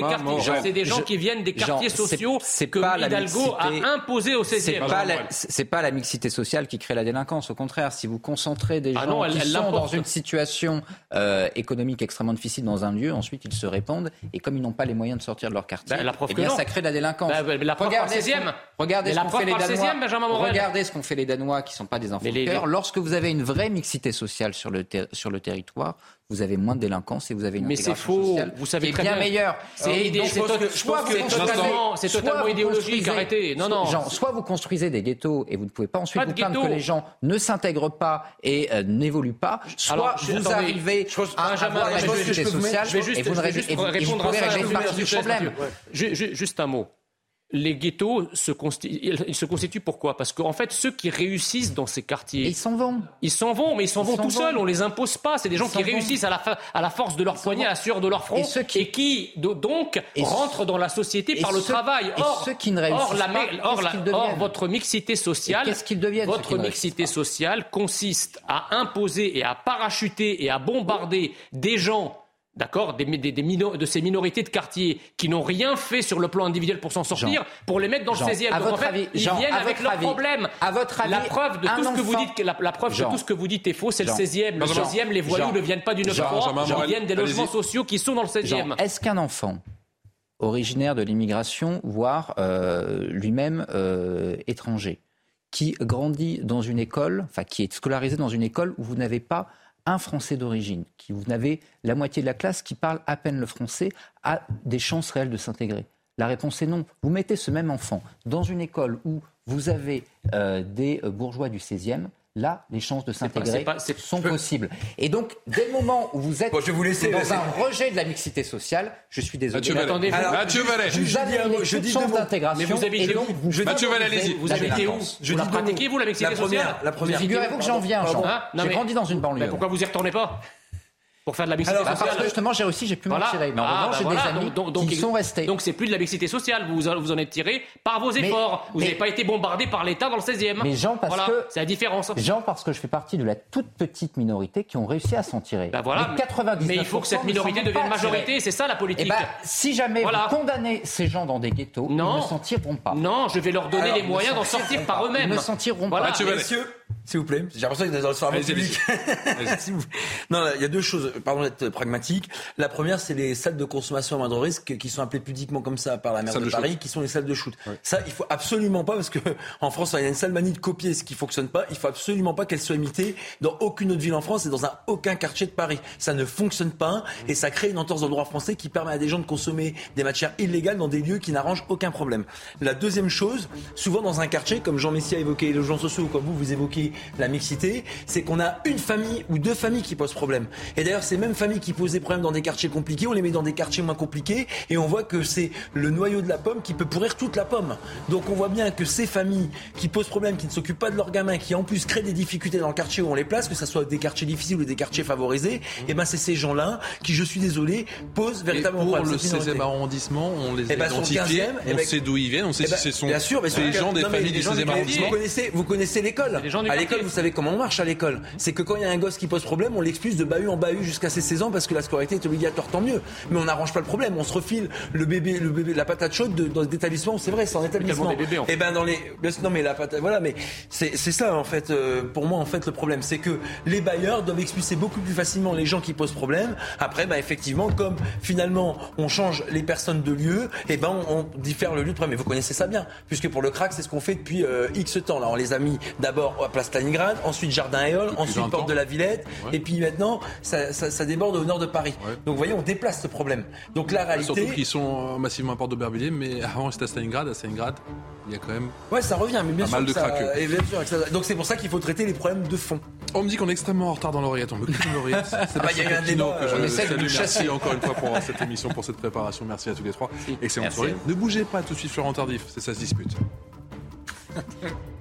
des gens qui viennent des quartiers sociaux que Hidalgo a imposés au 16e. C'est pas la mixité sociale qui crée la délinquance. Au contraire, si vous concentrez des gens qui sont dans une situation euh, économique extrêmement difficile dans un lieu, ensuite ils se répandent et comme ils n'ont pas les moyens de sortir de leur quartier, bah, la preuve eh bien, ça crée de la délinquance. Bah, la regardez ce, regardez ce qu'ont fait les Danois. 16e, Benjamin Morel. Regardez ce qu'ont fait les Danois qui ne sont pas des enfants de cœur. Lorsque vous avez une vraie mixité sociale sur le, sur le territoire, vous avez moins de délinquance et vous avez une Mais c'est faux. Vous savez très bien, meilleur. C'est totalement, totalement idéologique. Arrêtez. Non, non. Genre, soit vous construisez des ghettos et vous ne pouvez pas ensuite pas vous plaindre que les gens ne s'intègrent pas et euh, n'évoluent pas. Soit Alors, vous attendez, arrivez à avoir la mixité sociale et vous ne une partie du problème. Juste un mot les ghettos se constituent, ils se constituent pourquoi? Parce qu'en fait, ceux qui réussissent dans ces quartiers, ils s'en vont. Ils s'en vont, mais ils s'en vont tout seuls. On les impose pas. C'est des gens qui réussissent à la, à la force de leur poignet, à la sueur de leur front, et, qui... donc rentrent dans la société par le travail. Or, ceux qui ne réussissent or, la, pas, or, la, or, votre mixité sociale, qu'est-ce qu'ils deviennent Votre mixité sociale consiste à imposer et à parachuter et à bombarder des gens d'accord, des, des, des de ces minorités de quartier qui n'ont rien fait sur le plan individuel pour s'en sortir, pour les mettre dans le 16e. À Donc, votre en fait, avis, ils Jean, viennent avec leurs avis, problèmes. À votre avis, la preuve de tout ce que vous dites, la, la preuve de tout ce que vous dites est faux, c'est le Jean. 16e. Le Jean. 16e, les voyous ne viennent pas du 9 Jean. 3 Jean. ils viennent des logements sociaux qui sont dans le 16e. Jean, Est-ce qu'un enfant originaire de l'immigration, voire euh, lui-même euh, étranger, qui grandit dans une école, enfin qui est scolarisé dans une école où vous n'avez pas un Français d'origine, qui vous n'avez la moitié de la classe qui parle à peine le français, a des chances réelles de s'intégrer La réponse est non. Vous mettez ce même enfant dans une école où vous avez euh, des euh, bourgeois du 16e, là, les chances de s'intégrer sont possibles. Et donc, dès le moment où vous êtes Bon, je vous laisser, dans laisser. un rejet de la mixité sociale, je suis désolé. Mathieu Vallet. attendez, vous- Alors, Mathieu Vallet. Vous Je les je toutes dis mots. d'intégration. Mais vous habitez où vous Mathieu Vallet, allez-y. Vous habitez où. Je Vous la pratiquez, vous, la mixité sociale première, la première. Figurez-vous que j'en viens, Jean. Hein J'ai grandi dans une banlieue. Mais pourquoi vous y retournez pas? Pour faire de la mixité parce sociale que justement, j'ai aussi, j'ai pu m'en Voilà. tirer. Mais en Ah, revanche, bah j'ai voilà. des amis Donc- donc- qui sont restés. Donc c'est plus de la mixité sociale, vous vous en êtes tiré par vos Mais- efforts. Vous n'avez pas été bombardé par l'État dans le 16e. Mais Jean, parce voilà. que- C'est la différence. Jean, parce que je fais partie de la toute petite minorité qui ont réussi à s'en tirer. Bah voilà, Mais 99% mais il faut que cette minorité devienne majorité, c'est ça la Eh politique. ben, si jamais Voilà. vous condamnez ces gens dans des ghettos, Non. ils ne s'en tireront pas. Non, je vais leur donner Alors, les moyens d'en sortir par eux-mêmes. Ils ne s'en tireront pas. Messieurs, s'il vous plaît, j'ai l'impression que dans le public. Non, il y a deux choses, pardon d'être pragmatique. La première, c'est les salles de consommation à moindre risque qui sont appelées pudiquement comme ça par la maire de, de Paris, qui sont les salles de shoot. Ça, il faut absolument pas, parce que en France, il y a une sale manie de copier ce qui fonctionne pas. Il faut absolument pas qu'elle soit imitée dans aucune autre ville en France et dans un, aucun quartier de Paris. Ça ne fonctionne pas et ça crée une entorse dans le droit français qui permet à des gens de consommer des matières illégales dans des lieux qui n'arrangent aucun problème. La deuxième chose, souvent dans un quartier, comme Jean Messia a évoqué les logements sociaux ou comme vous, vous évoquez la mixité, c'est qu'on a une famille ou deux familles qui posent problème. Et d'ailleurs, ces mêmes familles qui posent des problèmes dans des quartiers compliqués, on les met dans des quartiers moins compliqués et on voit que c'est le noyau de la pomme qui peut pourrir toute la pomme. Donc on voit bien que ces familles qui posent problème, qui ne s'occupent pas de leurs gamins, qui en plus créent des difficultés dans le quartier où on les place, que ce soit des quartiers difficiles ou des quartiers favorisés, et ben c'est ces gens-là qui, je suis désolé, posent véritablement pour problème. le Cette minorité. 16e arrondissement, on les Eh a ben, sur le identifiés, 15e, eh on ben- sait d'où ils viennent, on sait Eh ben, si ce sont bien sûr, mais les c'est gens des familles les du gens 16e quartier. arrondissement. Vous connaissez, vous connaissez l'école. Du À l'école, vous savez comment on marche à l'école. C'est que quand il y a un gosse qui pose problème, on l'expulse de bahut en bahut jusqu'à ses 16 ans parce que la scolarité est obligatoire, tant mieux. Mais on n'arrange pas le problème. On se refile le bébé, le bébé, la patate chaude de- dans des établissements. C'est vrai, c'est en établissement. des bébés, en fait. Eh ben dans les, non mais la patate, voilà, mais c'est ça en fait. euh, pour moi, en fait, le problème, c'est que les bailleurs doivent expulser beaucoup plus facilement les gens qui posent problème. Après, bah effectivement, comme finalement on change les personnes de lieu, et ben on, on diffère le lieu de problème. Mais vous connaissez ça bien, puisque pour le crack, c'est ce qu'on fait depuis euh, X temps. Là, on les a mis d'abord Place Stalingrad, ensuite Jardin et Hall, ensuite 20 Porte de la Villette, Ouais. et puis maintenant ça, ça, ça déborde au nord de Paris. Ouais. Donc vous voyez, on déplace ce problème. Donc la réalité, Surtout qu'ils sont euh, massivement à Porte d'Aubervilliers, mais avant c'était à Stalingrad. À Stalingrad, il y a quand même. ouais, ça revient, mais bien Pas sûr. mal de ça- craqueux. et bien sûr que ça- Donc c'est pour ça qu'il faut traiter les problèmes de fond. On me dit qu'on est extrêmement en retard dans l'oreillette. On me dans l'oreillette. C'est bah, il y a un débat, que je euh, salue. Merci encore une fois pour cette émission, pour cette préparation. Merci à tous les trois. Excellente soirée. Ne bougez pas tout de suite, Florent Tardif. C'est ça se dispute.